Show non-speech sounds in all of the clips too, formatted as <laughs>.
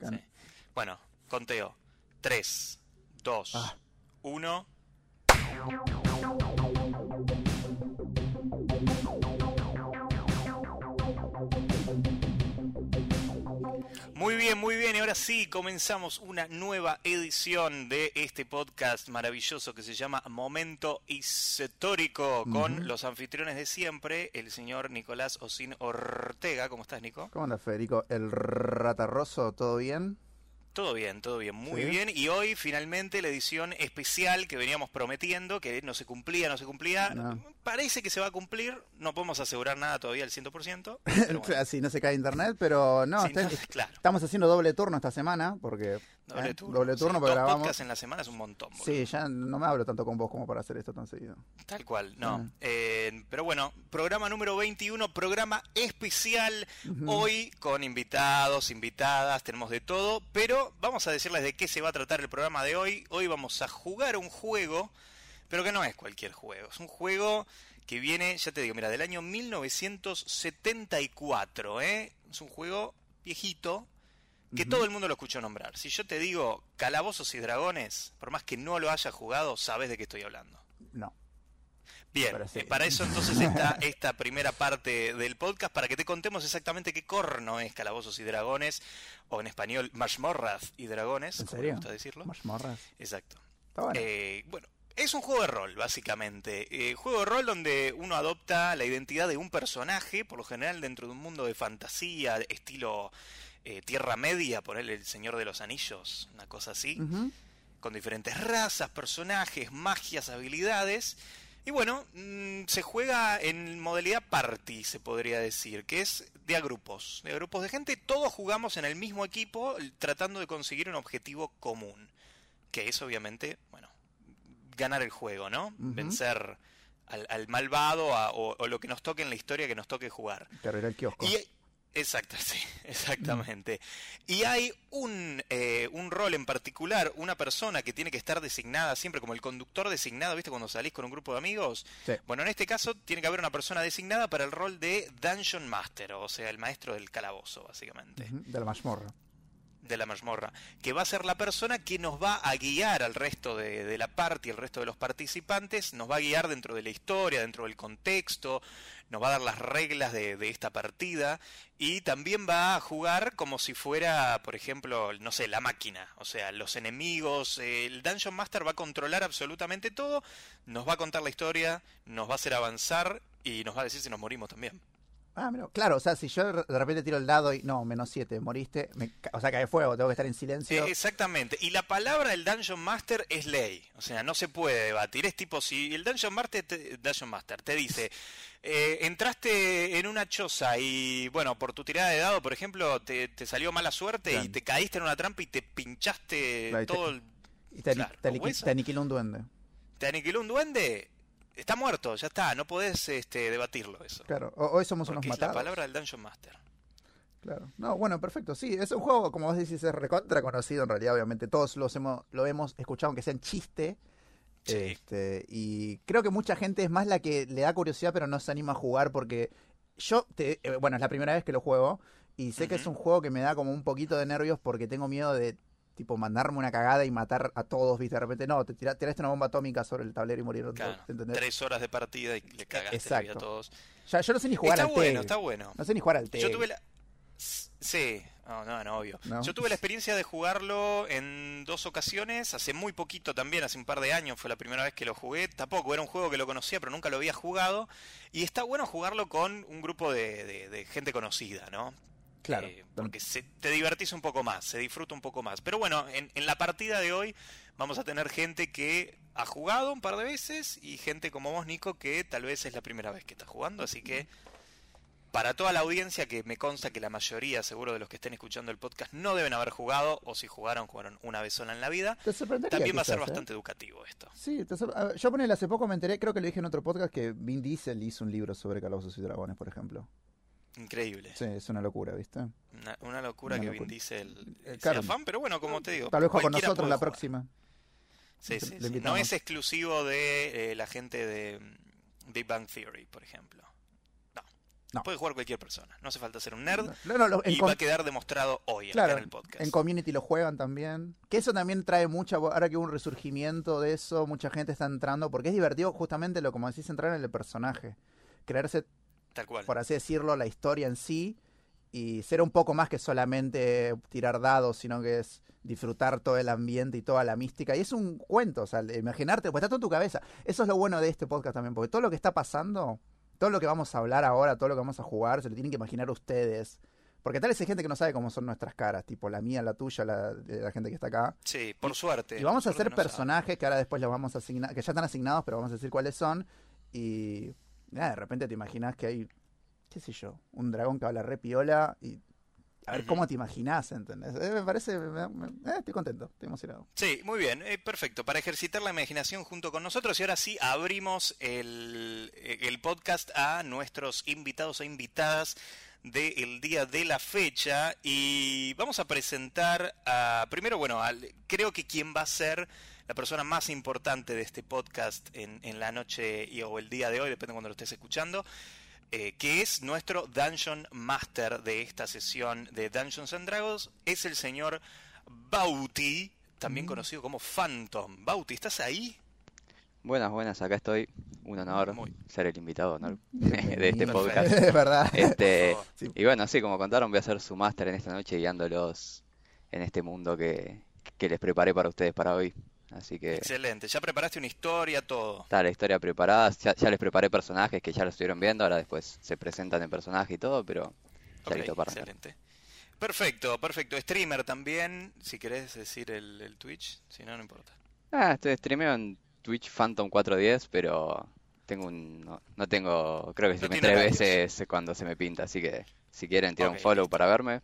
Sí. Bueno, conteo. 3, 2, Ah. 1. Muy bien, muy bien. Y ahora sí, comenzamos una nueva edición de este podcast maravilloso que se llama Momento Histórico con los anfitriones de siempre, el señor Nicolás Osín Ortega. ¿Cómo estás, Nico? ¿Cómo anda Federico? ¿El ratarroso todo bien? Todo bien, todo bien, muy Sí. bien. Y hoy finalmente la edición especial que veníamos prometiendo, que no se cumplía, no se cumplía. No. Parece que se va a cumplir, no podemos asegurar nada todavía al 100%. <laughs> pero bueno. Así no se cae internet, pero no, está- no, <laughs> claro, estamos haciendo doble turno esta semana, porque... doble eh, turno. doble turno Sí, porque dos grabamos... podcasts en la semana es un montón. boludo. Sí, ya no me hablo tanto con vos como para hacer esto tan seguido. Tal cual, no. Mm. Eh, pero bueno, programa número 21, programa especial. Hoy con invitados, invitadas, tenemos de todo. Pero vamos a decirles de qué se va a tratar el programa de hoy. Hoy vamos a jugar un juego, pero que no es cualquier juego. Es un juego que viene, ya te digo, mira, del año 1974. ¿eh? Es un juego viejito. Que todo el mundo lo escuchó nombrar. Si yo te digo Calabozos y Dragones, por más que no lo hayas jugado, sabes de qué estoy hablando. No. Bien, sí. eh, para eso entonces está <laughs> esta primera parte del podcast, para que te contemos exactamente qué corno es Calabozos y Dragones, o en español Mashmorrath y Dragones, ¿En serio? me gusta decirlo. Exacto. Está bueno. Eh, bueno, es un juego de rol, básicamente. Eh, juego de rol donde uno adopta la identidad de un personaje, por lo general dentro de un mundo de fantasía, estilo eh, Tierra Media, ponerle el Señor de los Anillos, una cosa así con diferentes razas, personajes, magias, habilidades. Y bueno, mm, se juega en modalidad party, se podría decir, que es de a grupos, de a grupos de gente, todos jugamos en el mismo equipo tratando de conseguir un objetivo común, que es obviamente, bueno, ganar el juego, ¿no? Vencer al, al malvado a- o, o lo que nos toque en la historia que nos toque jugar. Carrera el kiosco. Y, exacto, sí, <laughs> exactamente. Y hay un, eh, un rol en particular, una persona que tiene que estar designada siempre como el conductor designado, ¿viste? Cuando salís con un grupo de amigos. Sí. Bueno, en este caso tiene que haber una persona designada para el rol de Dungeon Master, o sea, el maestro del calabozo, básicamente Ujú, De la mazmorra. De la mazmorra, que va a ser la persona que nos va a guiar al resto de, la party, el resto de los participantes, nos va a guiar dentro de la historia, dentro del contexto, nos va a dar las reglas de, esta partida y también va a jugar como si fuera, por ejemplo, no sé, la máquina, o sea, los enemigos, el Dungeon Master va a controlar absolutamente todo, nos va a contar la historia, nos va a hacer avanzar y nos va a decir si nos morimos también. Ah, mira. Claro, o sea, si yo de repente tiro el dado y no, menos 7, moriste, me o sea, cae fuego, tengo que estar en silencio. Eh, exactamente. Y la palabra del Dungeon Master es ley. O sea, no se puede debatir. Es tipo, si el Dungeon Master te, Dungeon Master te dice, eh, entraste en una choza y, bueno, por tu tirada de dado, por ejemplo, te, te salió mala suerte y te caíste en una trampa y te pinchaste Claro, y te- todo el... y te, claro, te aniquiló un duende. ¿Te aniquiló un duende? Está muerto, ya está. No podés este, debatirlo eso. Claro, ho- hoy somos Porque unos es la matados. palabra del Dungeon Master. Claro. No, bueno, perfecto. Sí, es un juego, como vos decís, es recontra conocido en realidad, obviamente. Todos los hemos, lo hemos escuchado, aunque sea en chiste. Sí. Este, y creo que mucha gente es más la que le da curiosidad, pero no se anima a jugar porque yo, te, eh, bueno, es la primera vez que lo juego y sé que es un juego que me da como un poquito de nervios porque tengo miedo de, tipo, mandarme una cagada y matar a todos, ¿viste? De repente, no, te tira- tiraste una bomba atómica sobre el tablero y murieron Claro, todos, ¿entendés? tres horas de partida y le cagaste la vida a Exacto. todos. Ya, yo no sé ni jugar Está al bueno, TEG. está bueno. No sé ni jugar al. Yo tuve la... Sí, no, no, no, obvio. ¿No? Yo tuve la experiencia de jugarlo en dos ocasiones, hace muy poquito también, hace un par de años fue la primera vez que lo jugué. Tampoco era un juego que lo conocía, pero nunca lo había jugado. Y está bueno jugarlo con un grupo de, de- de gente conocida, ¿no? Claro. Eh, porque se- te divertís un poco más, se disfruta un poco más. Pero bueno, en, en la partida de hoy vamos a tener gente que ha jugado un par de veces y gente como vos, Nico, que tal vez es la primera vez que está jugando. Así que para toda la audiencia, que me consta que la mayoría, seguro de los que estén escuchando el podcast, no deben haber jugado, o si jugaron, jugaron una vez sola en la vida, Te sorprendería también va a ser ¿eh? bastante educativo esto. Sí, te sor- a ver, yo ponele hace poco me enteré, creo que lo dije en otro podcast, que Vin Diesel hizo un libro sobre calabozos y dragones, por ejemplo. Increíble. Sí, es una locura, ¿viste? Una, una locura Una que locura. Vin Diesel Eh, sea fan, pero bueno, como te digo, Tal vez con nosotros la jugar. próxima. Sí, sí. No es exclusivo de eh, la gente de mm, Big Bang Theory, por ejemplo. No. No. Puede jugar cualquier persona. No hace falta ser un nerd. No, no, lo- y va a quedar demostrado hoy acá Claro, en el podcast. en Community lo juegan también. Que eso también trae mucha. Ahora que hubo un resurgimiento de eso, mucha gente está entrando. Porque es divertido, justamente, lo como decís, entrar en el personaje. Creerse, Tal cual. por así decirlo, la historia en sí. Y ser un poco más que solamente tirar dados, sino que es disfrutar todo el ambiente y toda la mística. Y es un cuento, o sea, imaginarte, pues está todo en tu cabeza. Eso es lo bueno de este podcast también, porque todo lo que está pasando, todo lo que vamos a hablar ahora, todo lo que vamos a jugar, se lo tienen que imaginar ustedes. Porque tal vez hay gente que no sabe cómo son nuestras caras, tipo la mía, la tuya, la de la gente que está acá. Sí, por suerte. Y vamos a hacer no personajes que ahora después los vamos a asignar, que ya están asignados, pero vamos a decir cuáles son. Y nada, de repente te imaginas que hay, qué sé yo, un dragón que habla re piola y a ver cómo te imaginas, ¿entendés? Eh, me parece, me- me- eh, estoy contento, estoy emocionado. Sí, muy bien, eh, perfecto. Para ejercitar la imaginación junto con nosotros. Y ahora sí, abrimos el, el podcast a nuestros invitados e invitadas del día de la fecha. Y vamos a presentar a, primero, bueno, al- creo que quien va a ser la persona más importante de este podcast en, en la noche y, o el día de hoy, depende de cuando lo estés escuchando. eh, que es nuestro Dungeon Master de esta sesión de Dungeons and Dragons, es el señor Bauti, también conocido como Phantom. Bauti, ¿estás ahí? Buenas, buenas, acá estoy. Un honor Muy- ser el invitado honor <laughs> <laughs> de este podcast. <laughs> Es verdad. Este. Sí. y bueno, sí, como contaron, voy a hacer su máster en esta noche guiándolos en este mundo que, que les preparé para ustedes para hoy. Así que Excelente, ya preparaste una historia, todo. está la historia preparada. Ya, ya les preparé personajes que ya lo estuvieron viendo, ahora después se presentan en personaje y todo, pero ya Ok, listo para arrancar. excelente. Perfecto, perfecto. Streamer también, si querés decir el, el Twitch, si no, no importa. Ah, estoy streameo en Twitch Phantom 410, pero tengo un no, no tengo, creo que No tres veces cuando se me pinta, así que si quieren tirar un follow listo. para verme.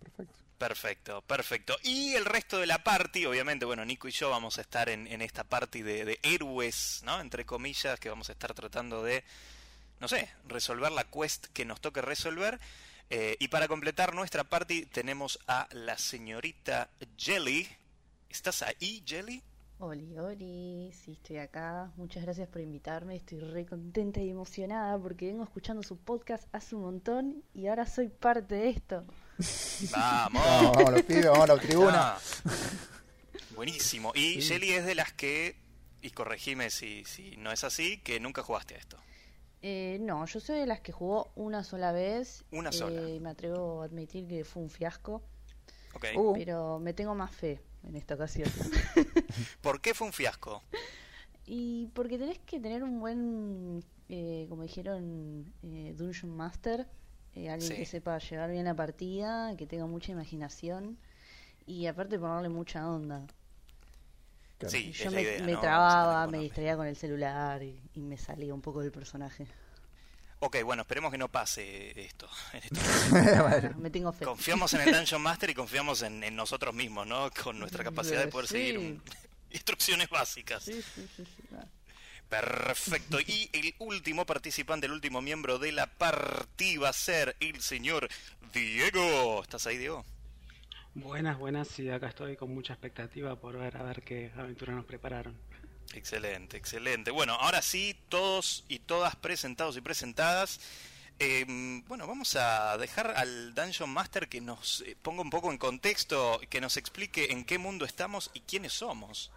Perfecto. Perfecto, perfecto. Y el resto de la party, obviamente, bueno, Nico y yo vamos a estar en, en esta party de, héroes, ¿no? Entre comillas, que vamos a estar tratando de, no sé, resolver la quest que nos toque resolver. Eh, y para completar nuestra party tenemos a la señorita Jelly. ¿Estás ahí, Jelly? Oli, oli, sí, estoy acá. Muchas gracias por invitarme. Estoy re contenta y emocionada porque vengo escuchando su podcast hace un montón y ahora soy parte de esto. Vamos. Vamos, vamos los pibes, vamos a la tribuna. Ah, buenísimo. Y Jelly es de las que, y corregime si, si no es así, que nunca jugaste a esto. Eh, no, yo soy de las que jugó una sola vez. Una sola. Eh, me atrevo a admitir que fue un fiasco, Ok. Uh, pero me tengo más fe en esta ocasión. <laughs> ¿Por qué fue un fiasco? Y porque tenés que tener un buen, eh, como dijeron, eh, Dungeon Master, eh, alguien Sí. que sepa llevar bien la partida, que tenga mucha imaginación y aparte ponerle mucha onda. claro. Sí, yo la me, idea, me ¿no? trababa, me distraía con el celular y, y me salía un poco del personaje. Ok, bueno, esperemos que no pase esto. <laughs> en este <laughs> Bueno, me tengo fe. Confiamos en el Dungeon Master y confiamos en, en nosotros mismos, ¿no? Con nuestra <laughs> capacidad de poder Sí. seguir un- instrucciones básicas. Sí, sí, sí, sí. Ah. Perfecto. Y el último participante, el último miembro de la partida va a ser el señor Diego. ¿Estás ahí, Diego? Buenas, buenas, sí, acá estoy con mucha expectativa por ver a ver qué aventura nos prepararon. Excelente, excelente. Bueno, ahora sí, todos y todas presentados y presentadas. Eh, bueno, vamos a dejar al Dungeon Master que nos eh, ponga un poco en contexto, que nos explique en qué mundo estamos y quiénes somos.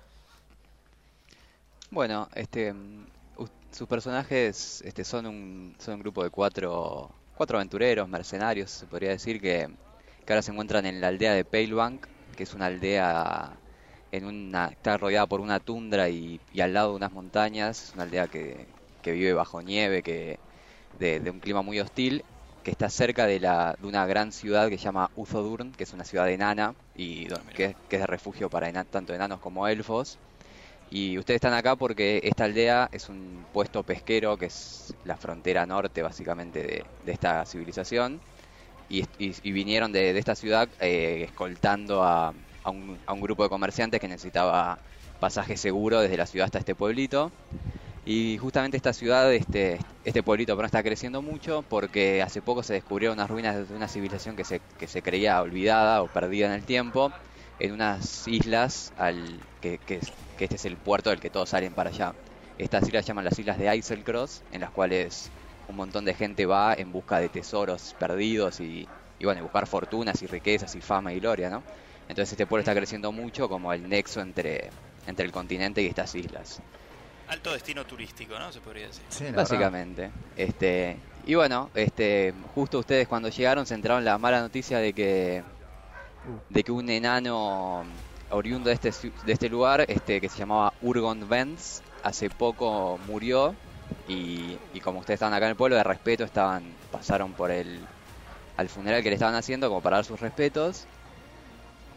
Bueno, este, mm, us- sus personajes este, son un, son un grupo de cuatro, cuatro aventureros, mercenarios, se podría decir, que, que ahora se encuentran en la aldea de Palebank, que es una aldea en una, está rodeada por una tundra y, y al lado de unas montañas, es una aldea que, que vive bajo nieve, que de, de un clima muy hostil, que está cerca de, la, de una gran ciudad que se llama Uzodurn, que es una ciudad enana y Ah, que, que es de refugio para ena- tanto enanos como elfos. Y ustedes están acá porque esta aldea es un puesto pesquero que es la frontera norte básicamente de, esta civilización. Y, vinieron de, esta ciudad eh, escoltando a, un, grupo de comerciantes que necesitaba pasaje seguro desde la ciudad hasta este pueblito. Y justamente esta ciudad, este, este pueblito pero está creciendo mucho porque hace poco se descubrieron unas ruinas de una civilización que se, que se creía olvidada o perdida en el tiempo en unas islas al que, que, es- que este es el puerto del que todos salen para allá. Estas islas se llaman las islas de Isle Cross, en las cuales un montón de gente va en busca de tesoros perdidos y, y bueno, y buscar fortunas y riquezas y fama y gloria, ¿no? Entonces este pueblo está creciendo mucho como el nexo entre, entre el continente y estas islas. Alto destino turístico, ¿no? Se podría decir. Sí, Básicamente. Este, y bueno, este, justo ustedes cuando llegaron se enteraron la mala noticia de que de que un enano oriundo de este ci- de este lugar, este que se llamaba Urgon Vents, hace poco murió y, y como ustedes estaban acá en el pueblo de respeto estaban pasaron por el al funeral que le estaban haciendo como para dar sus respetos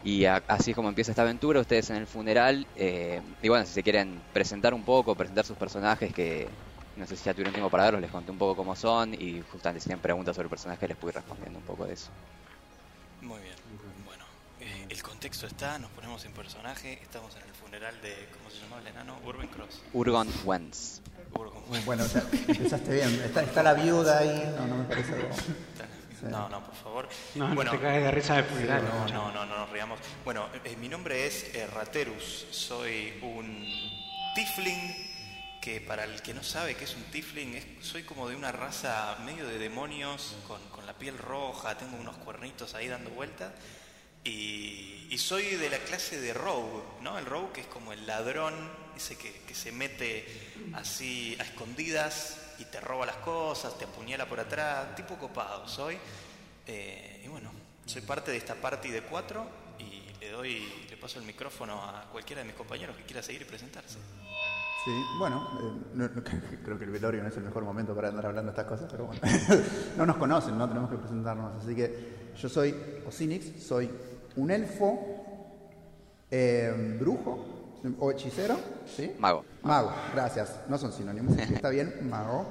y a- así es como empieza esta aventura, ustedes en el funeral, eh, y bueno, si se quieren presentar un poco, presentar sus personajes, que no sé si ya tuvieron tiempo para verlos, les conté un poco cómo son, y justamente si tienen preguntas sobre el personaje les pude ir respondiendo un poco de eso. Muy bien. Eh, el contexto está, nos ponemos en personaje, estamos en el funeral de, ¿cómo se llamaba el enano? Urban Cross. Urgon Wentz. Bueno, ya empezaste bien. Está, está la viuda ahí. No, no me parece algo. No, no, por favor. No, bueno, no te caes de risa de funeral. no, no, no, no nos riamos. Bueno, eh, mi nombre es eh, Raterus. Soy un Tifling que para el que no sabe qué es un Tifling, es, soy como de una raza medio de demonios con, con la piel roja, tengo unos cuernitos ahí dando vuelta. Y, y soy de la clase de Rogue, ¿no? El Rogue que es como el ladrón, ese que, se mete así a escondidas y te roba las cosas, te apuñala por atrás, tipo copado soy. Eh, y bueno, soy parte de esta party de cuatro y le doy, le paso el micrófono a cualquiera de mis compañeros que quiera seguir y presentarse. Sí, bueno, eh, <laughs> creo que el velorio no es el mejor momento para andar hablando estas cosas, pero bueno. <laughs> no nos conocen, no tenemos que presentarnos. Así que yo soy Osinix, soy un elfo, eh, brujo o hechicero, ¿sí? Mago. Mago, gracias. No son sinónimos, está bien, <laughs> mago.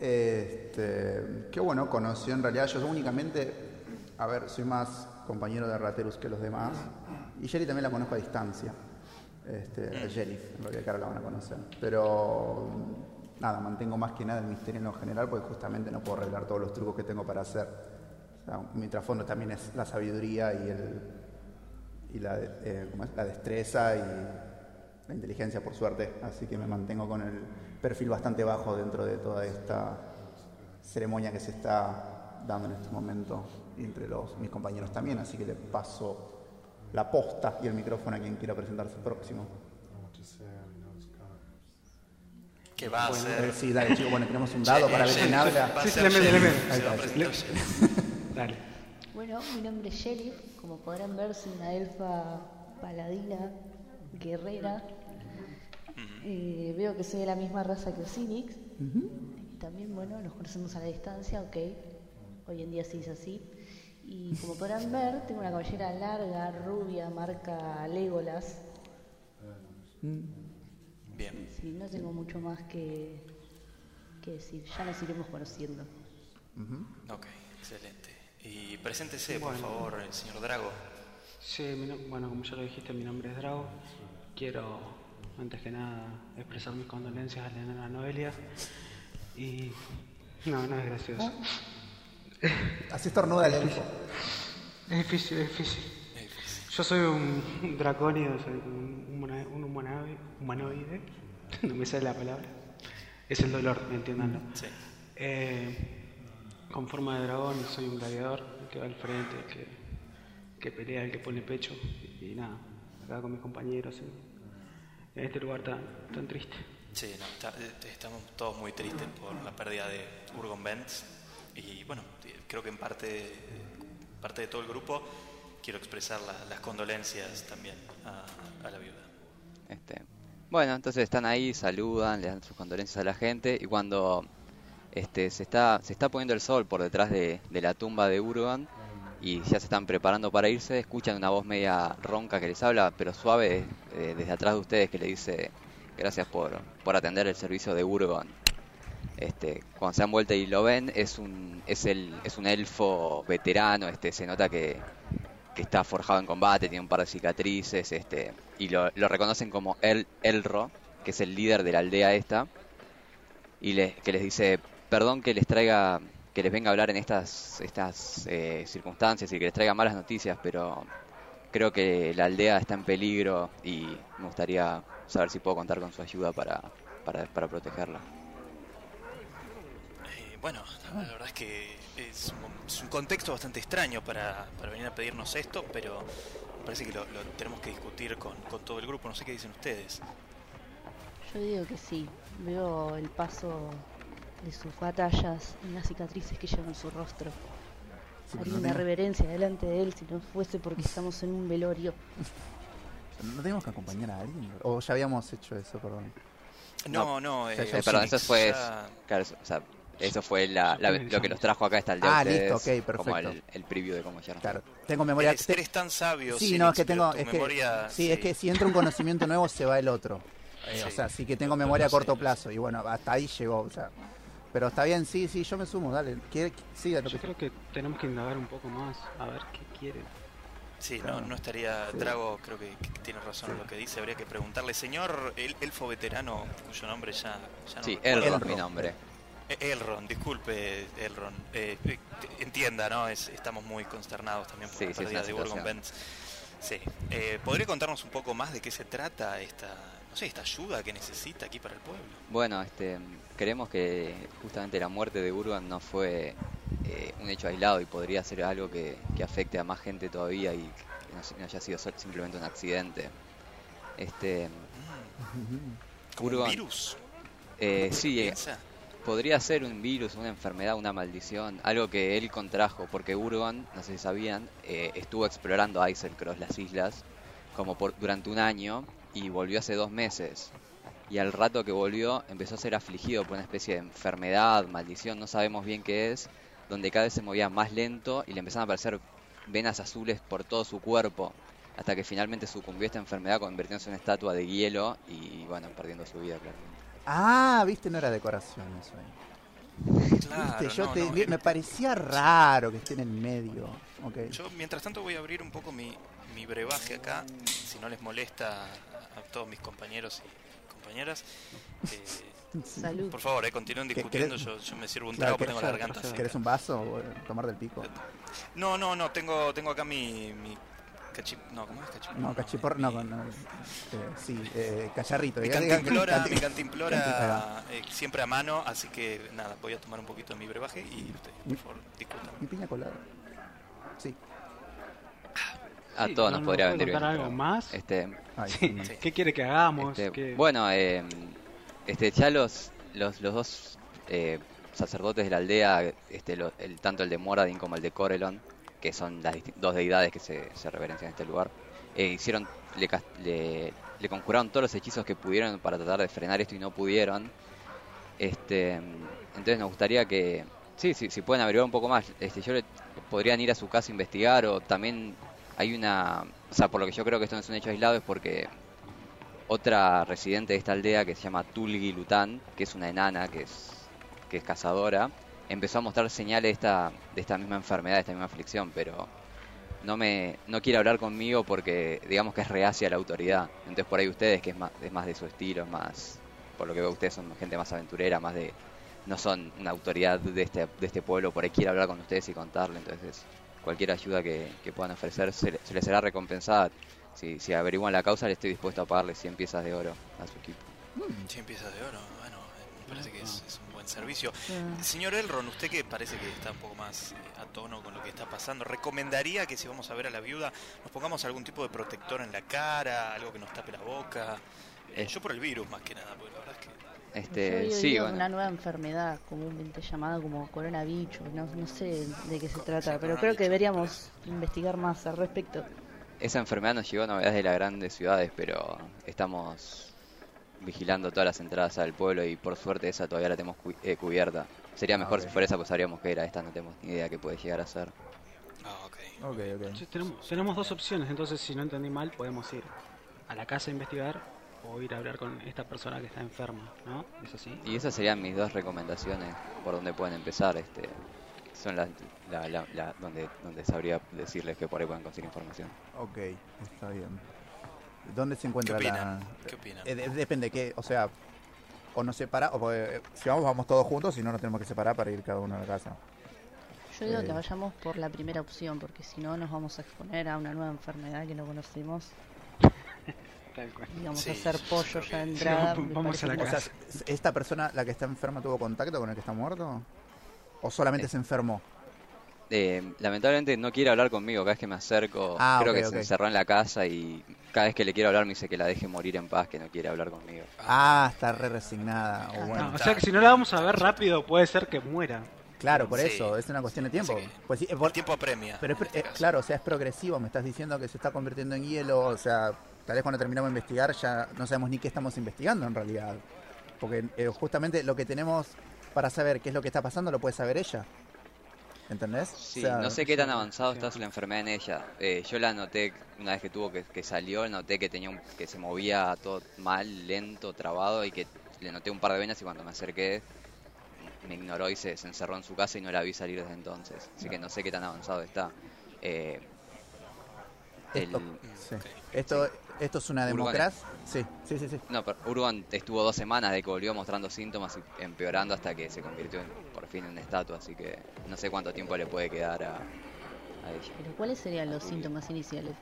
Este, qué bueno, conoció en realidad. Yo únicamente, a ver, soy más compañero de Raterus que los demás. Y Jerry también la conozco a distancia. Este, Jerry, en realidad que ahora la van a conocer. Pero nada, mantengo más que nada el misterio en lo general porque justamente no puedo revelar todos los trucos que tengo para hacer. O sea, mi trasfondo también es la sabiduría y el, y la, eh, la destreza y la inteligencia, por suerte. Así que me mantengo con el perfil bastante bajo dentro de toda esta ceremonia que se está dando en este momento entre los, mis compañeros también. Así que le paso la posta y el micrófono a quien quiera presentarse próximo. ¿Qué va a hacer? sí, dale, chico. Bueno, tenemos un dado para ver quién habla. Sí, sí, ser le le <laughs> Se. Dale. Bueno, mi nombre es Sheriff, como podrán ver soy una elfa paladina, guerrera. Eh, veo que soy de la misma raza que Osinix. Y también, bueno, nos conocemos a la distancia, ok. Hoy en día sí es así. Y como podrán ver, tengo una cabellera larga, rubia, marca Legolas. Bien. Sí, no tengo mucho más que, que decir, ya nos iremos conociendo. Ok, excelente. Y preséntese, por Bueno. favor, el señor Drago. Sí, mi no- bueno, como ya lo dijiste, mi nombre es Drago. Quiero, antes que nada, expresar mis condolencias a enana Noelia. Y. No, no es gracioso. <laughs> Así estornuda el elfo. Es difícil, es difícil. Yo soy un, un dracónido, soy un, humana- un humanoide, humanoide. <laughs> No me sale la palabra. Es el dolor, entiéndanlo. Sí. Eh, con forma de dragón, soy un gladiador, el que va al frente, el que, que pelea, el que pone pecho. Y nada, acá con mis compañeros en, en este lugar tan, tan triste. Sí, no, está- eh, estamos todos muy tristes por la pérdida de Urgon Vents y bueno, creo que en parte, parte de todo el grupo quiero expresar la- las condolencias también a, a la viuda. Este, bueno, entonces están ahí, saludan, le dan sus condolencias a la gente y cuando este, se, está, se está poniendo el sol por detrás de, la tumba de Urgon y ya se están preparando para irse, escuchan una voz media ronca que les habla, pero suave, eh, desde atrás de ustedes que le dice gracias por, por atender el servicio de Urgon. Este, cuando se dan vuelta y lo ven, es un, es el, es un elfo veterano, este, se nota que, que está forjado en combate, tiene un par de cicatrices, este, y lo, reconocen como El, Elro, que es el líder de la aldea esta, y que les dice, perdón que les traiga, que les venga a hablar en estas, estas eh, circunstancias y que les traiga malas noticias, pero creo que la aldea está en peligro y me gustaría saber si puedo contar con su ayuda para, para, para protegerla. Eh, bueno, la verdad es que es un, es un contexto bastante extraño para, para venir a pedirnos esto, pero me parece que lo, lo tenemos que discutir con, con todo el grupo. No sé qué dicen ustedes. Yo digo que sí. Veo el paso de sus batallas en las cicatrices que lleva en su rostro. Sí, Haría no una tengo- reverencia delante de él si no fuese porque estamos en un velorio. ¿No tenemos que acompañar a alguien? ¿O ya habíamos hecho eso, perdón? No, no, O sea, eh, Eh, perdón, eso fue, ya- claro, eso- o sea, eso fue la- la- lo que los trajo acá hasta el día Ah, de listo, ok, como perfecto. el, el preview de cómo llegaron. Claro, tengo memoria. Eres, tan sabio. Sí, no, es que tengo. tu Es que, memoria, sí, es que si entra un conocimiento nuevo se va el otro. Eh, O sea, sí que tengo memoria a corto plazo. Y bueno, hasta ahí llegó. O sea, pero está bien, sí, sí, yo me sumo, dale. ¿Quiere, sí, Yo que creo que tenemos que indagar un poco más, a ver qué quieren. Sí, Claro. no, no estaría. Sí. Drago creo que, que tiene razón en lo que dice. Habría que preguntarle, señor el elfo veterano, cuyo nombre ya, ya no Sí, recuerdo. Elrond, Elrond. mi nombre. Eh, Elrond, disculpe, Elrond. Eh, eh, entienda, ¿no? Es- estamos muy consternados también por Sí, la pérdida de Burgon. Bends. Sí. Eh, ¿Podría contarnos un poco más de qué se trata esta, no sé, esta ayuda que necesita aquí para el pueblo? Bueno, este, creemos que justamente la muerte de Urban no fue eh, un hecho aislado y podría ser algo que, que afecte a más gente todavía y que no, haya sido simplemente un accidente. Este, ¿Como un virus? eh, sí, eh, podría ser un virus, una enfermedad, una maldición, algo que él contrajo, porque Urban, no sé si sabían, eh, estuvo explorando Eiselcross, las islas, como por, durante un año y volvió hace dos meses. Y al rato que volvió empezó a ser afligido por una especie de enfermedad, maldición, no sabemos bien qué es, donde cada vez se movía más lento y le empezaron a aparecer venas azules por todo su cuerpo, hasta que finalmente sucumbió a esta enfermedad convirtiéndose en una estatua de hielo y bueno, perdiendo su vida claramente. Ah, viste, no era decoración eso. Claro, Viste, yo no, te- no, me, eh, me parecía raro que esté en el medio. Ok. Yo, mientras tanto, voy a abrir un poco mi, mi brebaje acá, si no les molesta a, a todos mis compañeros y compañeras. Eh, <laughs> Salud. por favor, eh, continúen ¿Qué- discutiendo, yo, yo me sirvo un Claro, trago ¿querés- tengo la garganta ¿querés seca. ¿Querés un vaso o tomar del pico? No, no, no, tengo, tengo acá mi... mi cachi- No, ¿cómo es cachipor? No, cachipor, no, mi- no, eh, sí, eh, cacharrito. Mi cantimplora, canti- mi cantimplora Cantimplora. eh, siempre a mano, así que nada, voy a tomar un poquito de mi brebaje y ustedes, por favor, discutan. Mi piña colada. Sí. A Sí, todos ¿no nos podría contar bien. algo más? Este, Ay, Sí. sí. Sí. ¿Qué quiere que hagamos? este, ¿Qué- bueno, eh, este, ya los, los, los dos eh, sacerdotes de la aldea, este, lo- el, tanto el de Moradin como el de Corelon, que son las dos deidades que se, se reverencian en este lugar, eh, hicieron, le, le, le conjuraron todos los hechizos que pudieron para tratar de frenar esto y no pudieron. Este, entonces nos gustaría que, sí, sí, si pueden averiguar un poco más, este, yo le, podrían ir a su casa a investigar o también hay una, o sea, por lo que yo creo que esto no es un hecho aislado es porque otra residente de esta aldea que se llama Tulgi Lutan, que es una enana que es, que es cazadora, empezó a mostrar señales de esta, de esta misma enfermedad, de esta misma aflicción, pero no me no quiere hablar conmigo porque digamos que es reacia a la autoridad. Entonces por ahí ustedes, que es más, es más de su estilo, es más, por lo que veo ustedes son gente más aventurera, más de, no son una autoridad de este, de este pueblo, por ahí quiere hablar con ustedes y contarle, entonces cualquier ayuda que, que puedan ofrecer se, le- se les será recompensada. Si, si averiguan la causa, le estoy dispuesto a pagarle 100 piezas de oro a su equipo. 100 piezas de oro, bueno, me parece que es, es un buen servicio. Ah. Señor Elron, usted que parece que está un poco más eh, a tono con lo que está pasando, ¿recomendaría que si vamos a ver a la viuda nos pongamos algún tipo de protector en la cara, algo que nos tape la boca? Eh. yo por el virus más que nada, porque la verdad es que... Yo Este, había sí, oído de bueno. una nueva enfermedad comúnmente llamada como coronavirus, no, no sé de qué se trata, pero creo que deberíamos investigar más al respecto. Esa enfermedad nos llegó a novedades de las grandes ciudades, pero estamos vigilando todas las entradas al pueblo y por suerte esa todavía la tenemos cu- eh, cubierta. Sería mejor ok. si fuera esa, pues sabríamos que era. Esta no tenemos ni idea qué puede llegar a ser. Ah, ok. Ok, ok. Entonces, tenemos, tenemos dos opciones, entonces si no entendí mal podemos ir a la casa a investigar o ir a hablar con esta persona que está enferma, ¿no? ¿Es así? Y esas serían mis dos recomendaciones por donde pueden empezar. Este, son las la, la- la- donde, donde sabría decirles que por ahí pueden conseguir información. Ok, está bien. ¿Dónde se ¿Qué encuentra opinan? la...? ¿Qué opinan? Eh, de- depende, ¿qué? O sea, o nos separa, o eh, si vamos, vamos todos juntos, si no, nos tenemos que separar para ir cada uno a la casa. Yo digo Eh. que vayamos por la primera opción, porque si no nos vamos a exponer a una nueva enfermedad que no conocemos <laughs> Vamos Sí, a hacer pollo ya entrada. Sí, vamos a la O sea, ¿esta persona, la que está enferma, tuvo contacto con el que está muerto? ¿O solamente Eh. se enfermó? Eh, lamentablemente no quiere hablar conmigo, cada vez que me acerco, Ah, creo que se encerró en la casa y cada vez que le quiero hablar me dice que la deje morir en paz, que no quiere hablar conmigo. Ah, está re resignada. O No, o sea que si no la vamos a ver rápido, puede ser que muera. claro, por Sí. eso, es una cuestión de tiempo. Pues sí, El por- tiempo apremia. pero es este eh, claro, o sea, es progresivo. Me estás diciendo que se está convirtiendo en hielo. O sea, tal vez cuando terminamos de investigar ya no sabemos ni qué estamos investigando en realidad. Porque eh, justamente lo que tenemos para saber qué es lo que está pasando lo puede saber ella. ¿Entendés? Sí, O sea, no sé qué tan avanzado está la enfermedad en ella. Eh, yo la noté una vez que tuvo que, que salió, noté que tenía un- que se movía todo mal, lento, trabado y que le noté un par de venas y cuando me acerqué me ignoró y se, se encerró en su casa y no la vi salir desde entonces. Así que no sé qué tan avanzado está. Eh, Esto, sí. esto, esto es una democracia. Sí, sí, sí, sí. No, pero Urban estuvo dos semanas de que volvió mostrando síntomas y empeorando hasta que se convirtió en, por fin en una estatua, así que no sé cuánto tiempo le puede quedar a, a ella. Pero ¿cuáles serían los síntomas iniciales?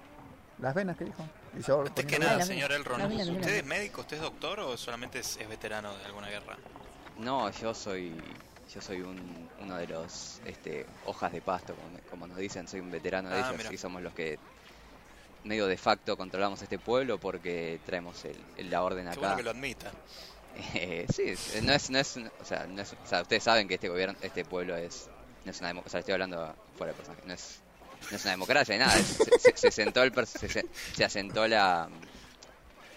Las venas que dijo. Y yo Antes que nada, señor. Elron. ¿usted es médico, usted es doctor o solamente es, es veterano de alguna guerra? No, yo soy yo soy un, uno de los este, hojas de pasto, como, como nos dicen, soy un veterano de Ah, ellos mira. y somos los que medio de facto controlamos este pueblo porque traemos el, el- la orden Qué acá. bueno que lo admita. Eh, sí, es- no es, no es, o sea, no es- o sea, ustedes saben que este gobierno, este pueblo es, no es una democracia, o sea, estoy hablando fuera de personaje, no es, no es una democracia ni nada, es- se, se- se sentó el, se, se- se asentó la,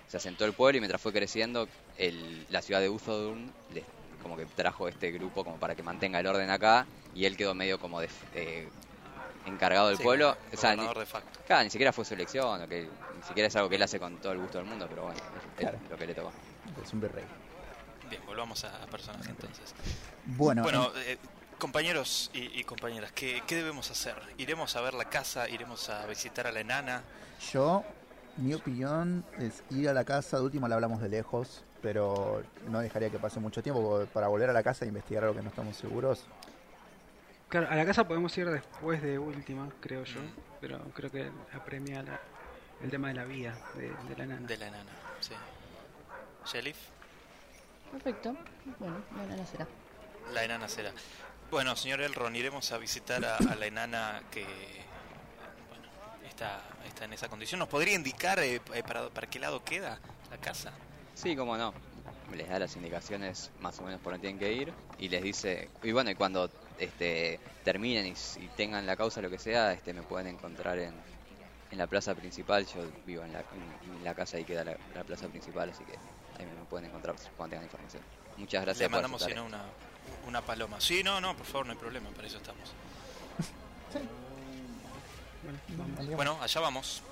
se asentó el pueblo y mientras fue creciendo, el, la ciudad de Uzodun le- como que trajo este grupo como para que mantenga el orden acá y él quedó medio como de, eh, encargado del Sí, pueblo, o sea, ni, de facto. claro, ni siquiera fue su elección, o que, ni siquiera es algo que él hace con todo el gusto del mundo, pero bueno, es, lo que le tocó. Es un virrey. Bien, volvamos a, a personaje entonces. Bueno, Bueno, eh, compañeros y, y compañeras, ¿qué, qué debemos hacer? ¿Iremos a ver la casa? ¿Iremos a visitar a la enana? Yo, mi opinión es ir a la casa, de último la hablamos de lejos, pero no dejaría que pase mucho tiempo porque para volver a la casa e investigar algo que no estamos seguros. Claro, a la casa podemos ir después de última, creo yo. Mm. Pero creo que apremia la- el tema de la vida de, de la nana. De la enana, sí. ¿Sheriff? Perfecto. Bueno, bueno, no será. La enana será. Bueno, señor Elron, iremos a visitar a, a la enana que bueno, está, está en esa condición. ¿Nos podría indicar eh, eh, para, para qué lado queda la casa? Sí, cómo no. Les da las indicaciones más o menos por donde tienen que ir y les dice, y bueno, y cuando este terminen y, tengan la causa lo que sea, este me pueden encontrar en, en la plaza principal. Yo vivo en la, en, en la casa y queda la, la plaza principal, así que ahí me, pueden encontrar cuando tengan información. Muchas gracias Le por mandamos si aceptar no una, una paloma. Sí, no, no, por favor, no hay problema, para eso estamos. <laughs> Bueno, allá vamos.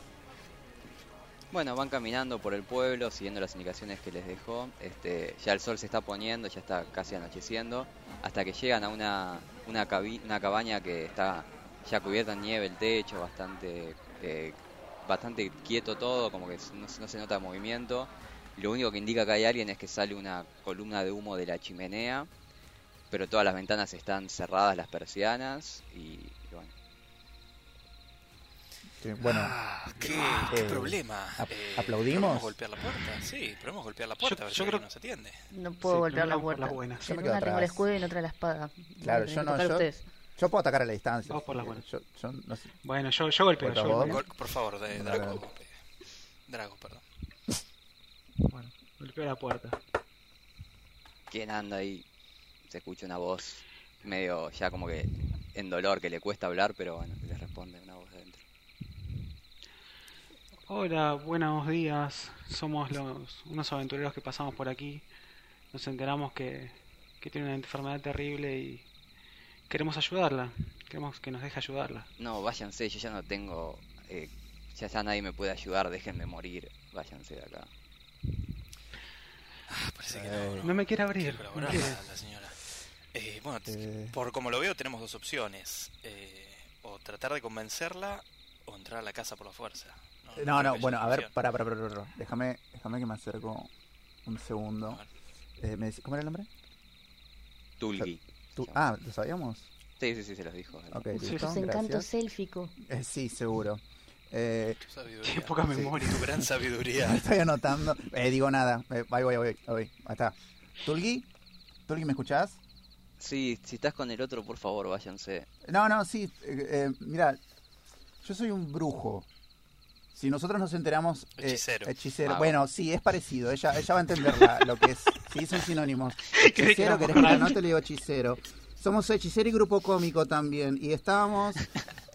Bueno, van caminando por el pueblo, siguiendo las indicaciones que les dejó. Este, ya el sol se está poniendo, ya está casi anocheciendo, hasta que llegan a una, una, una cabaña que está ya cubierta en nieve el techo, bastante, eh, bastante quieto todo, como que no, se- no se nota movimiento. Lo único que indica que hay alguien es que sale una columna de humo de la chimenea, pero todas las ventanas están cerradas, las persianas, y, y bueno. Sí, bueno, Ah, qué, eh, qué problema. Eh, ¿aplaudimos? ¿Podemos golpear la puerta? Sí, podemos golpear la puerta Yo- a ver yo si creo- alguien nos atiende. No puedo Sí, golpear la por puerta. las buenas. Yo En me quedo una tengo el atrás. escudo y en otra la espada. Claro, yo no, que yo- yo puedo atacar a la distancia. Vamos por. Yo, yo no sé. Bueno, yo, yo golpeo. Por Yo favor. golpeo. Gol- por favor, de, Drago. Drago, perdón. Bueno, golpeo la puerta. ¿Quién anda ahí? Se escucha una voz medio ya como que en dolor, que le cuesta hablar, pero bueno, le responde una. Hola, buenos días. Somos los unos aventureros que pasamos por aquí. Nos enteramos que, que tiene una enfermedad terrible y queremos ayudarla. Queremos que nos deje ayudarla. No, váyanse, yo ya no tengo... eh, ya, ya nadie me puede ayudar, déjenme morir. Váyanse de acá. Ah, parece que Eh, no, No me quiere abrir. no colaborar quiere. la, la señora. Eh, bueno, Eh. por como lo veo, tenemos dos opciones. Eh, o tratar de convencerla o entrar a la casa por la fuerza. No, no, bueno, a ver, para, para, para, para. Déjame, déjame que me acerco un segundo. Eh, me dice- ¿Cómo era el nombre? Tulgi. Tú- ah, ¿lo sabíamos? Sí, sí, sí, se los dijo. Ok, Sí, listo, élficos. Eh, sí, seguro. Eh. Tiene poca memoria. Tu gran <laughs> sabiduría. estoy anotando. Eh, digo nada. Eh, ahí voy, ahí voy, ahí voy. Ahí está. ¿Tulgi? ¿Tulgi me escuchás? Sí, si estás con el otro, por favor, váyanse. No, no, sí. eh, eh, mira, yo soy un brujo. Si nosotros nos enteramos... eh, Hechicero. Bueno, sí, es parecido. Ella, ella va a entender la- lo que es. Sí, son sinónimos. <laughs> Hechicero, querés que no te le digo hechicero. Somos hechicero y grupo cómico también. Y estábamos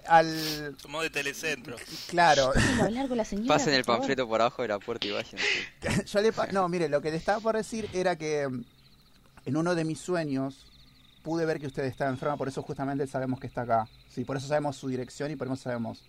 al... <laughs> Somos de Telecentro. Claro. ¿Puedo hablar con la señora? Pasen el por panfleto por abajo de la puerta y váyanse. <laughs> Yo le pa- no, mire, lo que le estaba por decir era que mm, en uno de mis sueños pude ver que usted estaba enferma, por eso justamente sabemos que está acá. Sí, por eso sabemos su dirección y por eso sabemos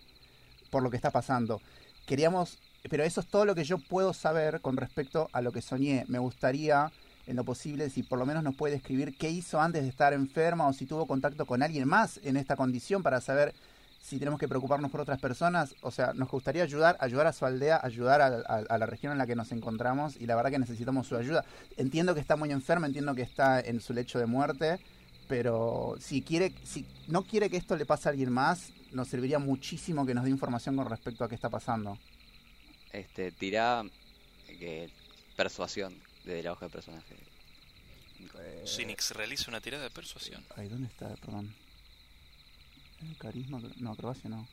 por lo que está pasando. Queríamos, pero eso es todo lo que yo puedo saber con respecto a lo que soñé. Me gustaría, en lo posible, si por lo menos nos puede describir qué hizo antes de estar enferma o si tuvo contacto con alguien más en esta condición para saber si tenemos que preocuparnos por otras personas. O sea, nos gustaría ayudar, ayudar a su aldea, ayudar a, a- la región en la que nos encontramos y la verdad que necesitamos su ayuda. Entiendo que está muy enferma, entiendo que está en su lecho de muerte, pero si quiere, si no quiere que esto le pase a alguien más, nos serviría muchísimo que nos dé información con respecto a qué está pasando. Este, tirá que persuasión de la hoja de personaje. Sinix realiza una tirada de persuasión. Ay, ¿dónde está? Perdón. Eh, Carisma, no, acrobacia no.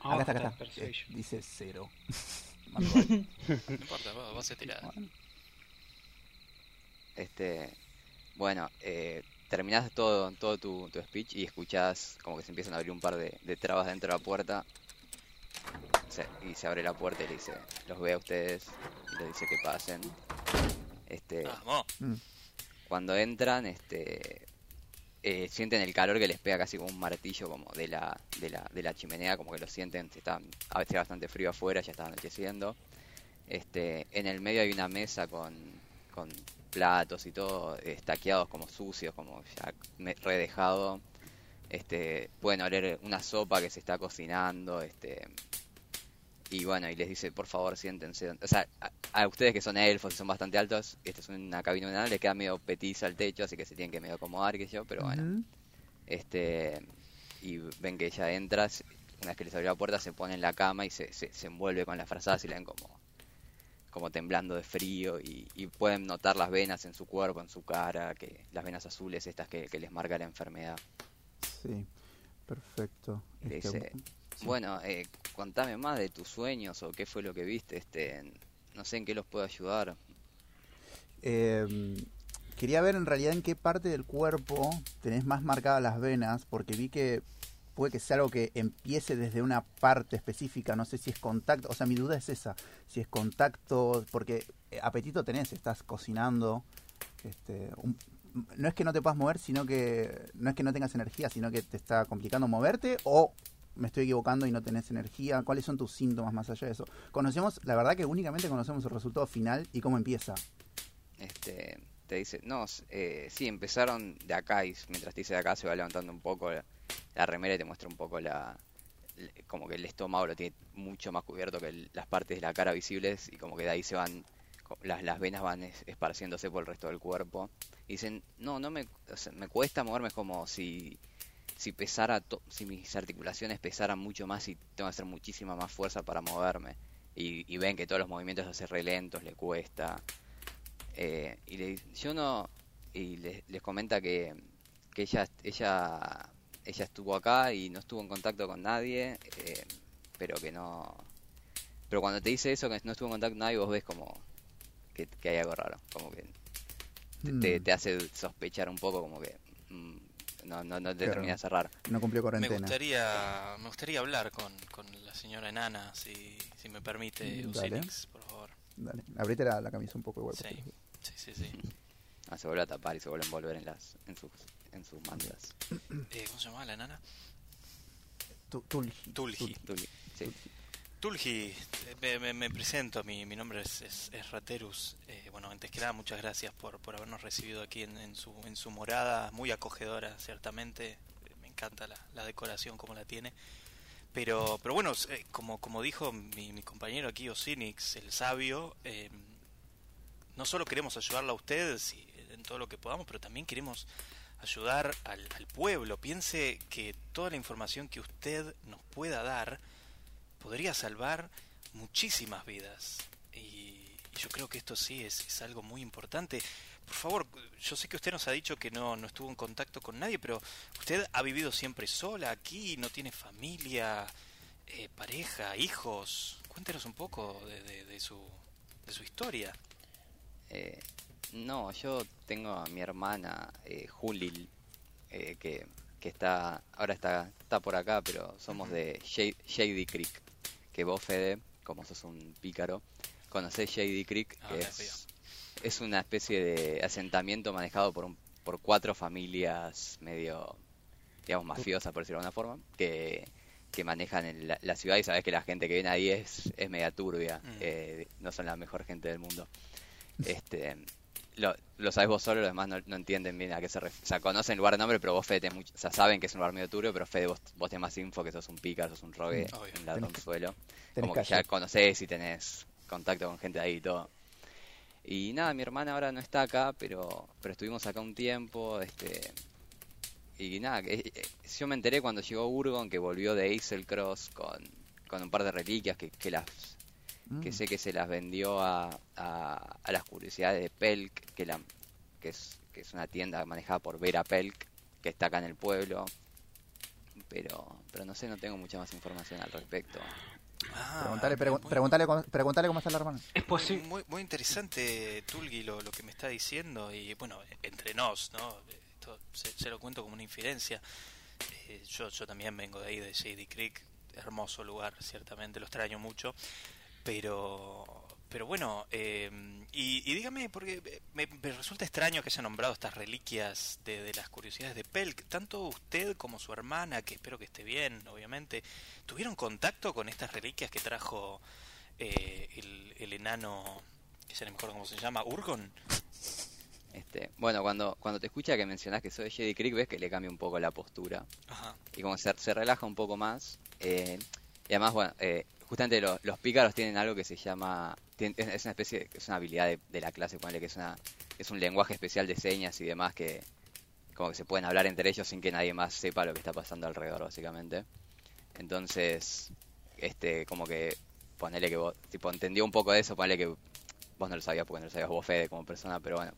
Ah, acá está, acá está, está. Eh, dice cero. <laughs> No importa, a ser tirada. Bueno, Este, bueno, eh, terminás todo, todo tu, tu speech y escuchás como que se empiezan a abrir un par de, de trabas dentro de la puerta. Se- y se abre la puerta y le dice, los ve a ustedes y les dice que pasen. Este, Vamos. mm. cuando entran, este, eh, sienten el calor que les pega casi como un martillo como de la, de la, de la chimenea, como que lo sienten, se está a veces bastante frío afuera, ya está anocheciendo. Este, en el medio hay una mesa con, con platos y todo, estaqueados como sucios, como ya me- redejado. Este, pueden oler una sopa que se está cocinando, este, y bueno, y les dice, por favor, siéntense. O sea, a, a ustedes que son elfos y son bastante altos, esta es una cabina enana, les queda medio petiza al techo, así que se tienen que medio acomodar, que yo, pero bueno. Este, y ven que ella entra, una vez que les abrió la puerta, se pone en la cama y se, se, se envuelve con las frazadas y la ven como, como temblando de frío y, y pueden notar las venas en su cuerpo, en su cara, que las venas azules estas que, que les marca la enfermedad. Sí, perfecto. Este, dice, sí. bueno, eh, contame más de tus sueños o qué fue lo que viste, este, no sé en qué los puedo ayudar. Eh, quería ver en realidad en qué parte del cuerpo tenés más marcadas las venas, porque vi que puede que sea algo que empiece desde una parte específica, no sé si es contacto, o sea, mi duda es esa, si es contacto, porque eh, apetito tenés, estás cocinando, este, no es que no te puedas mover, sino que no es que no tengas energía, sino que te está complicando moverte o me estoy equivocando y no tenés energía, ¿cuáles son tus síntomas más allá de eso? Conocemos, la verdad que únicamente conocemos el resultado final y cómo empieza. Este, te dice, no, eh, sí, empezaron de acá y mientras te dice de acá se va levantando un poco la, la remera y te muestra un poco la, como que el estómago lo tiene mucho más cubierto que las partes de la cara visibles y como que de ahí se van, las, las venas van es- esparciéndose por el resto del cuerpo. Y dicen, no, no me, me cuesta moverme, es como si, si pesara, si mis articulaciones pesaran mucho más y tengo que hacer muchísima más fuerza para moverme. Y, ven que todos los movimientos se hacen re lentos, le cuesta. Eh, y le yo no, y les, les comenta que, que ella, ella, ella estuvo acá y no estuvo en contacto con nadie, eh, pero que no, pero cuando te dice eso, que no estuvo en contacto con nadie, vos ves como que, que hay algo raro, como que te, te- Mm. te hace sospechar un poco, como que mm, no, no, no te Claro. termina de cerrar. No cumplió Me cuarentena. gustaría, me gustaría hablar con, con la señora enana, si, si me permite, Mm, dale. Usinix, por favor. Dale, abrite la, la camisa un poco igual. Sí. porque- Sí, sí, sí. <laughs> Ah, se vuelve a tapar y se vuelve a envolver en las, en sus, en sus mangas. Eh, ¿Cómo se llamaba la enana? Tu- Tulgi. Tulgi. Tuli, sí. Tulgi, eh, me, me- me presento, mi, mi nombre es, es- es Raterus. Eh, bueno, antes que nada, muchas gracias por, por habernos recibido aquí en, en su, en su morada, muy acogedora, ciertamente. Eh, Me encanta la, la decoración como la tiene. Pero, pero bueno, eh, como, como dijo mi, mi compañero aquí, Osinix, el sabio, eh, no solo queremos ayudarla a ustedes y en todo lo que podamos, pero también queremos ayudar al, al pueblo. Piense que toda la información que usted nos pueda dar podría salvar muchísimas vidas. Y, yo creo que esto sí es, algo muy importante. Por favor, yo sé que usted nos ha dicho que no, no estuvo en contacto con nadie, pero usted ha vivido siempre sola aquí, no tiene familia, eh, pareja, hijos. Cuéntenos un poco de, de, su, de su historia. Eh, no, yo tengo a mi hermana eh, Julil, eh, que, que, está ahora está, está por acá, pero somos de Shady Creek, que vos, Fede, como sos un pícaro, conocés Shady Creek, ah, que es, es, una especie de asentamiento manejado por, un, por cuatro familias medio, digamos, mafiosas, por decirlo de alguna forma, que, que manejan la, la, ciudad y sabes que la gente que viene ahí es, es media turbia, mm. eh, no son la mejor gente del mundo. Este, lo, lo sabes vos solo, los demás no, no, entienden bien a qué se refiere. O sea, conocen el lugar de nombre, pero vos, Fede, mucho, o sea, saben que es un lugar medio turbio, pero Fede, vos, vos tenés más info que sos un pica, sos un rogue, mm, un ladrón suelo. Como que ya conocés y tenés contacto con gente ahí y todo. Y nada, mi hermana ahora no está acá, pero, pero estuvimos acá un tiempo, este... Y nada, eh, eh, yo me enteré cuando llegó Urgon que volvió de Cross con, con un par de reliquias que, que las que mm. sé que se las vendió a, a, las curiosidades de Pelk, que, la, que, es, que es una tienda manejada por Vera Pelk, que está acá en el pueblo. Pero, pero no sé, no tengo mucha más información al respecto. Ah, preguntale, cómo, está la hermana. Es posible. Muy, muy interesante, Tulgi, lo, lo que me está diciendo. Y bueno, entre nos, ¿no? Esto se, lo cuento como una infidencia. Eh, yo, yo también vengo de ahí, de Shady Creek. Hermoso lugar, ciertamente, lo extraño mucho. Pero, pero bueno, eh, y, dígame, porque me, resulta extraño que haya nombrado estas reliquias de, las curiosidades de Pelk. Tanto usted como su hermana, que espero que esté bien, obviamente, ¿tuvieron contacto con estas reliquias que trajo eh, el, enano, que se mejor cómo se llama, Urgon? Este, bueno, cuando, cuando te escucha que mencionas que soy Jedi Creek, ves que le cambia un poco la postura. Y como se, se relaja un poco más. Eh, y además, bueno, eh, justamente los pícaros tienen algo que se llama, es una especie, es una habilidad de, la clase, ponele que es una, es un lenguaje especial de señas y demás que como que se pueden hablar entre ellos sin que nadie más sepa lo que está pasando alrededor, básicamente. Entonces, este, como que ponele que vos, tipo, entendió un poco de eso, ponele que vos no lo sabías porque no lo sabías vos, Fede, como persona, pero bueno,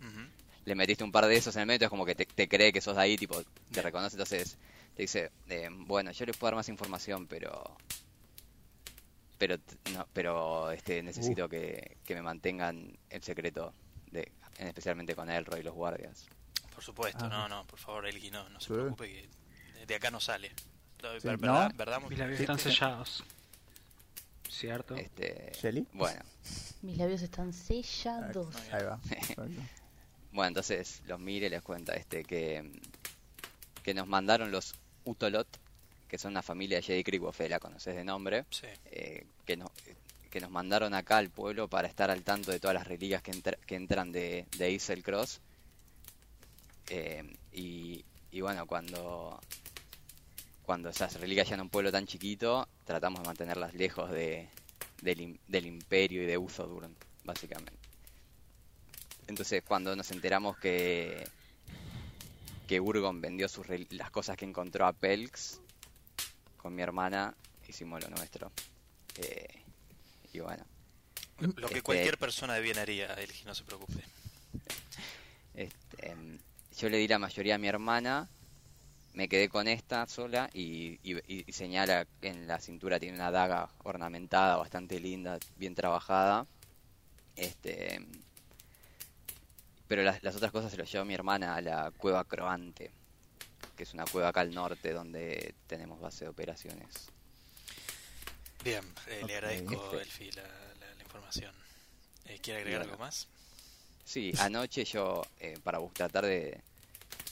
le metiste un par de esos en el medio, es como que te, cree que sos de ahí, tipo, te reconoce, entonces te dice, eh, bueno, yo les puedo dar más información, pero pero no, pero este necesito que, me mantengan el secreto de especialmente con Elroy y los guardias. Por supuesto ah, no no por favor Elgi no no se preocupe que de acá no sale. ¿verdad, ¿verdad? mis labios están sellados. Cierto este ¿Shelly? bueno. Mis labios están sellados. Ahí va. <laughs> Bueno entonces los mire les cuenta este que que nos mandaron los Utolot que son una familia de Jedi Creek, la conoces de nombre, eh, que, no, que nos mandaron acá al pueblo para estar al tanto de todas las reliquias que, que entran de, de Isel Cross. Eh, y, y, bueno, cuando, cuando esas reliquias llegan a un pueblo tan chiquito, tratamos de mantenerlas lejos de, del, del imperio y de uso Duran, básicamente. Entonces, cuando nos enteramos que que Urgon vendió sus, las cosas que encontró a Pelks, con mi hermana hicimos lo nuestro. Eh, y bueno. Lo que este, cualquier persona de bien haría, Elgi, no se preocupe. Este, yo le di la mayoría a mi hermana, me quedé con esta sola y, señala en la cintura tiene una daga ornamentada, bastante linda, bien trabajada. Este, pero las, las otras cosas se las llevó mi hermana a la cueva croante que es una cueva acá al norte donde tenemos base de operaciones. Bien, eh, le agradezco, este Elfi, la, la, información. Eh, ¿Quiere agregar algo más? Sí, anoche yo, eh, para tratar de,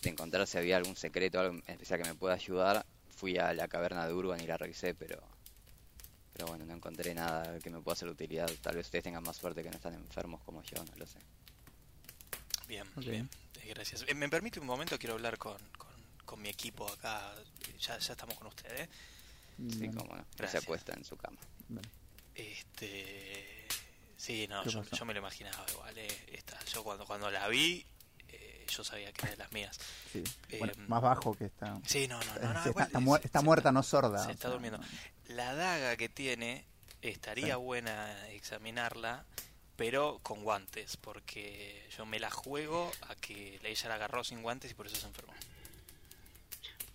de, encontrar si había algún secreto, algo especial que me pueda ayudar, fui a la caverna de Urban y la revisé, pero pero bueno, no encontré nada que me pueda hacer utilidad. Tal vez ustedes tengan más suerte que no están enfermos como yo, no lo sé. Bien, bien, gracias. ¿Me permite un momento? Quiero hablar con, con mi equipo acá. Ya, ya estamos con ustedes. Sí, como no. Se acuesta en su cama. Este. Sí, no, yo, me lo imaginaba igual. Eh, esta, yo cuando, cuando la vi, eh, yo sabía que era de las mías. Sí. Eh, más bajo que está. Sí, no, no, no. <laughs> está, muerta, no sorda. Se está durmiendo. La daga que tiene, estaría buena examinarla pero con guantes, porque yo me la juego a que ella la agarró sin guantes y por eso se enfermó.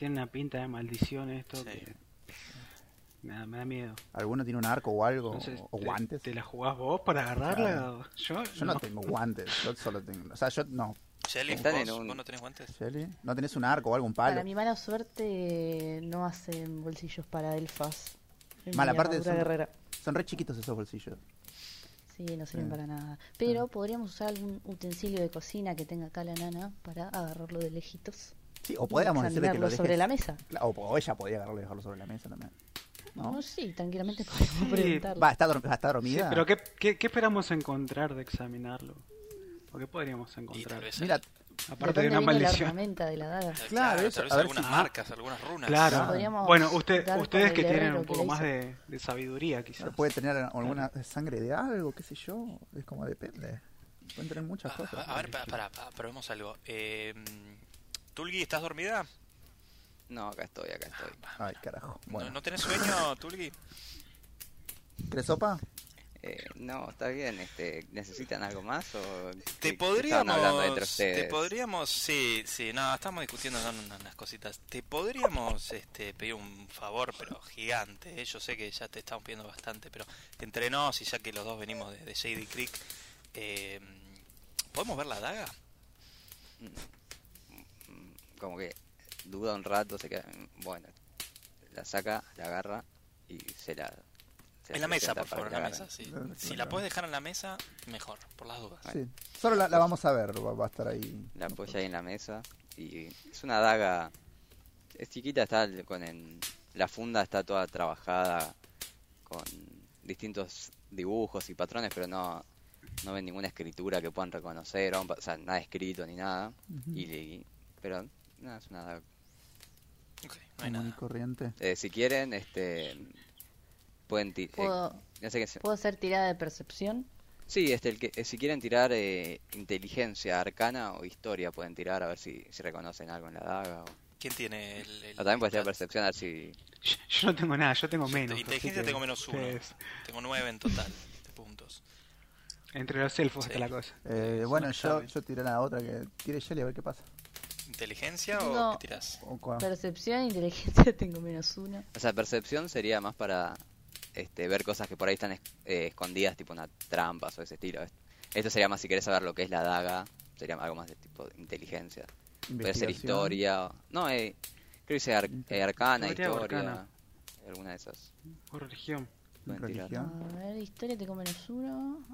Tiene una pinta de maldición esto Sí. que me da, me da miedo. ¿Alguno tiene un arco o algo? Entonces, ¿O ¿te- guantes? ¿Te la jugás vos para agarrarla? Claro. Yo, Yo no tengo guantes, yo solo tengo... O sea, yo no. Shelly, ¿vos, en un- vos no tenés guantes? ¿Shelly? ¿No tenés un arco o algún palo? Para mi mala suerte no hacen bolsillos para elfas. Mala parte son- guerrera. Son re chiquitos esos bolsillos. Sí, no sirven para nada. Pero podríamos usar algún utensilio de cocina que tenga acá la nana para agarrarlo de lejitos. Sí, o y podríamos decirle que lo dejes... sobre la mesa. Claro, O, o ella podía agarrarlo y dejarlo sobre la mesa también. ¿No? No, sí, tranquilamente podemos Sí, preguntarle. Va, ¿está, dorm- está Sí, dormida? pero ¿qué, qué, qué esperamos encontrar de examinarlo? ¿O qué podríamos encontrar? Mira, Aparte ¿De una la maldición. ornamenta de la daga? Claro, eso, tal vez algunas si- marcas, algunas runas. Claro. Podríamos Bueno, usted, ustedes que tienen un poco la más de, de sabiduría, quizás. puede tener alguna sangre de algo, qué sé yo. Es como depende. Pueden tener muchas A, cosas. a- a ver, para, para, probemos algo. Eh, Tulgi, ¿estás dormida? No, acá estoy, acá estoy. Ay, carajo. ¿No, Bueno, ¿No tenés sueño, Tulgi? ¿Querés sopa? Eh, no, está bien. Este, ¿Necesitan algo más o Te podríamos, estaban hablando entre te podríamos, sí, sí, no, estamos discutiendo ¿no? unas, unas cositas. Te podríamos este, pedir un favor, pero gigante. ¿eh? Yo sé que ya te estamos pidiendo bastante, pero entre nos y ya que los dos venimos de, de Shady Creek, eh, ¿podemos ver la daga? Mm, Como que duda un rato, se queda. Bueno, la saca, la agarra y se la. se En la mesa, por favor, en la mesa. Sí. Si la puedes dejar en la mesa, mejor, por las dudas. Sí. Solo la, la vamos a ver, va, va a estar ahí. La apoya ahí en la mesa y es una daga. Es chiquita, está con el- la funda está toda trabajada con distintos dibujos y patrones, pero no no ven ninguna escritura que puedan reconocer, o, sea, nada escrito ni nada. Ujú. y, y- pero nada, es una daga. Ok, no hay Común y nada. corriente. Eh, si quieren, este pueden ti- eh, ¿Puedo, no sé se- ¿Puedo hacer tirada de percepción? Sí, este, el que, eh, si quieren tirar eh, inteligencia arcana o historia, pueden tirar a ver si, si reconocen algo en la daga. O, ¿Quién tiene el, el o también pueden tirar percepción a ver si... Yo, yo no tengo nada, yo tengo Yo menos. inteligencia que tengo menos uno. Tengo nueve en total de puntos. Entre los elfos Sí. está la cosa. Eh, bueno, no yo, yo tiré la otra que tire Shelly a ver qué pasa. ¿Inteligencia No. o qué tirás? Percepción, inteligencia, <laughs> tengo menos uno. O sea, percepción sería más para este, ver cosas que por ahí están es- eh, escondidas, tipo una trampas o ese estilo. Esto sería más si querés saber lo que es la daga, sería algo más de tipo de inteligencia. Puede ser historia. o- No, eh, creo que sea ar- eh, arcana, historia. arcana. Alguna de esas. O. Religión. A ver, historia tengo menos uno.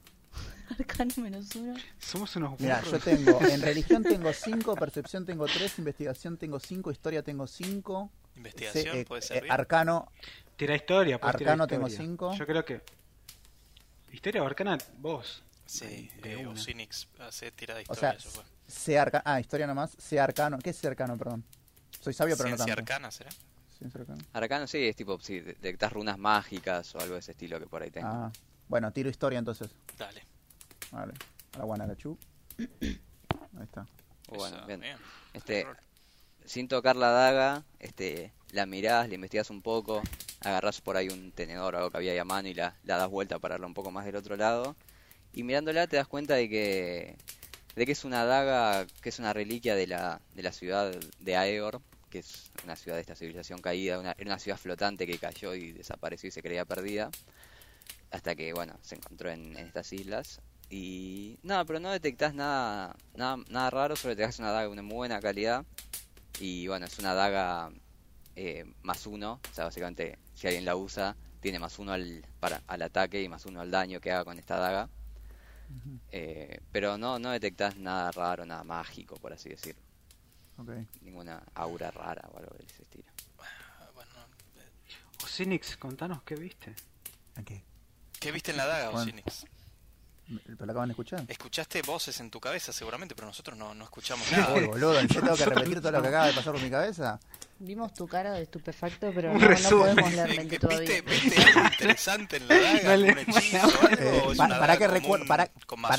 <laughs> Arcano menos uno. Somos unos Mira, yo tengo, <laughs> en religión tengo 5, percepción tengo 3, investigación tengo 5, historia tengo 5, Investigación puede ser eh, arcano, Tira historia, pues tira Arcano tengo historia. cinco. Yo creo que. Historia o arcana, vos. Sí, De eh, una. Osinix hace tirada de o historia. sea, eso fue. sé arcano, ah, historia nomás, sé arcano, ¿qué es sé arcano, perdón? Soy sabio pero no Ciencia tanto. arcana, ¿será? Ciencia arcana. Arcano sí, es tipo si detectas runas mágicas o algo de ese estilo que por ahí tengo. Ah, bueno, tiro historia entonces. Dale. Vale. A la guana, la chu. Ahí está. bueno, bien. bien. Este, Error. sin tocar la daga, este, la mirás, la investigás un poco, agarrás por ahí un tenedor o algo que había ahí a mano y la, la das vuelta para darla un poco más del otro lado. Y mirándola te das cuenta de que, de que es una daga, que es una reliquia de la, de la ciudad de Aeor, que es una ciudad de esta civilización caída, una, era una ciudad flotante que cayó y desapareció y se creía perdida. Hasta que, bueno, se encontró en, en estas islas. Y nada, pero no detectás nada, nada, nada raro, solo detectás una daga de una muy buena calidad. Y bueno, es una daga eh, más uno, o sea, básicamente si alguien la usa, tiene más uno al, para, al ataque y más uno al daño que haga con esta daga. Eh, pero no, no detectás nada raro, nada mágico, por así decirlo. Ok. Ninguna aura rara o algo de ese estilo. Bueno, eh, Osinix, contanos qué viste. ¿A qué? ¿Qué viste en la daga. Osinix? ¿Pero la acaban de escuchar? Escuchaste voces en tu cabeza seguramente, pero nosotros no, no escuchamos <laughs> nada. boludo, ¿en tengo que <laughs> repetir todo lo que acaba de pasar por mi cabeza? Vimos tu cara de estupefacto, pero Un no, podemos leer mente ¿Viste, todavía. ¿Viste algo interesante en la daga? <laughs> ¿Algún hechizo o algo? Eh, ¿O es pa- una para que recuerdo, para,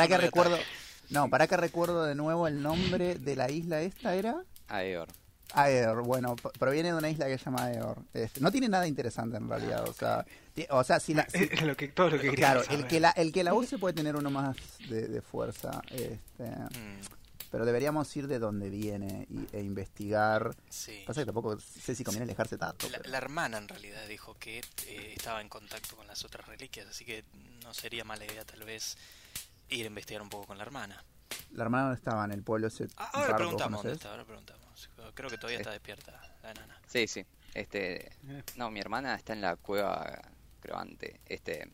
que recuerdo, no, para que recuerdo de nuevo el nombre de la isla esta era Aeor. Aeor, bueno, p- proviene de una isla que se llama Aeor. Este, no tiene nada interesante en realidad, o sea, o sea, si la, <laughs> si- Es lo que, todo lo que quería claro, saber. el que la, el que la use puede tener uno más de, de fuerza, este, Mm, pero deberíamos ir de donde viene y- e investigar. sí. Pasa que tampoco sé si conviene alejarse tanto. La, pero- la hermana en realidad dijo que eh, estaba en contacto con las otras reliquias, así que no sería mala idea tal vez ir a investigar un poco con la hermana. La hermana no estaba en el pueblo ese. Ah, ahora raro preguntamos dónde está, ahora preguntamos. Creo que todavía está despierta la enana. Sí, sí. Este, no, mi hermana está en la cueva croante. Este,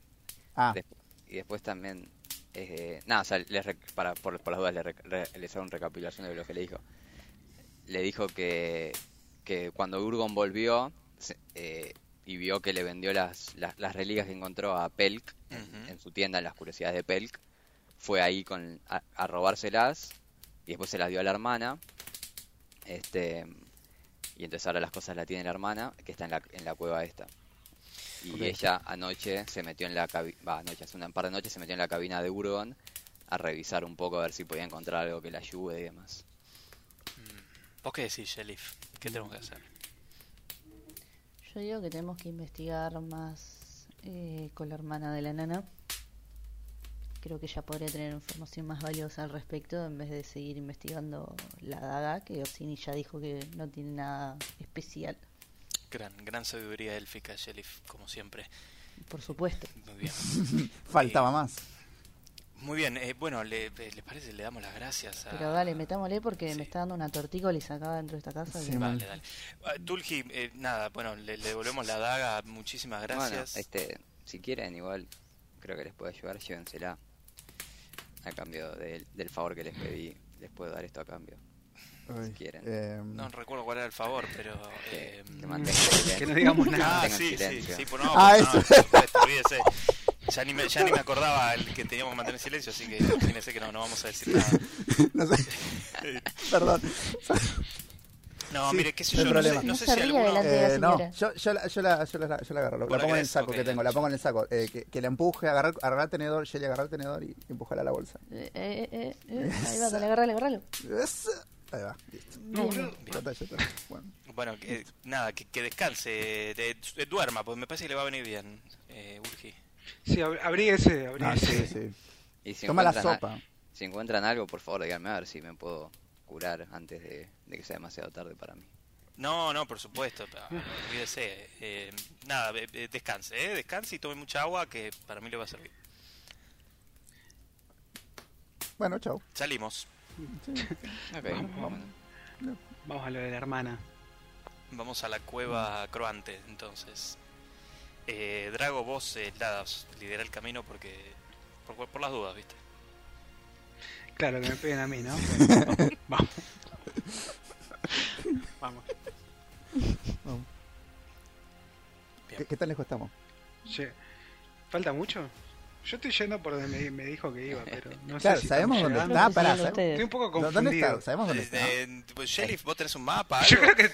Ah, des- y después también, eh, nada, o sea, les para, por, por las dudas, les, re- les hago una recapitulación de lo que le dijo. Le dijo que, que cuando Urgon volvió se- eh, y vio que le vendió las, las, las reliquias que encontró a Pelk en su tienda, en las curiosidades de Pelk, fue ahí con, a, a robárselas y después se las dio a la hermana. Este, y entonces ahora las cosas la tiene la hermana, que está en la, en la cueva esta. Y ella anoche se metió en la cabina, anoche, hace un par de noches se metió en la cabina de Urgon a revisar un poco a ver si podía encontrar algo que la ayude y demás. ¿Vos qué decís, Shelif? ¿Qué tenemos que hacer? Yo digo que tenemos que investigar más eh, con la hermana de la nana. Creo que ella podría tener información más valiosa al respecto en vez de seguir investigando la daga, que Orsini ya dijo que no tiene nada especial, Gran, gran sabiduría élfica, Shelif, como siempre. por supuesto. Muy bien. <laughs> faltaba más. Muy bien, eh, bueno, le, eh, ¿les parece? Le damos las gracias a... Pero dale, metámosle porque Sí. me está dando una tortícola y sacaba dentro de esta casa. Sí, mal. Dale, Tulgi, eh, nada, bueno, le, le devolvemos la daga, muchísimas gracias. Bueno, este, si quieren, igual creo que les puedo ayudar, llévensela. A cambio del, del favor que les pedí, les puedo dar esto a cambio. Ay, quieren. eh, No recuerdo cuál era el favor, pero... Que, eh, que silencio. Que no digamos nada. Ah, sí, sí, silencio. sí, pues no, Ah, no, eso. olvídese. Ya ni, me, ya ni me acordaba el que teníamos que mantener silencio, así que imagínense que no, no vamos a decir nada. <laughs> no sé. <laughs> Perdón. No, Sí, mire, qué sé yo, no sé, problema. no sé si alguno... Eh, no, yo, yo, la, yo, la, yo, la, yo la agarro. ¿Vos La la pongo en el saco que tengo, la pongo en el saco. Eh, que, que la empuje, agarrar, agarrar el tenedor, Shelly agarrar el tenedor y empujar a la bolsa. Eh, eh, eh, eh, ahí va, dale, agarralo, agarralo. Ahí va, listo. No, Bien. Bueno. Bueno, que, nada, que, que descanse, de, de- duerma, pues me parece que le va a venir bien, eh, Urgi. Sí, ab- abríguese, Ah, abríguese. sí, sí. Y si Toma la sopa. si encuentran algo, por favor, díganme a ver si me puedo curar antes de, de que sea demasiado tarde para mí. No, no, por supuesto, olvídese. eh, nada, descanse, ¿eh? Descanse y tome mucha agua que para mí le va a servir. Bueno, chau. Salimos. <laughs> Ok, Vamos. a lo de la hermana. Vamos a la cueva croante, entonces. Eh, Drago, vos eh, nada, lidera el camino porque por, por las dudas, ¿viste? Claro, que me peguen a mí, ¿no? <laughs> Vamos. Vamos. Vamos. ¿Qué, qué tan lejos estamos? Che, ¿Falta mucho? Yo estoy yendo por donde me, me dijo que iba, pero no Claro, sé si sabemos dónde llegando. está. Pará, ¿sabes? ustedes. Estoy un poco ¿Dónde confundido. está? ¿Sabemos dónde está? eh, pues, Sheriff, vos tenés un mapa. Yo creo que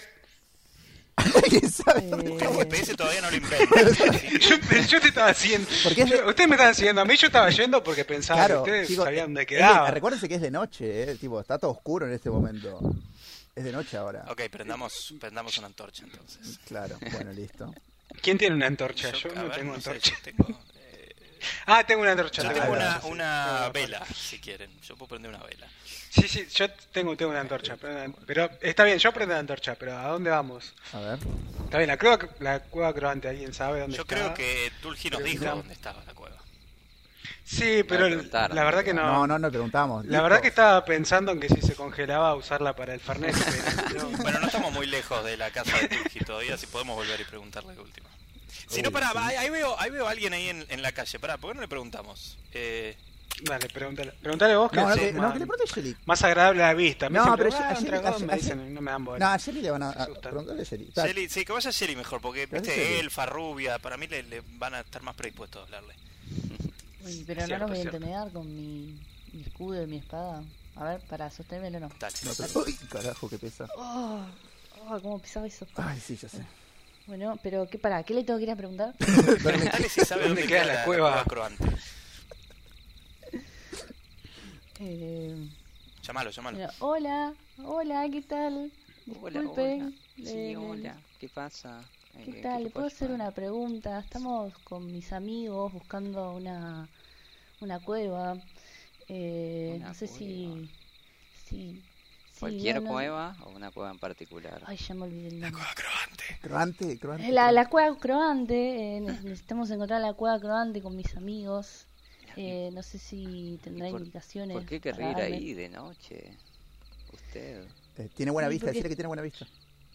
¿Quién sabe Eh, El GPS todavía no lo invento. así que- yo, yo te estaba haciendo. Porque es de- yo- ustedes me estaban siguiendo a mí, yo estaba yendo porque pensaba Claro, que ustedes chicos, sabían dónde es de- quedaba. recuérdense que es de noche, eh, tipo, está todo oscuro en este momento. Es de noche ahora. Ok, prendamos, prendamos una antorcha entonces. Claro, bueno, listo. ¿Quién tiene una antorcha? Yo, a no ver, tengo no sé, antorcha. yo tengo, eh, Ah, tengo una antorcha. yo tengo una, una vela, si quieren. Yo puedo prender una vela. Sí, sí, yo tengo, tengo una antorcha. Pero, pero está bien, yo prendo la antorcha, pero ¿a dónde vamos? A ver. Está bien, la cueva, la cueva croante, ¿alguien sabe dónde Yo está? creo que Tulgi nos dijo dónde estaba la cueva. Sí, pero la verdad que no. No, no, no preguntamos. La verdad que estaba pensando en que si se congelaba usarla para el Fernet. pero no. <laughs> Bueno, no estamos muy lejos de la casa de Tulgi todavía, si podemos volver y preguntarle de última. Si no, pará, ahí, ahí veo, ahí veo a alguien ahí en, en la calle. Pará, ¿por qué no le preguntamos? Eh, Dale, pregúntale. Preguntale vos que No, no, que, no, más, que le pregunte a Shelly. más agradable a la vista. Me No, dicen, pero ah, a Shelly- dragón", a- me a- dicen y no me dan bola. No, a Shelly le van a, a preguntarle a Shelly. Shelly, sí, que vaya Shelly mejor, porque viste, elfa, rubia, para mí le, le van a estar más predispuestos a hablarle. <laughs> Uy, pero Cierto, no lo voy a intimidar con mi, mi escudo y mi espada. A ver, para sostenerme o no. Dale. No, pero- Uy, carajo, qué pesa. Oh, oh, cómo pisaba eso. Ay, sí, ya sé. Bueno, pero ¿qué para? ¿Qué le tengo que ir a preguntar? <laughs> Dale si sabe ¿Dónde queda la cueva croante. Eh, Llámalo, llámalo. hola, hola, ¿qué tal? Hola, Disculpen, hola. Sí, le- hola. ¿Qué pasa? Eh, ¿Qué tal? ¿Le puedo hacer una pregunta? Estamos con mis amigos buscando una, una cueva. Eh, Una no sé si, cueva. si, si ¿Cualquier cueva o una cueva en particular? Ay, ya me olvidé el La nombre. cueva croante. Croante, croante. La, la cueva croante, eh, ne- <laughs> necesitamos encontrar la cueva croante con mis amigos. Eh, no sé si tendrá ¿Y por- indicaciones. ¿Por qué querría ir ahí de noche? Usted. Eh, tiene buena Sí, vista, decirle que tiene buena vista.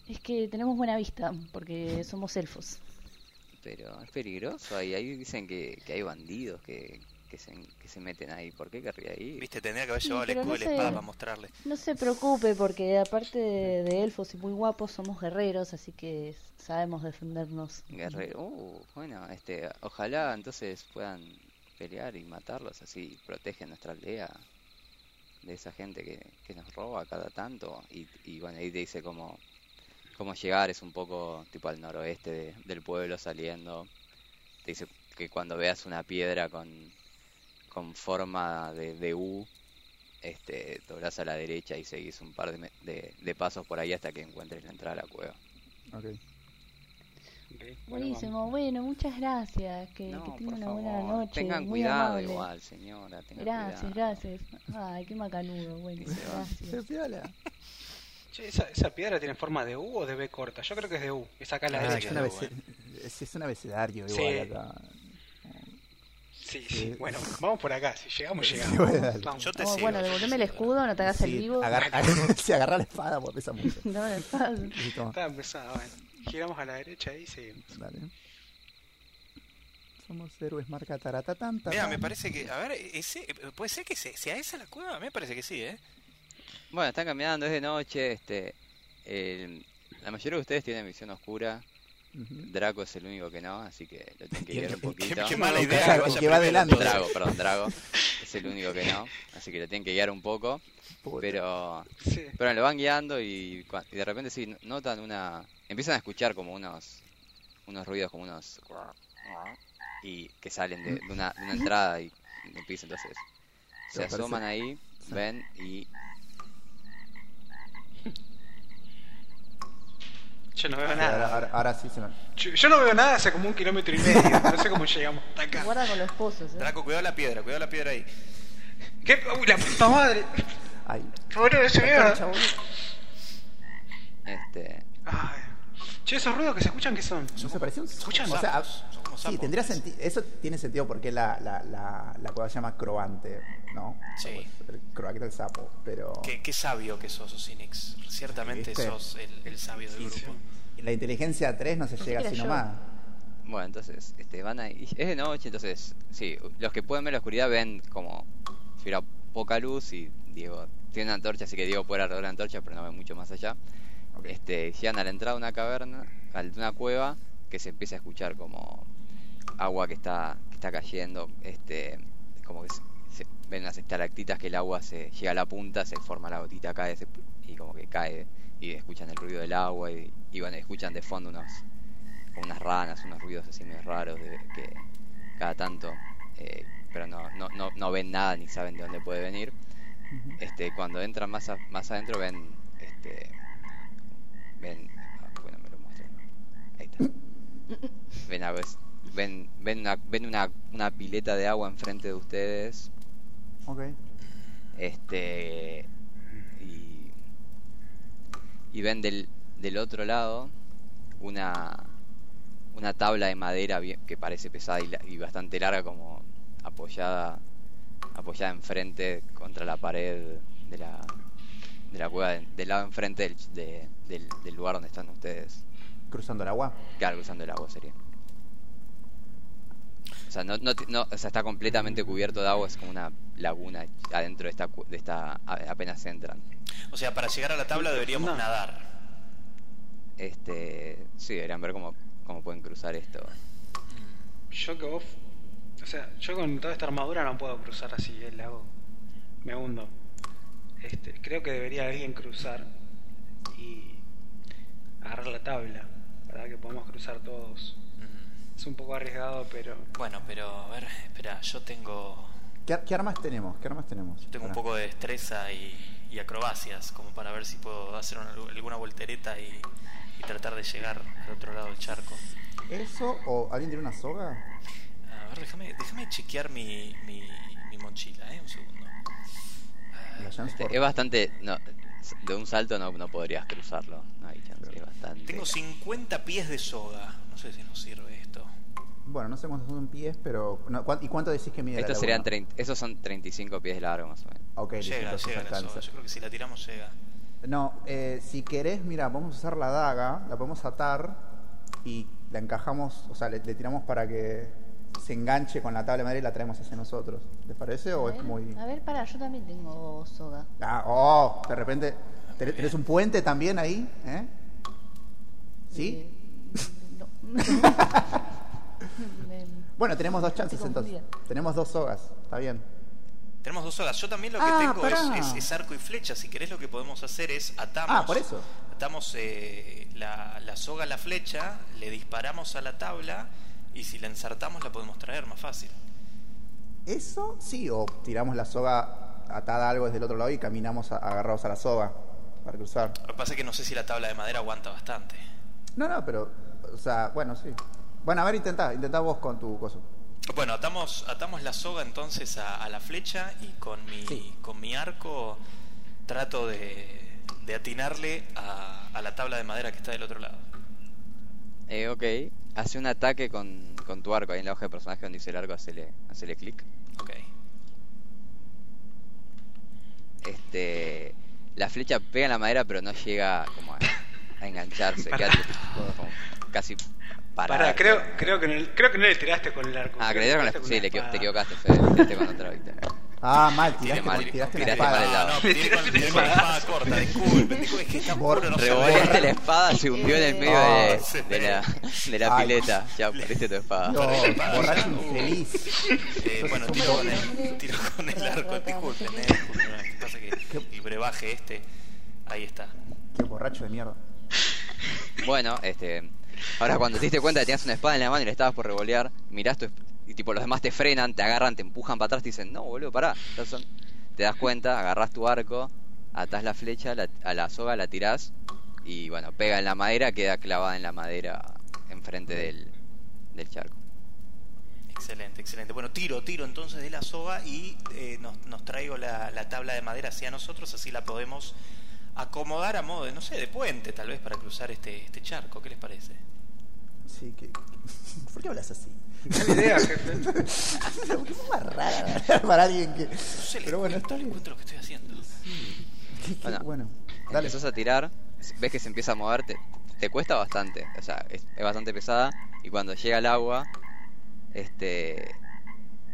Es que tenemos buena vista, porque somos elfos. Pero es peligroso ahí. Ahí dicen que, que hay bandidos que, que, se, que se meten ahí. ¿Por qué querría ir? Viste, tendría que haber Sí, llevado el escudo no y la espada para mostrarle. No se preocupe, porque aparte de, de elfos y muy guapos, somos guerreros, así que sabemos defendernos. Guerrero. Uh, bueno, este, ojalá entonces puedan pelear y matarlos así protegen nuestra aldea de esa gente que, que nos roba cada tanto. Y, bueno ahí te dice cómo, cómo llegar es un poco tipo al noroeste de- del pueblo saliendo. Te dice que cuando veas una piedra con, con forma de, de U este doblas a la derecha y seguís un par de, de, pasos por ahí hasta que encuentres la entrada a la cueva. Ok. Buenísimo, bueno, muchas gracias, que, No, que por tenga una buena noche. tengan muy cuidado amable. igual, señora, tengan Gracias, cuidado. gracias. Ay, qué macanudo, bueno, gracias. <laughs> Che, ¿esa, ¿esa piedra tiene forma de U o de B corta? Yo creo que es de U. Es acá a la Ah, es, derecha. que abece- bueno. es, es un abecedario Sí. igual acá. Sí, sí. Sí. Bueno, vamos por acá. Si llegamos, Sí, llegamos. Vamos. Yo te Oh, sigo. bueno, devolveme el escudo, no te hagas el Sí, vivo. agarra, <laughs> <laughs> sí, agarra la espada porque pesa mucho. No. Sí, toma, Está empezado, bueno. Giramos a la derecha y seguimos. dale. Somos héroes marca taratatán. Mira, me parece que. A ver, ese, puede ser que se- sea esa la cueva. A mí me parece que sí, ¿eh? Bueno, están caminando, es de noche, este, el- la mayoría de ustedes tienen visión oscura. Draco es el único que no, así que lo tienen que <laughs> guiar un poquito. Qué mala idea que que va adelante. Drago, perdón, Drago <laughs> es el único que no, así que lo tienen que guiar un poco, Puta. pero, Sí. pero lo van guiando y, de repente sí, notan una, empiezan a escuchar como unos, unos ruidos como unos y que salen de, de una, de una entrada y piso, entonces se asoman ahí, ven y Yo no veo ahora, nada. ahora- ahora sí se me. Yo, yo no veo nada hace como un kilómetro y medio. No sé cómo llegamos hasta acá. Guarda con los pozos, eh. Draco, cuidado la piedra, cuidado la piedra ahí. ¿Qué? Uy, la puta madre. Ay, Boludo, ese mierda. este Ay. Che, esos ruidos que se escuchan, ¿qué son? No se pareció un. Escuchan, o sea, sapos, son como sí, tendría sentido. Eso tiene sentido porque la, la, la, la cueva se llama Croante, ¿no? Sí. El croante el sapo, pero. Qué, qué sabio que sos, Osinix. Ciertamente ¿Viste? sos el, el sabio del grupo. La inteligencia 3 no se llega así nomás. Bueno, entonces, este, van ahí. Es de noche, entonces, sí, los que pueden ver la oscuridad ven como si hubiera poca luz y Diego tiene una antorcha, así que Diego puede alrededor de la antorcha, pero no ve mucho más allá. Este, llegan a la entrada de una caverna, a una cueva, que se empieza a escuchar como agua que está, que está cayendo, este, como que se, se- ven las estalactitas que el agua se llega a la punta, se forma la gotita, cae se- y como que cae, y escuchan el ruido del agua, y, y bueno, escuchan de fondo unos unas ranas, unos ruidos así medio raros de, que cada tanto, eh, pero no, no, no, no ven nada ni saben de dónde puede venir. Este, cuando entran más, a- más adentro ven, este, ven, ah, bueno me lo muestro, ahí está. Ven es- ven, ven una, ven una, una pileta de agua enfrente de ustedes, Ok. este, y, y ven del, del otro lado una, una tabla de madera bien- que parece pesada y, y bastante larga como apoyada apoyada enfrente contra la pared de la de la cueva de- del lado enfrente del, de- del, del lugar donde están ustedes Cruzando el agua. claro cruzando el agua sería o sea no, no, no- o sea está completamente cubierto de agua es como una laguna adentro de esta cu- de esta apenas entran O sea, para llegar a la tabla deberíamos No. nadar. este sí deberían ver cómo, cómo pueden cruzar esto Yo que vos. O sea, yo con toda esta armadura no puedo cruzar así el lago. Me hundo. Este, creo que debería alguien cruzar y agarrar la tabla para que podamos cruzar todos. Mm. Es un poco arriesgado, pero Bueno, pero a ver, espera, yo tengo ¿Qué, qué armas tenemos? ¿Qué armas tenemos? Yo tengo un poco de destreza y, y acrobacias, como para ver si puedo hacer una- alguna voltereta y, y tratar de llegar al otro lado del charco. ¿Eso o alguien tiene una soga? A ver, déjame, déjame chequear mi, mi, mi mochila, ¿eh? Un segundo. Este, es bastante. No, de un salto no, no podrías cruzarlo. No hay chance, es bastante. Tengo 50 pies de soga. No sé si nos sirve esto. Bueno, no sé cuántos son pies, pero... no, ¿cuán- ¿Y cuánto decís que mide la Estos serían? 30, esos son 35 pies de largo más o menos. Ok, Llega, llega la soga. Yo creo que si la tiramos llega. No, eh, si querés, mira, vamos a usar la daga, la podemos atar y la encajamos, o sea, le, le tiramos para que se enganche con la tabla de madera y la traemos hacia nosotros. ¿Les parece o a, es ver, muy...? a ver, para, yo también tengo soga. Ah, oh, de repente, ¿tenés, un puente también ahí? ¿Eh? ¿Sí? Eh, <laughs> no. <laughs> <laughs> Bueno, tenemos dos chances entonces. Tenemos dos sogas, está bien. Tenemos dos sogas. Yo también lo que Ah, tengo es, pará. es- es arco y flecha. Si querés lo que podemos hacer es atamos. Ah, por eso. Atamos eh, la, la soga a la flecha, le disparamos a la tabla y si la ensartamos la podemos traer más fácil. ¿Eso? Sí, o tiramos la soga atada a algo desde el otro lado y caminamos a- agarrados a la soga para cruzar. Lo que pasa es que no sé si la tabla de madera aguanta bastante. No, no, pero, o sea, bueno, sí. Bueno, a ver, intentá, intentá vos con tu coso. Bueno, atamos, atamos la soga entonces a, a la flecha y con mi, Sí. con mi arco trato de, de atinarle a, a la tabla de madera que está del otro lado. Eh, ok, hace un ataque con, con tu arco ahí en la hoja de personaje donde dice el arco, hacele, hacele clic. Ok. Este, la flecha pega en la madera pero no llega como a, a engancharse, queda tipo <laughs> como casi parada. Pará, creo, creo, que no, creo que no le tiraste con el arco. Ah, creo que le tiraste la... con Sí, una le, te equivocaste, Fede. Tiraste con otra Víctor. Ah, mal, tiraste, mal, tiraste la espada. mal el dado. No, tiré con, tiré con la espada corta, disculpen, disculpen, es que está puro, no la espada, se hundió en el medio de, la, de la Ay. pileta. Ya perdiste tu espada. No, borracho Uh. infeliz. Eh, bueno, tiro con el, tiro con el arco, disculpen, eh, disculpen, lo que pasa que el brebaje este, ahí está. Qué borracho de mierda. Bueno, este. Ahora, cuando te diste cuenta que tenías una espada en la mano y le estabas por revolear, mirás tu y tipo los demás te frenan, te agarran, te empujan para atrás, te dicen, no, boludo, pará. ya son-". Te das cuenta, agarrás tu arco, atás la flecha a la soga, la tirás y bueno, pega en la madera, queda clavada en la madera enfrente del, del charco. Excelente, excelente. Bueno, tiro, tiro entonces de la soga y eh, nos, nos traigo la, la tabla de madera hacia nosotros, así la podemos acomodar a modo de, no sé, de puente tal vez para cruzar este, este charco. ¿Qué les parece? Sí, que... <laughs> ¿Por qué hablas así? Buena idea, jefe. <laughs> Qué forma rara para alguien que... No sé, Pero bueno, está bien. lo que estoy haciendo. Qué- qué- Bueno, bueno, dale. Empezás a tirar, ves que se empieza a mover, te, te cuesta bastante, o sea, es, es bastante pesada y cuando llega al agua, este,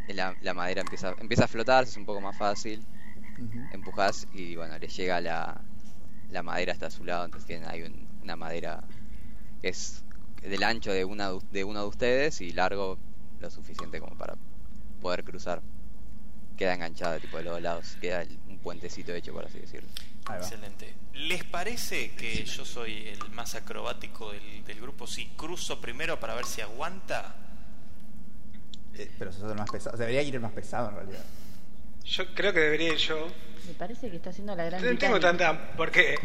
la, la madera empieza, empieza a flotar, es un poco más fácil, Ujú. empujás y bueno, le llega la, la madera hasta su lado, entonces tienen ahí un- una madera que es del ancho de, una, de uno de ustedes y largo lo suficiente como para poder cruzar. Queda enganchada tipo de los dos lados, queda el- un puentecito hecho por así decirlo. Excelente. ¿Les parece que yo soy el más acrobático del, del grupo si cruzo primero para ver si aguanta? Eh, pero sos el más pesado. Debería ir el más pesado en realidad. Yo creo que debería ir yo. Me parece que está haciendo la gran No tengo tanta. Porque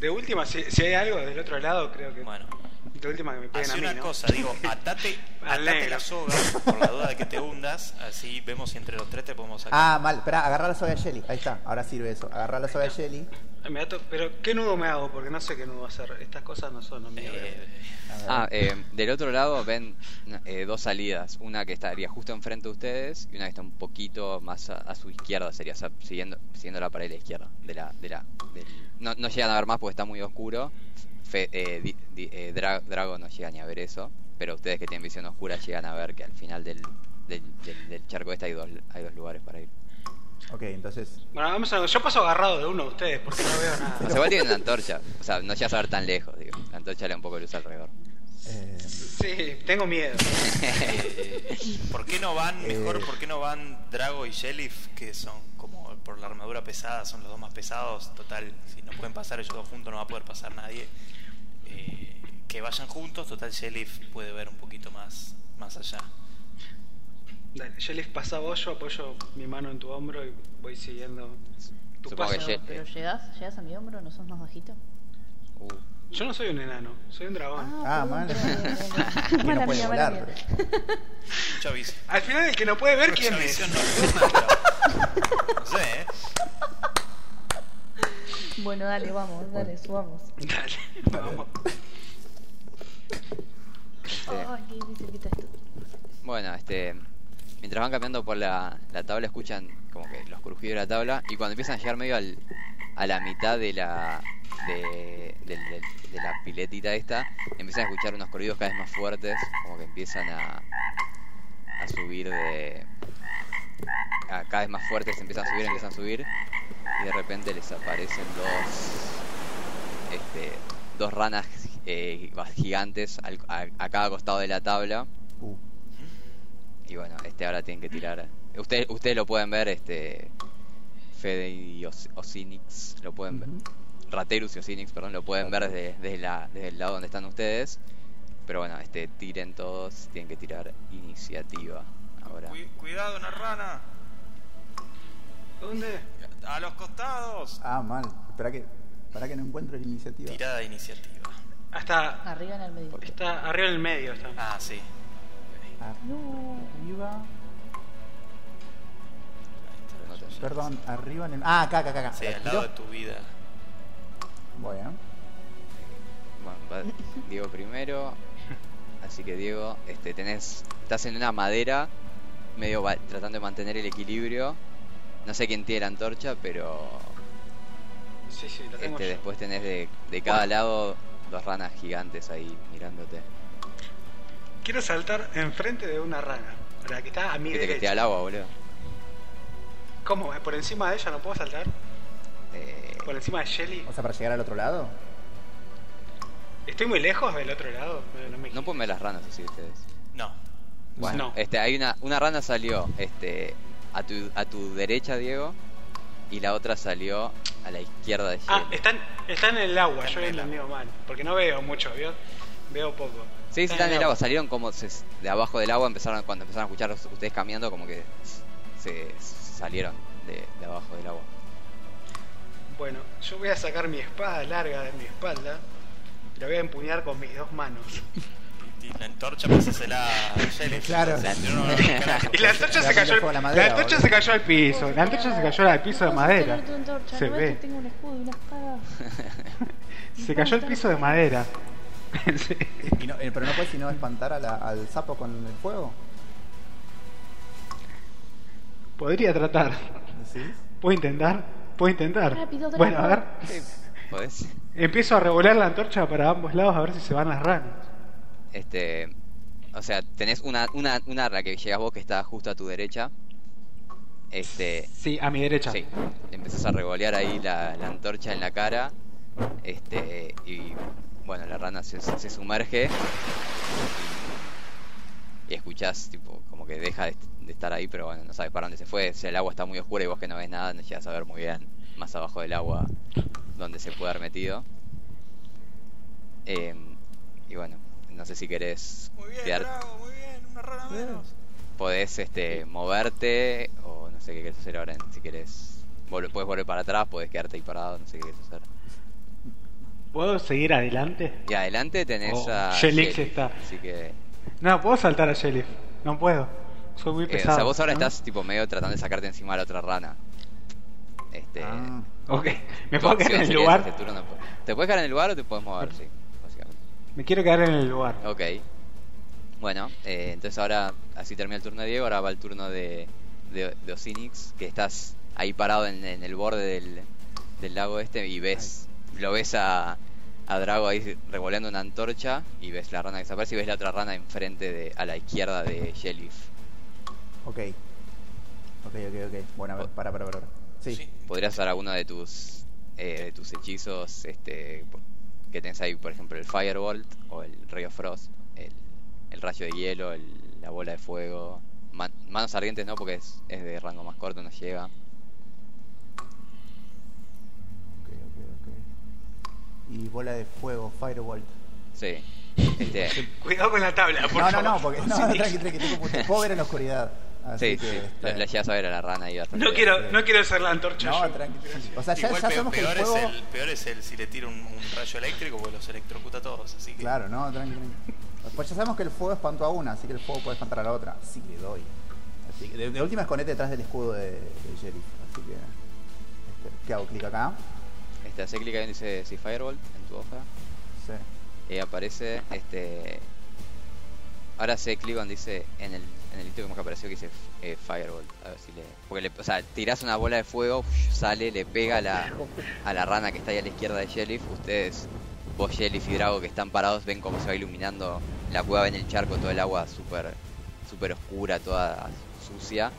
de última, si, si hay algo del otro lado, creo que. Bueno, De última que me peguen a Hace mí. una ¿no? cosa, digo, <laughs> atate, atate la soga por la duda de que te hundas, así vemos si entre los tres te podemos sacar. Ah, mal. Espera, agarrar la soga de Shelly. Ahí está. Ahora sirve eso. Agarrar la soga de. Me ato- Pero, ¿qué nudo me hago? Porque no sé qué nudo hacer. Estas cosas no son lo mío. Eh. Ah, eh, del otro lado ven eh, dos salidas. Una que estaría justo enfrente de ustedes y una que está un poquito más a, a su izquierda, sería o sea, siguiendo, siguiendo la pared de la izquierda. De la, de la, del- no, no llegan a ver más porque está muy oscuro. Fe- eh, di- di- eh, Dra- Drago no llega ni a ver eso. Pero ustedes que tienen visión oscura llegan a ver que al final del, del, del- del charco este hay dos, hay dos lugares para ir. Ok, entonces. Bueno, vamos a Yo paso agarrado de uno de ustedes porque no veo O nada. sea, igual tienen una antorcha. O sea, no llegas a ver tan lejos, digo. La antorcha le da un poco de luz alrededor. eh, Sí, tengo miedo. eh, <laughs> ¿Por qué no van mejor? Eh. ¿Por qué no van Drago y Shelif, que son como por la armadura pesada, son los dos más pesados? Total, si no pueden pasar ellos dos juntos, no va a poder pasar nadie. Eh, que vayan juntos, total, Shelif puede ver un poquito más, más allá. Dale, Shelly pasa vos, yo apoyo mi mano en tu hombro y voy siguiendo tu paso. Pero, llegás, llegás a mi hombro, ¿no sos más bajito? Uh, Yo no soy un enano, soy un dragón. Ah, perdón, mal. <laughs> Que no puede mía, volar, pero-. Al final el que no puede ver quién es. <laughs> No sé, ¿eh? Bueno, dale, vamos, dale, subamos. Dale, <laughs> vamos. este, Ay, qué esto. Bueno, este, mientras van cambiando por la, la tabla escuchan como que los crujidos de la tabla y cuando empiezan a llegar medio al, a la mitad de la de, de la piletita esta, empiezan a escuchar unos corridos cada vez más fuertes, como que empiezan a, a subir de a cada vez más fuertes, empiezan a subir, empiezan a subir y de repente les aparecen dos este, dos ranas eh, gigantes al- a, a cada costado de la tabla. Uh, Y bueno, este ahora tienen que tirar. Ustedes ustedes lo pueden ver, este Fede y Os- Osinix lo pueden ver. Raterus y Osinix, perdón, lo pueden ver desde, desde, la, desde el lado donde están ustedes. Pero bueno, este tiren todos, tienen que tirar iniciativa. Ahora. Cu- cuidado, una rana. ¿Dónde? A los costados. Ah, mal. Espera que, para que no encuentro la iniciativa. Tirada de iniciativa. Hasta Arriba en el medio. está arriba en el medio está. Ah, sí. No. Arriba. Perdón, arriba en el. Ah, acá, acá, acá. Sí, ¿La al lado de tu vida. Bueno. Bueno, va Diego primero. Así que Diego, este tenés. Estás en una madera, medio va- tratando de mantener el equilibrio. No sé quién tiene la antorcha, pero Sí, sí, lo tengo este yo. después tenés de, de cada lado dos ranas gigantes ahí mirándote. Quiero saltar enfrente de una rana, la que está a mi Que te que esté al derecha. agua, boludo. ¿Cómo? ¿Por encima de ella no puedo saltar? Eh, ¿Por encima de Shelly? O sea, para llegar al otro lado. ¿Estoy muy lejos del otro lado? No, no me- no pueden ver las ranas así ustedes. No. Bueno, No. este, hay una, una rana salió este, a, tu, a tu derecha, Diego, y la otra salió a la izquierda de Ah, Shelly. están, están en el agua, yo en he el entendido mal. Porque no veo mucho, ¿vio? Veo poco. Sí, sí, están en el agua, salieron como se- de abajo del agua, empezaron cuando empezaron a escuchar ustedes caminando, como que se, se salieron de, de abajo del agua. Bueno, yo voy a sacar mi espada larga de mi espalda y la voy a empuñar con mis dos manos. Y la antorcha pasásela a Shelly. Claro. No, no. Y la antorcha se cayó, prende fuego a la madera, la antorcha boludo. se cayó al piso, la antorcha se cayó al piso de ¿Cómo madera. Se ¿No ves ve. <laughs> Se cayó al piso de madera. <laughs> Sí. Y no- eh, pero no puedes sino espantar a la- al sapo con el fuego. Podría tratar. ¿Puedo intentar? ¿Puedo intentar? Rápido, bueno, a ver. Empiezo a revolear la antorcha para ambos lados a ver si se van las ranas. Este, o sea, tenés una, una, una rana que llegas vos que está justo a tu derecha. Este, Sí, a mi derecha. Sí, empezás a revolear ahí la, la antorcha en la cara. Este, y bueno, la rana se, se sumerge. Y, y escuchás, tipo, como que deja de, de estar ahí, pero bueno, no sabes para dónde se fue. Si el agua está muy oscura y vos que no ves nada, no llegas a ver muy bien más abajo del agua dónde se puede haber metido. Em, y bueno, no sé si querés Muy bien, quedar- Drago, muy bien. Una rana menos. podés este moverte o no sé qué querés hacer ahora si querés vol- puedes volver para atrás podés quedarte ahí parado no sé qué querés hacer ¿Puedo seguir adelante? y adelante tenés Oh, a está. así que No, puedo saltar a Shelly. No puedo. Soy muy eh, pesado. o sea vos ahora ¿no? estás tipo medio tratando de sacarte encima a la otra rana este Ah. Ok. <laughs> ¿Me puedo quedar en el lugar? este turno, no puedes- te puedes quedar en el lugar o te puedes mover sí básicamente Me quiero quedar en el lugar. Ok. Bueno, eh, entonces ahora, así termina el turno de Diego, ahora va el turno de, de, de Osinix, que estás ahí parado en, en el borde del, del lago este y ves, lo ves a, a Drago ahí revoleando una antorcha y ves la rana que desaparece y ves la otra rana enfrente de, a la izquierda de Shelif. Ok. Ok, ok, ok. Bueno, a ver, para, para, para. Sí. Sí. Podrías usar alguno de tus eh, de tus hechizos este que tenés ahí, por ejemplo, el Firebolt o el Ray of Frost, el, el rayo de hielo, el- la bola de fuego. Man- manos ardientes no, porque es, es de rango más corto, no llega. Ok, ok, ok. Y bola de fuego, Firebolt. Sí. <laughs> Este, Cuidado con la tabla, por No, no, favor. <laughs> no, porque. No, no, tranqui, tranqui, tengo ver en la oscuridad. Así Sí, que, sí, este, la, la llegas a ver a la rana No quiero, no quiero ser la antorcha. No, yo. tranqui. O sea, ya, Igual ya sabemos que el peor, fuego. es el, peor es el si le tira un, un rayo eléctrico porque los electrocuta a todos. Así que Claro, no, tranqui, tranqui. Pues ya sabemos que el fuego espantó a una, así que el fuego puede espantar a la otra. Sí, le doy. Así que de, de última esconete detrás del escudo de, de Sheriff. Así que. Este, ¿Qué hago? Clic acá. Este, hace clic ahí donde dice sí, Firebolt en tu hoja. Sí. Y aparece este. Ahora hace clic donde dice en el, en el hito como que apareció que dice eh, Firebolt. A ver si le. Porque le, o sea, tirás una bola de fuego, sale, le pega a la, a la rana que está ahí a la izquierda de Sheriff. Ustedes, vos, Sheriff y Drago que están parados, ven cómo se va iluminando la cueva, ven el charco, todo el agua súper super oscura, toda sucia.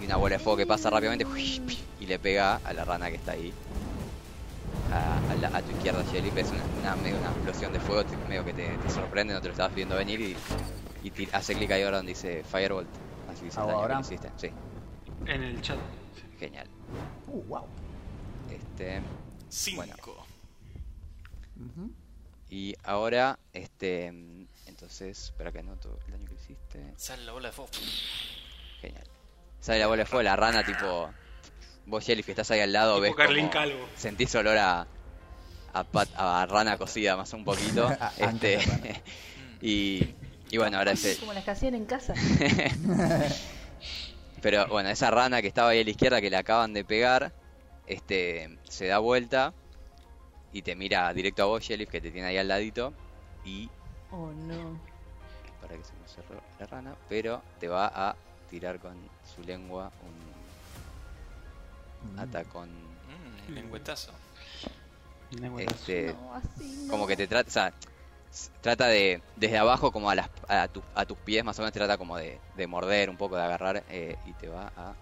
Y una bola de fuego que pasa rápidamente y le pega a la rana que está ahí a, tu izquierda, Sheriff, es una, una, explosión de fuego, medio que te, te sorprende, no te lo estabas viendo venir y, y hace clic ahí ahora donde dice Firebolt, así dice el ¿Hago daño que ahora? le hiciste. Sí, En el chat. genial. Uh, wow. Este, 5. Bueno. y ahora, este, entonces, espera que anoto el daño que hiciste. Sale la bola de fuego. Genial. Sale la bola de fuego, la rana tipo... Vos, que estás ahí al lado, Tipo ves Carlín como Calvo. Sentís olor a... A, pat- a rana cocida más un poquito. <laughs> A- este, <laughs> y, y bueno, ahora ese... Como las que hacían en casa. <laughs> Pero bueno, esa rana que estaba ahí a la izquierda que le acaban de pegar, este, se da vuelta y te mira directo a vos, Sheriff, que te tiene ahí al ladito. Y Oh no. para que se me cerró la rana, pero te va a tirar con su lengua un atacón. Mm, lengüetazo. Este, No, así no. como que te trata, o sea, trata de desde abajo como a, las, a, tu- a tus pies más o menos trata como de, de morder un poco de agarrar eh, y te va a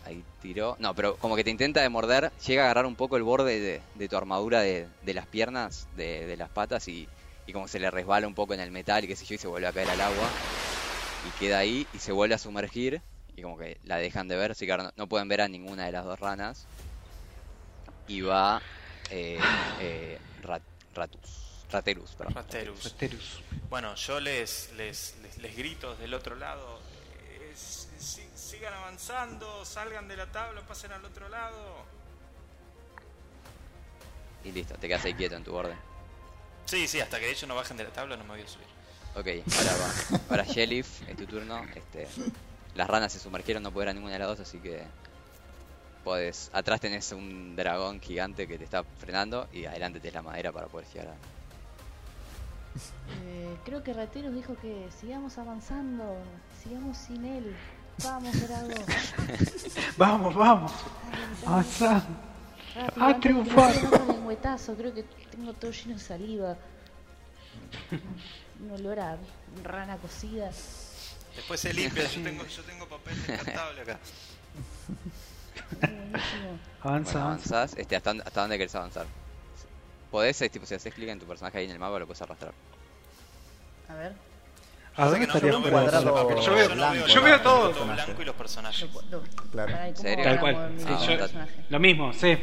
ahí tiró. No pero como que te intenta de morder llega a agarrar un poco el borde de, de tu armadura de, de las piernas de, las patas y, y como se le resbala un poco en el metal y qué sé yo y se vuelve a caer al agua. Y queda ahí y se vuelve a sumergir y como que la dejan de ver. Así que no, no pueden ver a ninguna de las dos ranas. Y va eh, eh, Ratus, Raterus, perdón. Raterus. Asterus. Bueno, yo les, les, les, les grito desde el otro lado. eh, si- sigan avanzando, salgan de la tabla, pasen al otro lado. Y listo, te quedas ahí quieto en tu orden. Sí, sí, hasta que ellos no bajen de la tabla no me voy a subir. Ok, ahora va. Ahora Sheriff, es tu turno. Este, las ranas se sumergieron, no a ninguna de las dos, así que podés. Atrás tenés un dragón gigante que te está frenando y adelante tenés la madera para poder llegar a. Eh, creo que Rateros dijo que sigamos avanzando, sigamos sin él. Vamos, Drago. <laughs> Vamos, vamos. Avanzá. Rápido, ¡A triunfar! lengüetazo, creo que tengo todo lleno de saliva. Un olor a rana cocida. Después se limpia, yo tengo, yo tengo papel descartable acá. <laughs> Avanza, Bueno, avanza. avanzás. Este, ¿hasta, dónde- ¿Hasta dónde querés avanzar? Podés, eh, tipo, si haces clic en tu personaje ahí en el mapa, lo puedes arrastrar. A ver. ¿A dónde Que no- estaría no me esperando? cuadrado Yo veo- blanco, yo veo ¿no? todo. todo blanco y los personajes. Lo puedo- Claro. Pará, ¿y cómo ¿Serio? Tal cual. Sí, yo- personaje? Lo mismo, sí.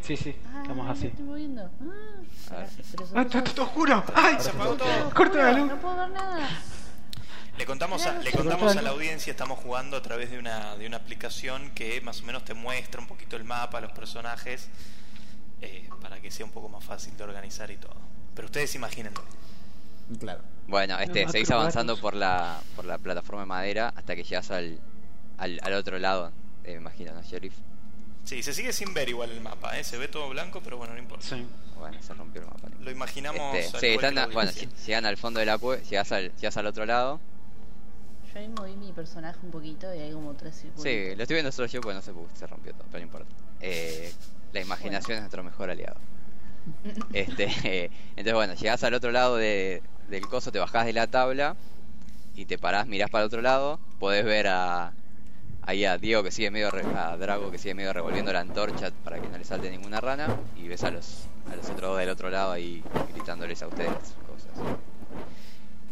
Sí, sí. Ah, Estamos me así. estoy moviendo. Ah, ¡Ah, está todo oscuro! ¡Ay, se apagó todo! ¡Corta la luz! No puedo ver nada. Le contamos, a, le contamos a la audiencia, estamos jugando a través de una, de una aplicación que más o menos te muestra un poquito el mapa, los personajes, eh, para que sea un poco más fácil de organizar y todo. Pero ustedes imagínenlo. Claro. Bueno, este, seguís avanzando por la, por la plataforma de madera hasta que llegas al, al, al otro lado, eh, me imagino, ¿no, Sheriff? Sí, se sigue sin ver igual el mapa, ¿eh? se ve todo blanco, pero bueno, no importa. Sí. Bueno, se rompió el mapa. Lo imaginamos. Este, al sí, están, bueno, llegan al fondo de la cueva, llegas al, llegas al otro lado. Yo ahí moví mi personaje un poquito y hay como tres circuitos. Sí, lo estoy viendo solo yo porque no sé por se rompió todo, pero no importa. Eh, la imaginación es nuestro mejor aliado. <laughs> Este, entonces bueno, llegás al otro lado de- del coso, te bajás de la tabla y te parás, mirás para el otro lado, podés ver a ahí a Diego que sigue medio re- a Drago que sigue medio revolviendo la antorcha para que no le salte ninguna rana y ves a los a los otros dos del otro lado ahí gritándoles a ustedes cosas.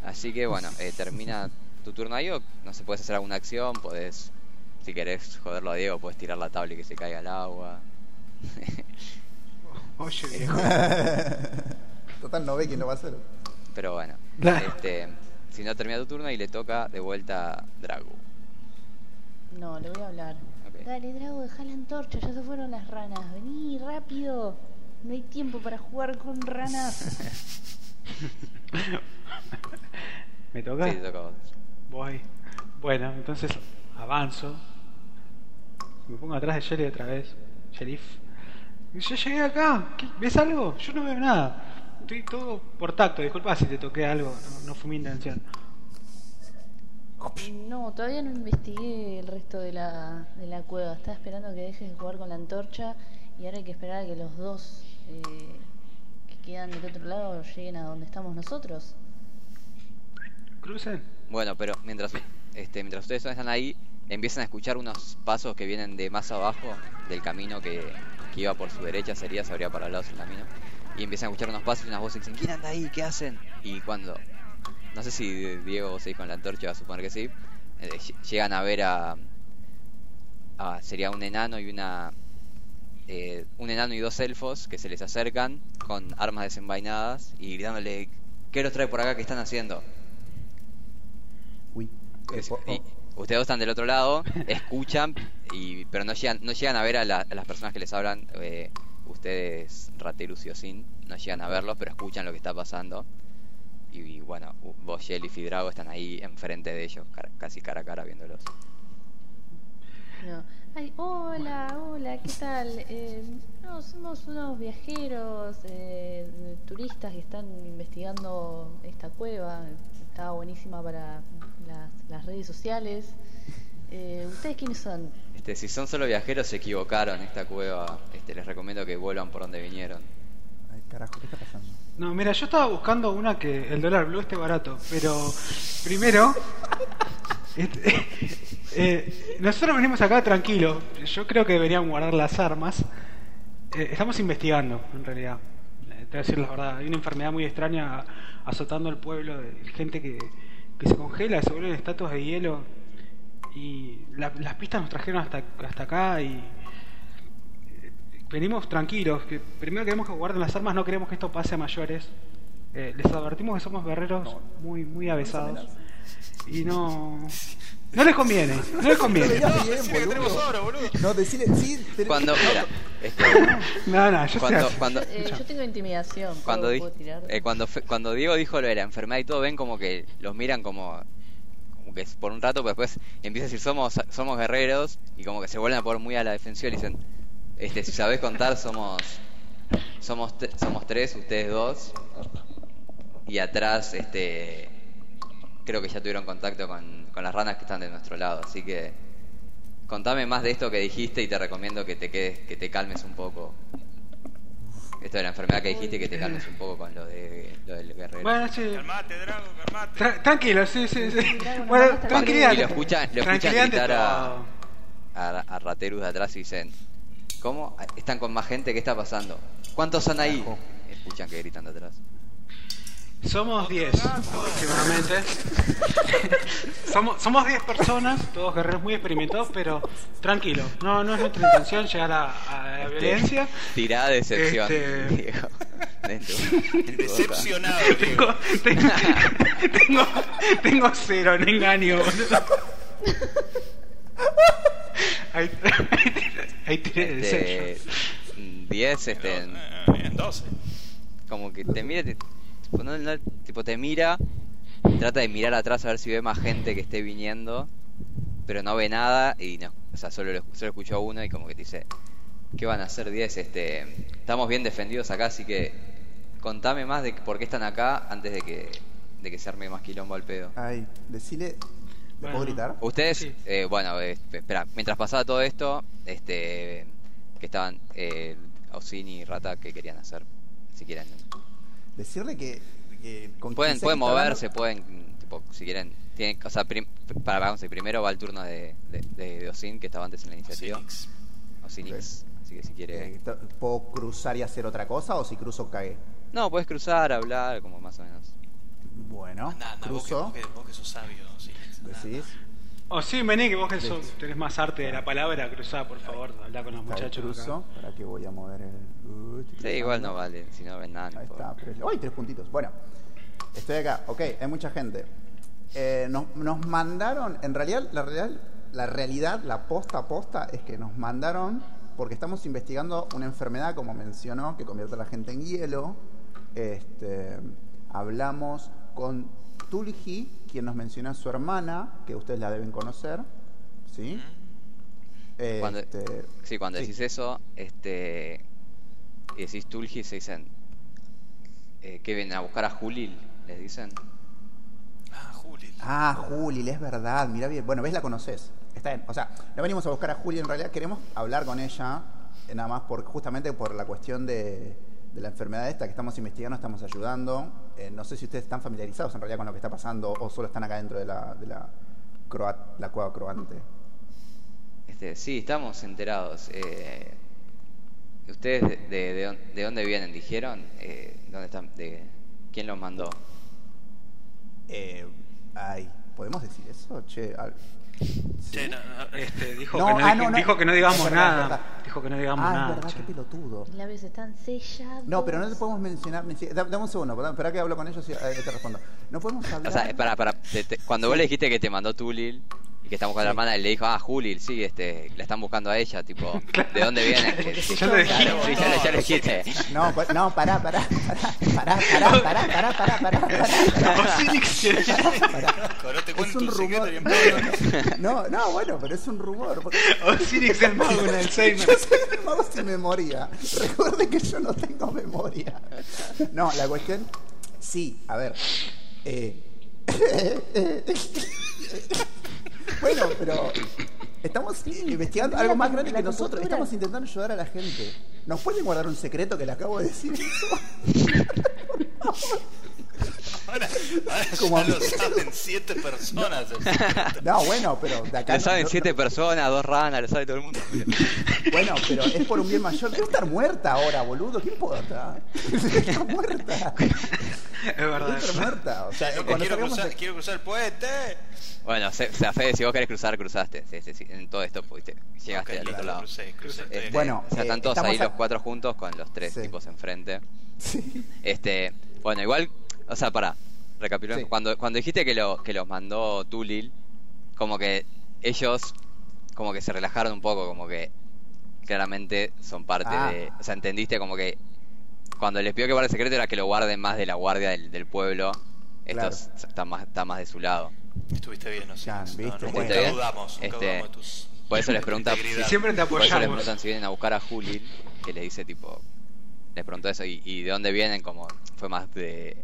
Así que bueno, eh, termina tu turno ahí o no se puedes hacer alguna acción, podés si querés joderlo a Diego, puedes tirar la tabla y que se caiga al agua. <laughs> Oye, <laughs> viejo. <laughs> Total, no ve quién lo va a hacer. Pero bueno, este, si no termina tu turno y le toca de vuelta a Drago. No, le voy a hablar. Dale, Drago, deja la antorcha, ya se fueron las ranas. Vení, rápido. No hay tiempo para jugar con ranas. ¿Me toca? Sí, te toca a vos. Voy. Bueno, entonces avanzo. Me pongo atrás de Shelly otra vez. Sheriff. Yo llegué acá. ¿Qué- ¿Ves algo? Yo no veo nada. Estoy todo por tacto. Disculpa si te toqué algo. No, no fue mi intención. No, todavía no investigué el resto de la, de la cueva. Estaba esperando que dejes de jugar con la antorcha y ahora hay que esperar a que los dos eh, que quedan del otro lado lleguen a donde estamos nosotros. Bueno, pero mientras, este, mientras ustedes están ahí, empiezan a escuchar unos pasos que vienen de más abajo del camino que, iba por su derecha, sería, se abría para el lado del camino. Y empiezan a escuchar unos pasos y unas voces que dicen, ¿quién anda ahí? ¿Qué hacen? Y cuando, no sé si Diego seguís con la antorcha, a suponer que sí, eh, ll- llegan a ver a, a- sería un enano y una, eh, un enano y dos elfos que se les acercan con armas desenvainadas y gritándole, ¿qué los trae por acá? ¿Qué están haciendo? Es- y ustedes dos están del otro lado, <laughs> escuchan, y, pero no llegan, no llegan a ver a, la- a las personas que les hablan. eh, ustedes, Raterus y Osin, no llegan a verlos, pero escuchan lo que está pasando. Y, y bueno, vos, Shelly y Drago están ahí enfrente de ellos, cara- casi cara a cara viéndolos. No. Ay, hola, hola, ¿qué tal? Eh, no, somos unos viajeros, eh, turistas que están investigando esta cueva. Está buenísima para las, las redes sociales. Eh, ¿Ustedes quiénes son? Este, si son solo viajeros, se equivocaron. Esta cueva, este, les recomiendo que vuelvan por donde vinieron. Ay, carajo, ¿qué está pasando? No, mira, yo estaba buscando una que el dólar blue esté barato, pero primero, <laughs> este, eh, nosotros venimos acá tranquilos. Yo creo que deberían guardar las armas. Eh, estamos investigando, en realidad. Eh, Te voy a decir la verdad, hay una enfermedad muy extraña azotando al pueblo, de gente que, que se congela, se vuelven estatuas de hielo. Y la- las pistas nos trajeron hasta, hasta acá y venimos tranquilos, que primero queremos que guarden las armas, no queremos que esto pase a mayores. Eh, les advertimos que somos guerreros muy muy avesados y no no les conviene, no les conviene. No, decile que tenemos oro, boludo. No, decile, sí, tenés- Cuando, mira, este, <laughs> No, no, yo cuando, sé. cuando, Eh, yo tengo intimidación. ¿puedo- cuando, di- puedo tirar? eh, cuando, fe- cuando Diego dijo lo de la enfermedad y todo, ven como que los miran como, como que es por un rato, pero después empieza a decir somos, somos guerreros y como que se vuelven a poner muy a la defensiva y dicen, este, si sabés contar somos, somos, te- somos tres, ustedes dos y atrás, este, creo que ya tuvieron contacto con, con las ranas que están de nuestro lado, así que contame más de esto que dijiste y te recomiendo que te quedes, que te calmes un poco. Esto de la enfermedad que dijiste y que te calmes un poco con lo de lo del guerrero. Bueno, sí. Calmate, Drago, calmate. Tra- tranquilo, sí, sí, sí. Bueno, tranquilidad. Y lo escuchan, lo escuchan gritar a, a, a Raterus de atrás y dicen, ¿cómo? ¿Están con más gente? ¿Qué está pasando? ¿Cuántos son ahí? Escuchan que gritan de atrás. Somos 10 aproximadamente. <laughs> somos somos 10 personas, todos guerreros muy experimentados, pero tranquilo. No, no es nuestra intención llegar a, a la violencia. Tirada de decepción, Este- Diego. En tu- en tu boca. Decepcionado. Tengo, tengo, tengo, tengo cero en engaño. boludo. Ahí, ahí tiré el Este, sello. 10, este, Eh, Bien, 12. como que te mira, te, tipo, no- no- tipo, te mira, trata de mirar atrás a ver si ve más gente que esté viniendo, pero no ve nada y no, o sea, solo, lo- solo escuchó a uno y como que te dice, ¿qué van a hacer 10? Este, estamos bien defendidos acá, así que contame más de por qué están acá antes de que, de que se arme más quilombo al pedo. Ay, decile. ¿Le Bueno. puedo gritar? Ustedes, Sí. eh, bueno, eh, espera, mientras pasaba todo esto, este, que estaban eh, Osin y Rata, ¿qué querían hacer? Si quieren. Decirle que. que con Pueden, pueden moverse, hablando- pueden, tipo, si quieren. Tienen, o sea, prim- para, vamos, primero va el turno de, de, de- de Osin, que estaba antes en la iniciativa. Phoenix. Osinix. Así que si quiere. eh, ¿Puedo cruzar y hacer otra cosa o si cruzo cagué? No, puedes cruzar, hablar, como más o menos. Bueno, Anda, anda, vos que, cruzo. vos, que, vos que sos sabio, sí. Decís. O sí, vení, que vos que sos, tenés más arte de la palabra, cruzá, por favor, habla con los muchachos. cruzo. acá. Para que voy a mover el. Uh, Sí, igual no vale, si no ven nada. Ahí está. Pero... ¡Ay, tres puntitos! Bueno, estoy acá. Ok, hay mucha gente. Eh, nos, nos mandaron, en realidad, la realidad, la realidad, la posta a posta es que nos mandaron porque estamos investigando una enfermedad, como mencionó, que convierte a la gente en hielo. Este, hablamos con Tulgi, quien nos mencionó a su hermana, que ustedes la deben conocer, ¿sí? Cuando, Este, sí, cuando sí. decís eso, este, y decís Tulgi, se dicen eh, que vienen a buscar a Julil, les dicen. Ah, Juli. Ah, Juli, es verdad, mira bien. Bueno, ves, la conoces. Está bien. O sea, no venimos a buscar a Juli, en realidad queremos hablar con ella, eh, nada más por justamente por la cuestión de, de la enfermedad esta que estamos investigando, estamos ayudando. Eh, no sé si ustedes están familiarizados en realidad con lo que está pasando o solo están acá dentro de la, de la, croat- la cueva croante. Este, sí, estamos enterados. Eh, ¿Ustedes de, de, de dónde- de dónde vienen? ¿Dijeron? Eh, ¿Dónde están? De, ¿Quién los mandó? Eh, ay, ¿podemos decir eso? Che, al- Che, no, no, Este, dijo, No, que no, ah, dij- no, no. dijo que no digamos Es verdad, nada. verdad. Dijo que no digamos ah, nada. verdad, che. qué pelotudo. Los labios están sellados. No, pero no te podemos mencionar ni Dame un segundo, perdón, espera que hablo con ellos y eh, te respondo. No podemos hablar. O sea, para, para, te- te- cuando vos le dijiste que te mandó Tulil y que estamos con la Sí. hermana, él le dijo, ah, Julil, sí, este, la están buscando a ella, tipo, <laughs> ¿de dónde viene? Ya lo dijiste. Claro, sí, ya, le- ya le dijiste. <laughs> No, pa- no, pará, pará, pará, pará, pará, pará, pará, pará, pará, pará. Es cuento un rumor. No, no, no, no, bueno, pero es un rumor. Osiris el mago en Alzheimer. Yo soy el mago sin memoria. Recuerde que yo no tengo memoria. No, la cuestión. Sí, a ver. eh, <laughs> bueno, pero estamos investigando algo más grande que nosotros. Estamos intentando ayudar a la gente. ¿Nos pueden guardar un secreto que le acabo de decir eso? <laughs> Ahora, ahora Como ya lo saben siete personas. No, bueno, pero de acá. Lo no- saben no- siete personas, dos ranas, lo sabe todo el mundo. Bueno, pero es por un bien mayor. Debe estar muerta ahora, boludo. ¿Qué importa? Está muerta. Es verdad. estar muerta. O sea, quiero, cruzar, de- quiero cruzar el puente. Bueno, se, se Fede, si vos querés cruzar, cruzaste. Sí, sí, sí, en todo esto pudiste, llegaste Ok, al otro lado. crucé, crucé, Este. Bueno, o sea, están eh, todos ahí a- los cuatro juntos con los tres Sí. tipos enfrente. Sí. Este, bueno, igual, o sea, para recapitular, Sí. cuando cuando dijiste que lo que los mandó Tulil, como que ellos como que se relajaron un poco, como que claramente son parte Ah. de, o sea, entendiste como que cuando les pidió que guarde el secreto era que lo guarden más de la guardia del, del pueblo. Estos Claro. están más están más de su lado. Estuviste bien, Ya, no, ¿viste? no, Estuviste nunca bien. dudamos, nunca Este, dudamos de tus... Por eso les pregunta <laughs> integridad. Y siempre te Por eso les apoyamos. preguntan si vienen a buscar a Juli, que le dice tipo, les preguntó eso y, y de dónde vienen, como fue más de,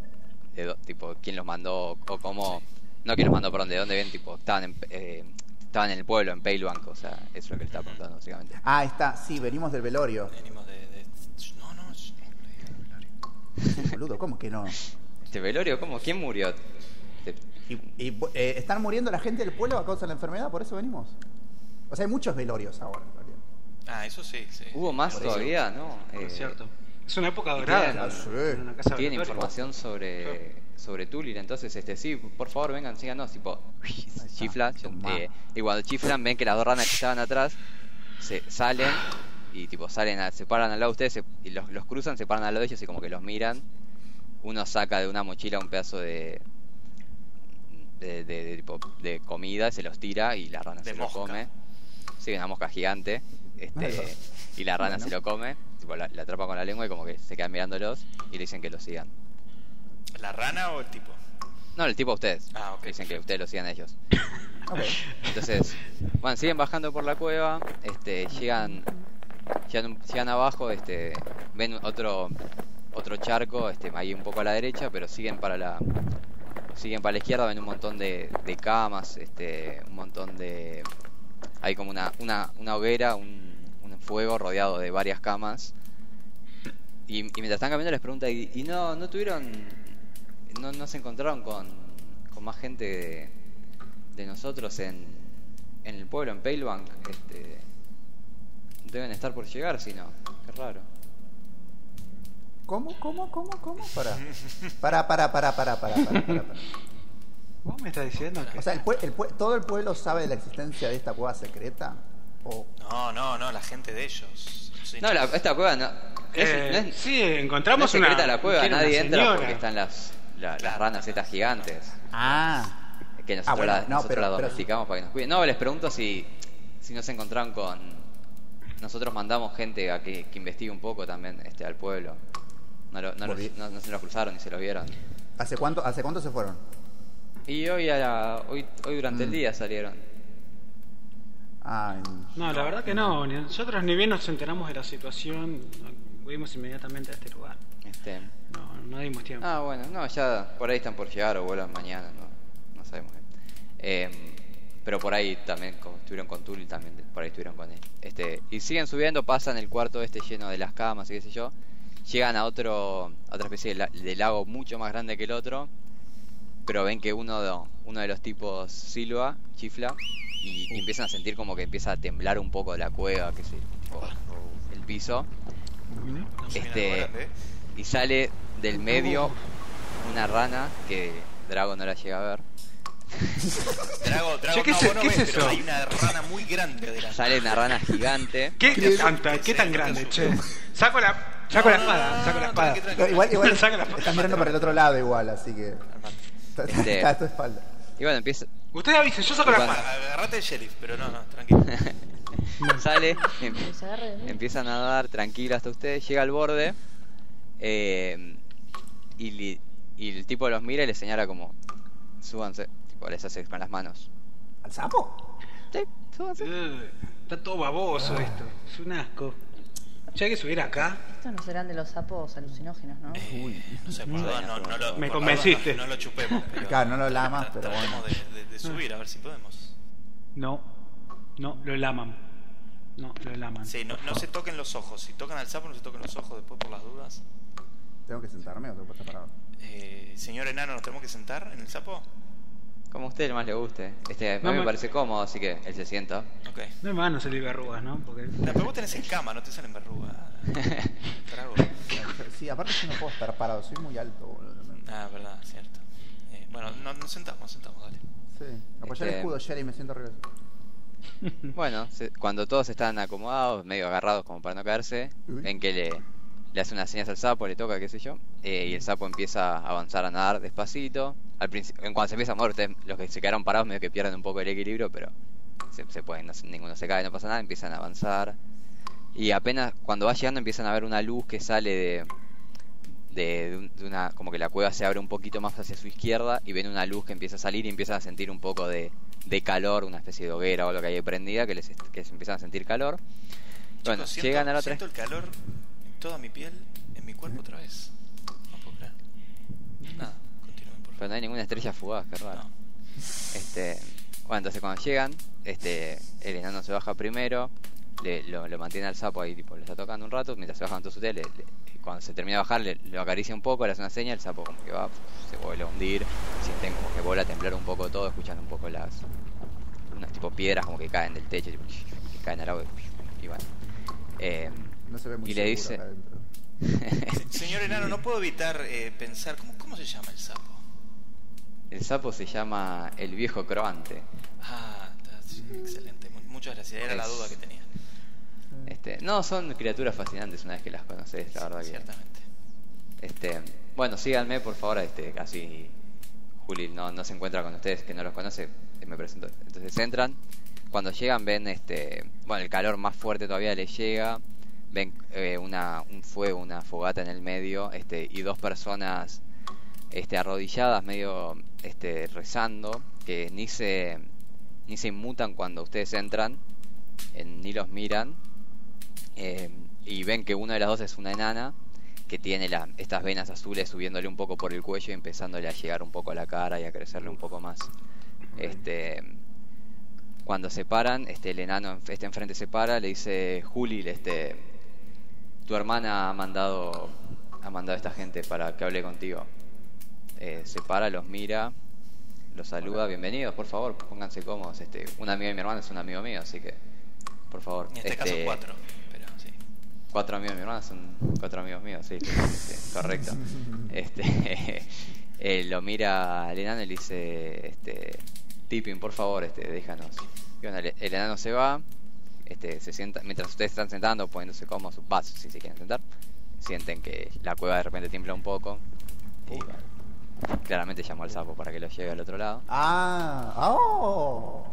de tipo quién los mandó o cómo, no quién los mandó, perdón, de dónde vienen, tipo estaban en, eh, estaban en el pueblo, en Palebank, o sea, eso es lo que le estaba preguntando básicamente. Ah, está. Sí, venimos del velorio. Venimos de... de- No, no, es- <laughs> Boludo, ¿cómo que no? Este velorio, ¿cómo? ¿Quién murió? Y, y, eh, ¿Están muriendo la gente del pueblo a causa de la enfermedad? ¿Por eso venimos? O sea, hay muchos velorios ahora. en realidad. Ah, eso sí, sí. ¿Hubo más Por eso. todavía? ¿No? Eh, Es cierto. Es una época dorada. tienen- Ah, sí. en una casa Tienen información sobre sobre Tulil, entonces este sí, por favor vengan, síganos, tipo chifla, eh, y cuando chiflan ven que las dos ranas que estaban atrás se salen y tipo salen, a- se paran al lado de ustedes se- y los, los cruzan, se paran al lado de ellos y como que los miran. Uno saca de una mochila un pedazo de de, de, de, tipo, de comida, se los tira y la rana De se mosca. lo come. Sí, una mosca gigante. Este, y la rana Bueno. se lo come, tipo, la, la atrapa con la lengua y como que se quedan mirándolos y le dicen que lo sigan. ¿La rana o el tipo? No, el tipo a ustedes. Ah, ok, Dicen que ustedes lo sigan a ellos. <coughs> Ok. Entonces, bueno, siguen bajando por la cueva, este, llegan, llegan, llegan abajo, este, ven otro, otro charco, este, ahí un poco a la derecha, pero siguen para la, siguen para la izquierda, ven un montón de, de camas, este, un montón de, hay como una, una, una hoguera, un, un fuego rodeado de varias camas. Y, y mientras están caminando les pregunta, ¿y, y no, no tuvieron, no, no se encontraron con, con más gente de, de nosotros en, en el pueblo, en Palebank? Este, deben estar por llegar, si no. Qué raro. ¿Cómo, cómo, cómo, cómo? Para. Para, para, para, para, para, para, para, para. ¿Vos me estás diciendo que O sea, el pue- el pue- ¿todo el pueblo sabe de la existencia de esta cueva secreta? ¿O No, no, no, la gente de ellos. Sí, No, la- esta cueva no, es, Eh, no es- sí, no es encontramos secreta una. la cueva, nadie entra porque están las, la- las ranas estas gigantes. Ah, que nosotros, bueno, la, no, nosotros pero- la pero- domesticamos para que nos cuiden. No, les pregunto si, si no se encontraron con... Nosotros mandamos gente a que, que investigue un poco también este al pueblo. No, lo- no, los- Volví. no- no se los cruzaron ni se los vieron. ¿Hace cuánto, ¿Hace cuánto se fueron? Y hoy, a la- hoy, hoy durante el Mm. día salieron. Ah, No, la verdad que no. Nosotros ni bien nos enteramos de la situación, fuimos inmediatamente a este lugar. Este, No, no dimos tiempo. Ah, bueno, no, ya por ahí están por llegar o vuelan mañana, no, no sabemos. Eh, pero por ahí también como estuvieron con Tully, también por ahí estuvieron con él. Este, y siguen subiendo, pasan el cuarto este lleno de las camas y qué sé yo. Llegan a otro, a otra especie de, la- de lago mucho más grande que el otro. Pero ven que uno de, uno de los tipos silba, chifla, y, y empiezan a sentir como que empieza a temblar un poco la cueva, que o el piso. Se Este, y sale del medio una rana que Drago no la llega a ver. <laughs> Drago, Drago, Che, ¿qué no, es- vos no qué es pero eso? hay una rana muy grande delante. Sale una rana gigante. ¿Qué, ¿Qué- tanta- qué tan grande, che? <laughs> Saco la, saco la No, no, espada, no, saco la no, espada. tranqui, tranqui. No, igual, igual <laughs> Saca la- están mirando para el otro lado igual, así que está, Este- está a tu espalda. Y bueno, empieza, Usted avise, yo saco la espada. Agarrate el sheriff, pero no, no, tranquilo. <laughs> sale, em- mí. empieza a nadar tranquilo hasta ustedes, llega al borde eh, y el tipo los mira y les señala como, súbanse, tipo les hace con las manos. ¿Al sapo? Sí, súbanse. Eh, Está todo baboso esto. Es un asco. Ya hay que subir acá. Estos no serán de los sapos alucinógenos, ¿no? Eh, no sé, por Uy. favor, no, no lo, Me por convenciste. favor, No, no lo chupemos. <laughs> Pero Claro, no lo lamas, pero bueno. de, de- de subir, a ver si podemos. No, no, lo laman. No, lo laman. Sí, no, no se toquen los ojos. Si tocan al sapo, no se toquen los ojos después por las dudas. ¿Tengo que sentarme o tengo que estar parado? Eh, señor enano, ¿nos tenemos que sentar en el sapo? Como a usted más le guste. Este, a mí No me me- parece cómodo, así que él se sienta. Ok. No me van a salir verrugas, ¿no? Porque... No, pero vos tenés escama, no te salen verrugas. <laughs> Trago. Sí, aparte yo no puedo estar parado, soy muy alto, boludo. Ah, verdad, cierto. Eh, bueno, no, nos sentamos, nos sentamos, dale. Sí, apoyar el Este- escudo, Sherry, me siento arriba. <laughs> Bueno, se- cuando todos están acomodados, medio agarrados como para no caerse, ven que le, le hace unas señas al sapo, le toca, qué sé yo, eh, y el sapo empieza a avanzar a nadar despacito. Al principio, en cuanto se empieza a mover, ustedes, los que se quedaron parados, medio que pierden un poco el equilibrio, pero se, se pueden, no ninguno se cae, no pasa nada, empiezan a avanzar. Y apenas cuando va llegando empiezan a ver una luz que sale de, de, de un- de una, como que la cueva se abre un poquito más hacia su izquierda y ven una luz que empieza a salir y empiezan a sentir un poco de, de calor, una especie de hoguera o algo que hay prendida, que les que se empiezan a sentir calor. Bueno, siento, llegan a la otra. siento el calor toda mi piel, en mi cuerpo otra vez. No puedo creer. Nada, continúen, por Pero no hay ninguna estrella fugaz, qué raro. No. Este, bueno, entonces cuando llegan, este, el enano se baja primero, le, lo, lo mantiene al sapo ahí, tipo, le está tocando un rato, mientras se bajan todos ustedes, le- le- cuando se termina de bajar, le, lo acaricia un poco, le hace una seña, el sapo como que va, se vuelve a hundir, sienten como que vuelve a temblar un poco todo, escuchan un poco las, unas tipo piedras como que caen del techo, tipo, que caen al agua y, y bueno. Eh, No se ve muy y le dice, adentro. <laughs> Señor enano, no puedo evitar eh, pensar, ¿cómo, ¿cómo se llama el sapo? el sapo se llama el viejo croante. Ah, está- sí, excelente. Mu- Muchas gracias. Era la duda que tenía. Este, no, son criaturas fascinantes una vez que las conoces, la verdad que. Ciertamente. Este, bueno, síganme por favor, este, así Juli no, no se encuentra con ustedes que no los conoce, eh, me presento. Entonces entran, cuando llegan ven este, bueno, el calor más fuerte todavía les llega, ven eh, una, un fuego, una fogata en el medio, este, y dos personas este, arrodilladas, medio este, rezando, que ni se, ni se inmutan cuando ustedes entran, ni los miran, eh, y ven que una de las dos es una enana que tiene la- estas venas azules subiéndole un poco por el cuello y empezándole a llegar un poco a la cara y a crecerle un poco más. Este, cuando se paran, este, el enano en- este enfrente se para, le dice Juli, este, tu hermana ha mandado ha mandado a esta gente para que hable contigo. Eh, se para, los mira, los saluda, bienvenidos, por favor, pónganse cómodos. Este, un amigo de mi hermano es un amigo mío, así que, por favor. En este, caso cuatro, pero sí. Cuatro amigos de mi hermana son cuatro amigos míos, sí, <laughs> este, correcto. <laughs> Este, eh, lo mira al enano y le dice, este, Tipping, por favor, este, déjanos. Y bueno, el, el enano se va, este, se sienta, mientras ustedes están sentando, poniéndose cómodos, vas, si se quieren sentar, sienten que la cueva de repente tiembla un poco. Y, Claramente llamó al sapo para que lo lleve al otro lado. Ah, oh. <laughs>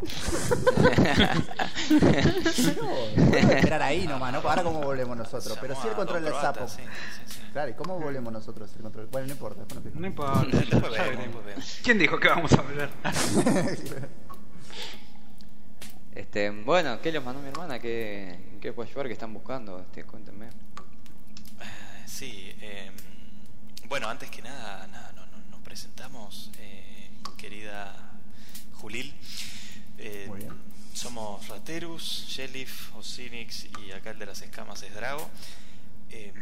Pero, podemos esperar ahí nomás, ¿no? Ahora cómo volvemos nosotros. Pero sí el control del sapo. Sí, sí, sí. Claro, ¿y cómo volvemos nosotros el control? Bueno, no importa, No importa. <laughs> ¿Quién dijo que vamos a volver? <laughs> Este, bueno, ¿qué les mandó mi hermana? ¿Qué, qué puedo ayudar? ¿Qué están buscando? Este, cuéntenme. Eh, Sí, eh, bueno, antes que nada, nada no- no- nos presentamos, eh, querida Julil. Eh, Muy bien. Somos Raterus, Shelif, Osinix y acá el de las escamas es Drago. Eh,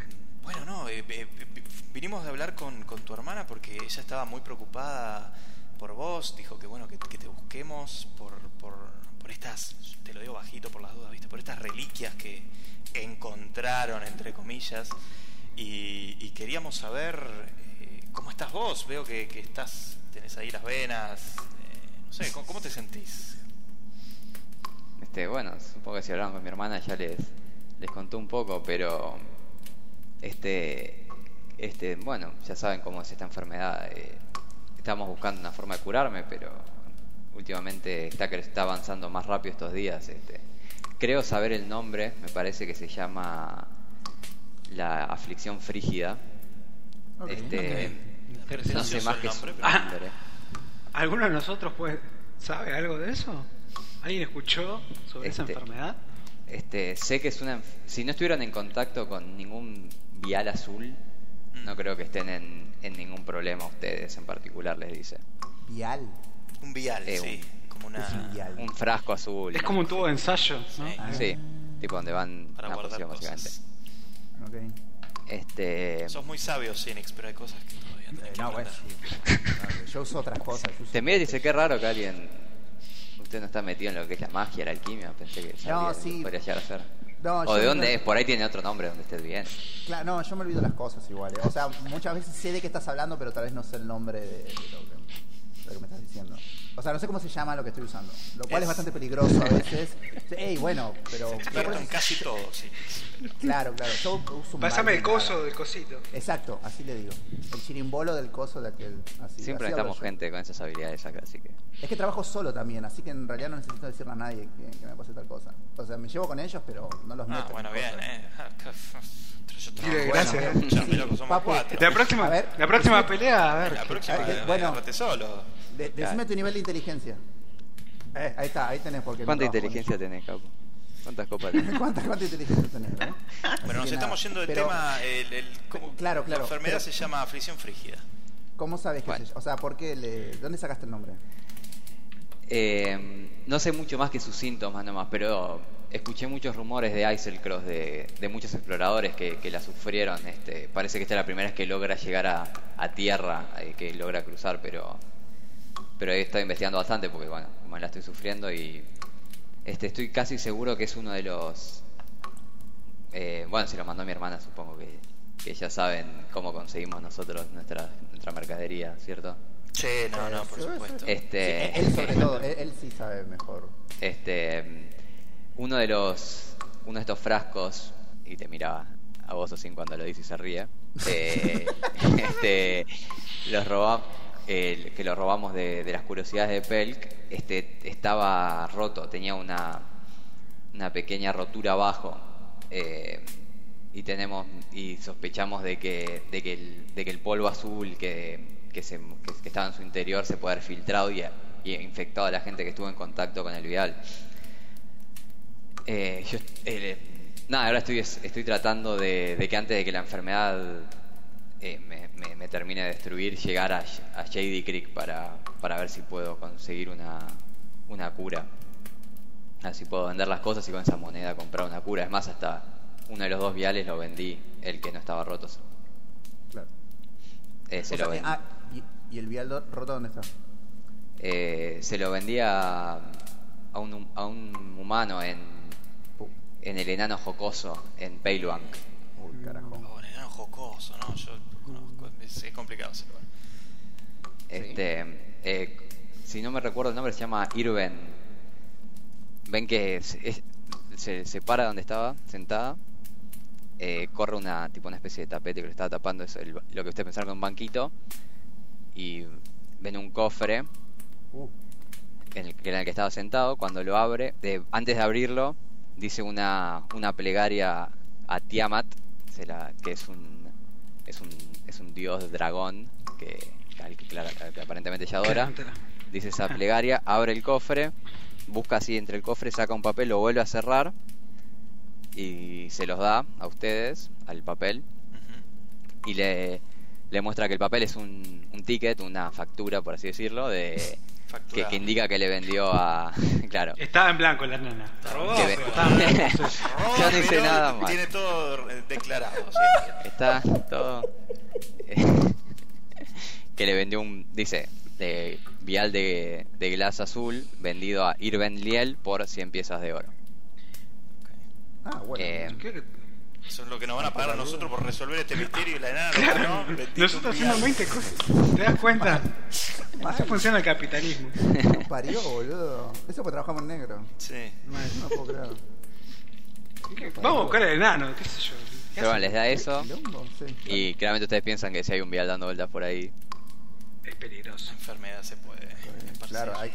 bueno, no, eh, eh, vi- vinimos de hablar con, con tu hermana porque ella estaba muy preocupada por vos, dijo que bueno, que, que te busquemos por, por, por estas, te lo digo bajito por las dudas, ¿viste? Por estas reliquias que encontraron, entre comillas, y, y queríamos saber eh, cómo estás vos, veo que, estás, tenés ahí las venas, eh, no sé, ¿cómo, te sentís? Este, bueno, supongo que si hablaban con mi hermana ya les, les contó un poco, pero este, este, bueno, ya saben cómo es esta enfermedad. eh, estamos buscando una forma de curarme, pero últimamente está, está avanzando más rápido estos días. Este. Creo saber el nombre, me parece que se llama la aflicción frígida. Ok, este, no sé más que su nombre, nombre. pero- ¿Alguno de nosotros puede, sabe algo de eso? ¿Alguien escuchó sobre esa Este, enfermedad? Este, sé que es una. Si no estuvieran en contacto con ningún vial azul, Mm. no creo que estén en, en ningún problema ustedes en particular, les dice. Vial. Un vial, Eh, sí, como Es un una... vial. Un frasco azul. Es como un tubo de ensayo, ¿no? Sí. Ah. Sí, tipo donde van para una guardar poción, básicamente. cosas. Ok. Este. Sos muy sabio, Cinix, pero hay cosas que todavía tenés Eh, que no, bueno, sí. No, Yo uso otras cosas. uso- Te mira y dice: Qué raro que alguien. Usted no está metido en lo que es la magia, la alquimia. Pensé que sabía No, sí. podría llegar a ser. No, o de no- dónde es, por ahí tiene otro nombre donde estés bien. Claro, no, yo me olvido las cosas igual. eh. O sea, muchas veces sé de qué estás hablando, pero tal vez no sé el nombre de, de lo, que, lo que me estás diciendo. O sea, no sé cómo se llama lo que estoy usando. Lo cual es, Es- bastante peligroso a veces. <laughs> Ey, bueno, pero... Experto en casi todo, sí. Claro, claro. Yo uso un Pásame el coso nada. del cosito. Exacto, así le digo. El chirimbolo del coso de aquel. Así, Siempre así necesitamos gente con esas habilidades acá, así que. Es que trabajo solo también, así que en realidad no necesito decirle a nadie que, que me pase tal cosa. O sea, me llevo con ellos, pero no los meto. Ah, en bueno, bien, cosas. eh. Ah, Yo trabajo, Dile bueno, gracias, escuchame, loco, somos Papu, cuatro. La próxima, A ver, la próxima pelea, a ver. La próxima, Ah, eh, bueno. solo. De- decime tu nivel de inteligencia. Eh, ahí está, ahí tenés porque no ¿Cuánta inteligencia tenés, capo? ¿Cuántas copas tenés? <laughs> ¿Cuánta, cuánta inteligencia tenés, eh? Bueno, nos que estamos yendo del pero, tema. El, el- ¿cómo- Claro, claro, La enfermedad pero- se llama aflicción frígida. ¿Cómo sabes que Bueno. se- O sea, ¿por qué le... ¿Dónde sacaste el nombre? Eh, no sé mucho más que sus síntomas nomás, pero escuché muchos rumores de Icelcross, de, de muchos exploradores que, que la sufrieron. Este, parece que esta es la primera vez que logra llegar a, a tierra, eh, que logra cruzar, pero, pero he estado investigando bastante porque, bueno, como la estoy sufriendo y este, estoy casi seguro que es uno de los... eh, bueno, si lo mandó mi hermana, supongo que, que ya saben cómo conseguimos nosotros nuestra, nuestra mercadería, ¿cierto? Sí, no, no, por supuesto. Este... Sí, él sobre todo, <laughs> él, él sí sabe mejor. Este, uno de los, uno de estos frascos, y te miraba a vos sin cuando lo dice y se ríe, eh, <laughs> este, los roba- el- que lo robamos de, las curiosidades de Pelk, este, estaba roto, tenía una, una pequeña rotura abajo, eh, y tenemos, y sospechamos de que, de que, el, de que el polvo azul que, que, se, que, estaba en su interior se puede haber filtrado y, y infectado a la gente que estuvo en contacto con el vial. Eh, yo, eh, nada, ahora estoy, estoy tratando de que antes de que la enfermedad eh, me, me- me termine de destruir, llegar a, a Shady Creek para, para ver si puedo conseguir una, una cura. A ver si puedo vender las cosas y con esa moneda comprar una cura. Es más, hasta uno de los dos viales lo vendí, el que no estaba roto. Claro. Eh, se, O sea, lo eh, vendí, ah, ¿y, y el vial roto dónde está? eh, se lo vendí a, a, un, a un humano en, en el enano jocoso, en Peiluang. Uy, carajo. Oh, el enano jocoso, ¿no? Yo es, es complicado ese. Este, eh, si no me recuerdo el nombre, se llama Irven. Ven que se, se para donde estaba, sentada. eh, corre una tipo una especie de tapete que lo estaba tapando, es lo que usted pensaron que un banquito. y ven un cofre en el, en el que estaba sentado. Cuando lo abre, antes de abrirlo, dice una, una plegaria a Tiamat, que es un, es un es un dios dragón que, al que, claro, al que aparentemente ella adora. Dice esa plegaria, <laughs> abre el cofre, busca así entre el cofre, saca un papel, lo vuelve a cerrar y se los da a ustedes, al papel, y le, le muestra que el papel es un, un ticket, una factura, por así decirlo, de <laughs> que, que indica que le vendió a... <laughs> claro. Estaba en blanco la nana. Robó, Que estaba en blanco. <laughs> sí. Yo no hice nada mal. Tiene todo eh, declarado. sí. Está todo... <laughs> que le vendió un... Dice, de vial de, de glas azul vendido a Irven Liel por 100 piezas de oro. ah, bueno. Eh, Creo que- Eso es lo que nos van a pagar a nosotros por resolver este misterio y la enana no, no, Nosotros hacemos 20 cosas. ¿Te das cuenta? Así funciona el capitalismo. ¿Cómo parió, boludo? Eso porque trabajamos en negro. Sí. No puedo creer. Vamos a buscar el enano, qué sé yo. ¿Qué Pero bueno, les da eso. Sí. y claramente ustedes piensan que si hay un vial dando vueltas por ahí. Es peligroso. Enfermedad se puede. Claro, hay.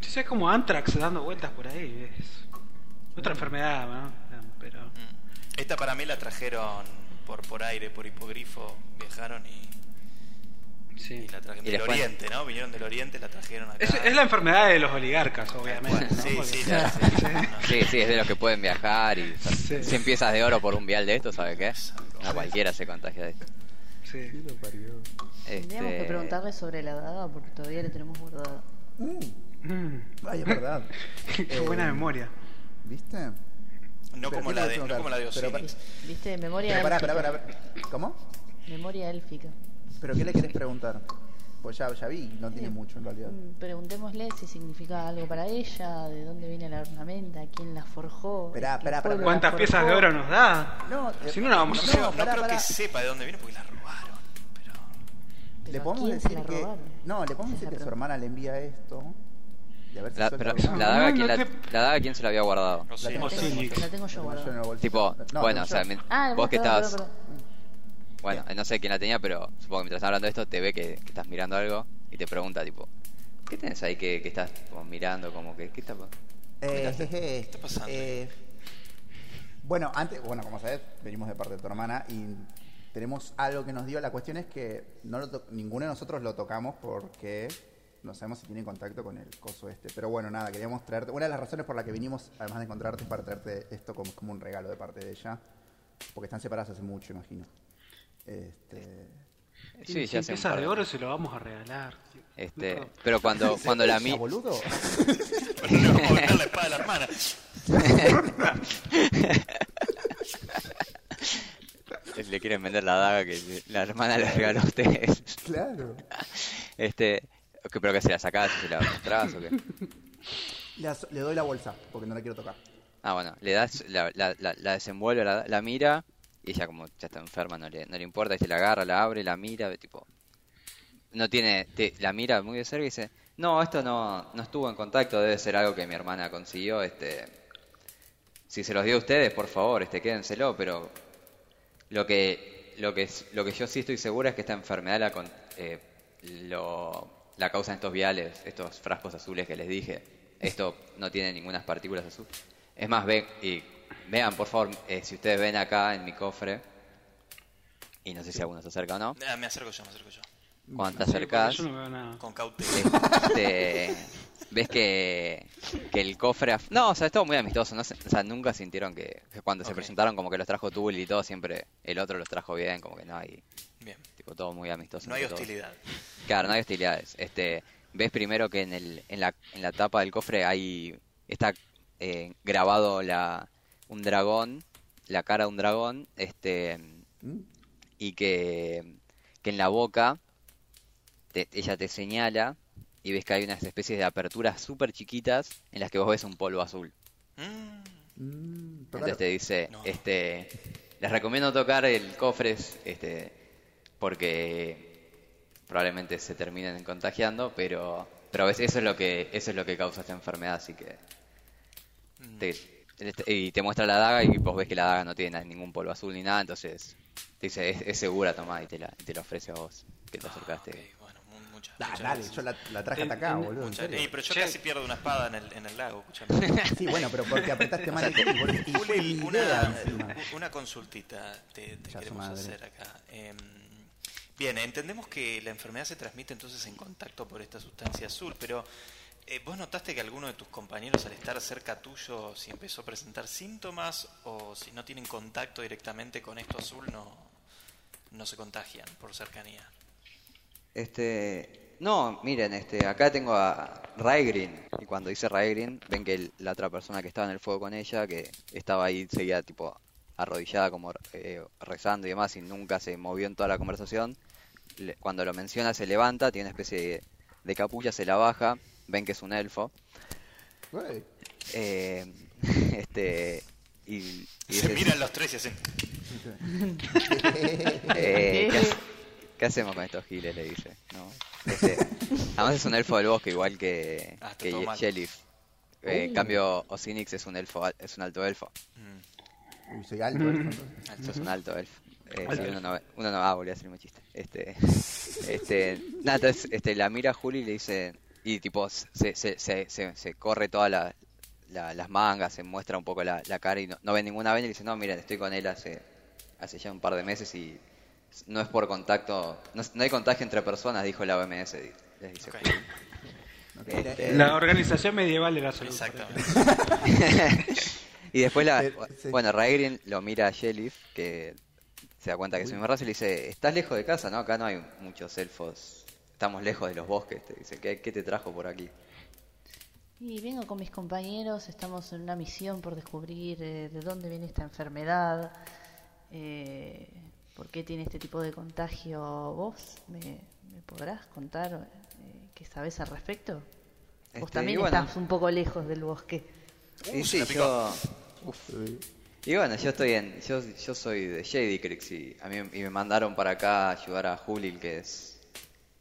Si es como Antrax dando vueltas por ahí. Es otra enfermedad, ¿no? Pero. Mm. Esta para mí la trajeron por por aire, por hipogrifo, viajaron y, Sí. y la trajeron del Oriente, ¿no? Vinieron del Oriente, la trajeron acá. Es, es la enfermedad de los oligarcas, obviamente. ¿no? sí, sí, sí. <laughs> Sí, sí, es de los que pueden viajar y Sí. 100 piezas de oro por un vial de esto, ¿sabe qué? A cualquiera se contagia de esto. Sí. ¿Qué lo parió? Tendríamos que Este, preguntarle sobre la daga porque todavía la tenemos guardada. Mm, Mm. ay, es verdad. <laughs> Qué buena Eh, memoria. ¿Viste? No Pero como ¿qué la de, a no como la de preguntar? Pero Osiris. ¿Viste? Memoria Pero pará, élfica. pará, pará. ¿Cómo? Memoria élfica. ¿Pero qué le querés preguntar? Pues ya, ya vi, no tiene Sí. mucho en realidad. Mm, Preguntémosle si significa algo para ella, de dónde viene la ornamenta, quién la forjó. Esperá, esperá, esperá. ¿Cuántas forjó. piezas de oro nos da? No, eh, Si no, la vamos a no, hacer. No pará, creo pará. que sepa de dónde viene porque la robaron. Pero Pero Le ¿a podemos decir que. No, le podemos decir que su hermana le envía esto. Y a ver si La, pero, la daga, no ¿quién la, te- la daga quién se la había guardado? no sé. La tengo. La tengo yo guardada. Tipo, No, bueno, no, o sea, Ah, vos que estabas... perdón, perdón. Bueno, no sé quién la tenía, pero supongo que mientras estás hablando de esto te ve que, que estás mirando algo y te pregunta, tipo, ¿qué tenés ahí que, que estás mirando? Como que, ¿qué está Eh, ¿Qué está pasando? eh, bueno, antes, bueno, como sabes, venimos de parte de tu hermana y tenemos algo que nos dio. La cuestión es que no lo ninguno de nosotros lo tocamos porque no sabemos si tiene contacto con el coso este. Pero bueno, nada, queríamos traerte. Una de las razones por la que vinimos, además de encontrarte, es para traerte esto como, como un regalo de parte de ella. Porque están separadas hace mucho, imagino. Este, Sí, si ya par de oro se lo vamos a regalar. Este, No. pero cuando, <laughs> cuando la ¿Ella, mi... boludo? No la espada de la hermana. le quieren vender la daga que la hermana le regaló a ustedes. claro. Este, que- pero que se la sacás, se la mostrás o qué. <laughs> Le, doy la bolsa porque no la quiero tocar. Ah, bueno, le das, la, la, la, la desenvuelve, la, la mira, y ella como ya está enferma, no le, no le importa, y se la agarra, la abre, la mira, tipo... No tiene, te- la mira muy de cerca y dice, no, esto no, no estuvo en contacto, debe ser algo que mi hermana consiguió, este... Si se los dio a ustedes, por favor, este, quédenselo, pero... Lo que, lo que, lo que yo sí estoy segura es que esta enfermedad la, con- eh, lo, la causan estos viales, estos frascos azules que les dije. Esto no tiene ninguna partículas azules. Es más, ve, y vean, por favor, eh, si ustedes ven acá en mi cofre, y no sé si alguno se acerca o no, Ah, me acerco yo, me acerco yo. cuando te acercas, Yo no veo nada. Con cautela. este, ves que, que el cofre... af- No, o sea, es todo muy amistoso, no se- o sea, nunca sintieron que, que cuando se Ok. presentaron como que los trajo Tuli y todo, siempre el otro los trajo bien, como que no hay... Tipo, todo muy amistoso. No hay todos. hostilidad. Claro, no hay hostilidades. Este, ves primero que en, el, en, la, en la tapa del cofre hay está eh, grabado la un dragón, la cara de un dragón, este ¿Mm? y que, que en la boca te- ella te señala y ves que hay unas especies de aperturas súper chiquitas en las que vos ves un polvo azul. Mm, Mm. Entonces te dice, No. este, les recomiendo tocar el cofre, este, porque probablemente se terminen contagiando, pero, pero ves, eso es lo que, eso es lo que causa esta enfermedad, así que, mm. te- y te muestra la daga y vos ves que la daga no tiene ningún polvo azul ni nada, entonces te dice, es, es segura, tomá, y te la, y te la ofrece a vos, que te Ah, acercaste. ok, bueno, mu- muchas muchas dale, veces. yo la, la traje hasta acá, en- boludo. en Muchas- serio. Ey, pero yo Che. casi pierdo una espada en el, en el lago, escuchame. <laughs> Sí, bueno, pero porque apretaste mal el boludo. Una, una consultita te, queremos hacer acá. Em, bien, entendemos que la enfermedad se transmite entonces en contacto por esta sustancia azul, pero eh, ¿vos notaste que alguno de tus compañeros al estar cerca tuyo, si empezó a presentar síntomas o si no tienen contacto directamente con esto azul, no, no se contagian por cercanía? Este, no, miren, este, acá tengo a Raegrin y cuando dice Raegrin, ven que la otra persona que estaba en el fuego con ella, que estaba ahí, seguía tipo arrodillada como eh, rezando y demás y nunca se movió en toda la conversación. Le- cuando lo menciona se levanta, tiene una especie de, de capulla, se la baja, ven que es un elfo. Eh, <laughs> este, y, y Se dice, miran los tres y hacen... <laughs> Eh, ¿qué, hace- qué hacemos con estos giles? Le dice. ¿no? Este, además es un elfo del bosque, igual que, Ah, que. Eh, En Uh. cambio, Osinix es un elfo, es un alto elfo. mm, Uy, soy alto, elfo. Alto es un alto elfo. Eh, sí, uno no, ve- uno no, ah, volví a hacer un chiste. Este, este, nada, entonces, este, la mira a Juli y le dice, y tipo, se, se, se, se, se corre todas la- la- las mangas, se muestra un poco la, la cara y no, no ve ninguna vena y le dice, no, miren, estoy con él hace, hace ya un par de meses y no es por contacto, no, no hay contagio entre personas, dijo la OMS, les dice. Juli. Este, eh, La Organización Medieval de la Salud. Exactamente. <laughs> Y después, la, Eh, sí. bueno, Raegrin lo mira a Shelif, que se da cuenta que es su misma raza, y le dice, estás lejos de casa, ¿no? Acá no hay muchos elfos, estamos lejos de los bosques. Te dice, ¿qué, qué te trajo por aquí? Y vengo con mis compañeros, estamos en una misión por descubrir eh, de dónde viene esta enfermedad, eh, por qué tiene este tipo de contagio. ¿Vos me, me podrás contar eh, qué sabés al respecto? Vos Este, también y bueno. estás un poco lejos del bosque. Uh, sí, yo... uy. Y bueno, yo estoy en, yo, yo soy de Shady Creek y a mí y me mandaron para acá a ayudar a Julil, que es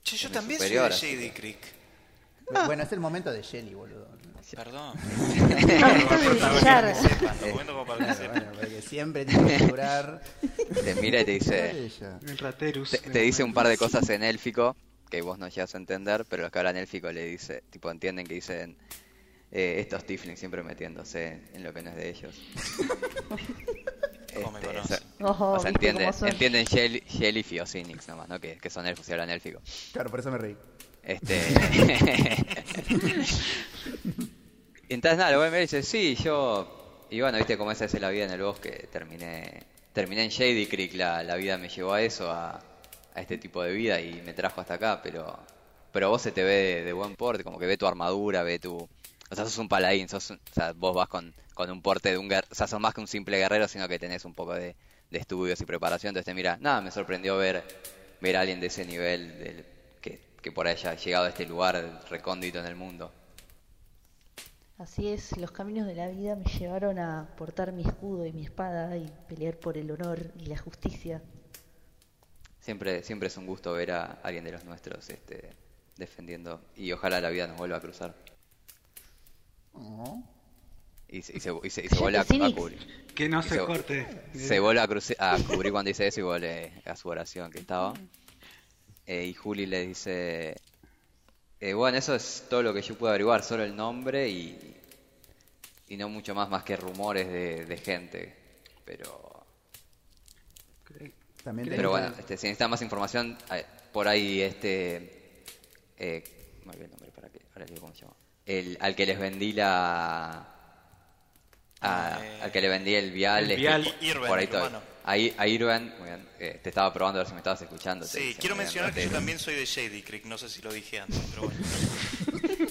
Che, yo también superior, soy de Shady que- Creek. Bueno, es el momento de Shelly, boludo. Perdón. <laughs> porque siempre tiene que figurar. te mira y te dice, te, te dice un par de cosas en élfico que vos no llegas a entender, pero los que hablan élfico le dice, tipo entienden que dicen eh, estos tieflings siempre metiéndose en lo que no es de ellos. <laughs> ¿Cómo me Este, conoce? o- Ojo, o sea, ¿viste entienden, entienden Shell- Shelif y Osinix nomás, ¿no? Que, que son elfos y hablan élfico. Claro, por eso me reí. Este. <laughs> Entonces nada, lo voy a ver y dice, sí, yo. Y bueno, viste cómo esa es la vida en el bosque. Terminé. Terminé en Shady Creek, la, la vida me llevó a eso, a, a este tipo de vida y me trajo hasta acá, pero. Pero vos se te ve de, de buen porte, como que ve tu armadura, ve tu. O sea, sos un paladín, sos un- o sea, vos vas con, con un porte de un guerrero, o sea, sos más que un simple guerrero, sino que tenés un poco de, de estudios y preparación. Entonces, te mira, nada, me sorprendió ver, ver a alguien de ese nivel, del, que, que por ahí haya llegado a este lugar recóndito en el mundo. Así es, los caminos de la vida me llevaron a portar mi escudo y mi espada y pelear por el honor y la justicia. Siempre, siempre es un gusto ver a alguien de los nuestros este, defendiendo y ojalá la vida nos vuelva a cruzar. Oh. Y, se- y se, y se- y se <laughs> vuelve a, a cubrir. Que no se se- corte. Se vuelve a, cruce- a cubrir cuando dice eso y vuelve a su oración que estaba. Eh, y Juli le dice, eh, bueno, eso es todo lo que yo pude averiguar, solo el nombre y, y no mucho más más que rumores de, de gente. Pero, También pero bueno, este, si necesitan más información, eh, por ahí este... Eh, me olvidé el nombre, para que, ahora digo cómo se llama. El, al que les vendí la... a- Eh, al que le vendí el vial, el este, vial. por- Irben, por ahí todo. Ahí, a Irben, muy bien, eh, te estaba probando a ver si me estabas escuchando. Sí, quiero mencionar que yo también soy de Shady Creek, no sé si lo dije antes, pero bueno. <laughs>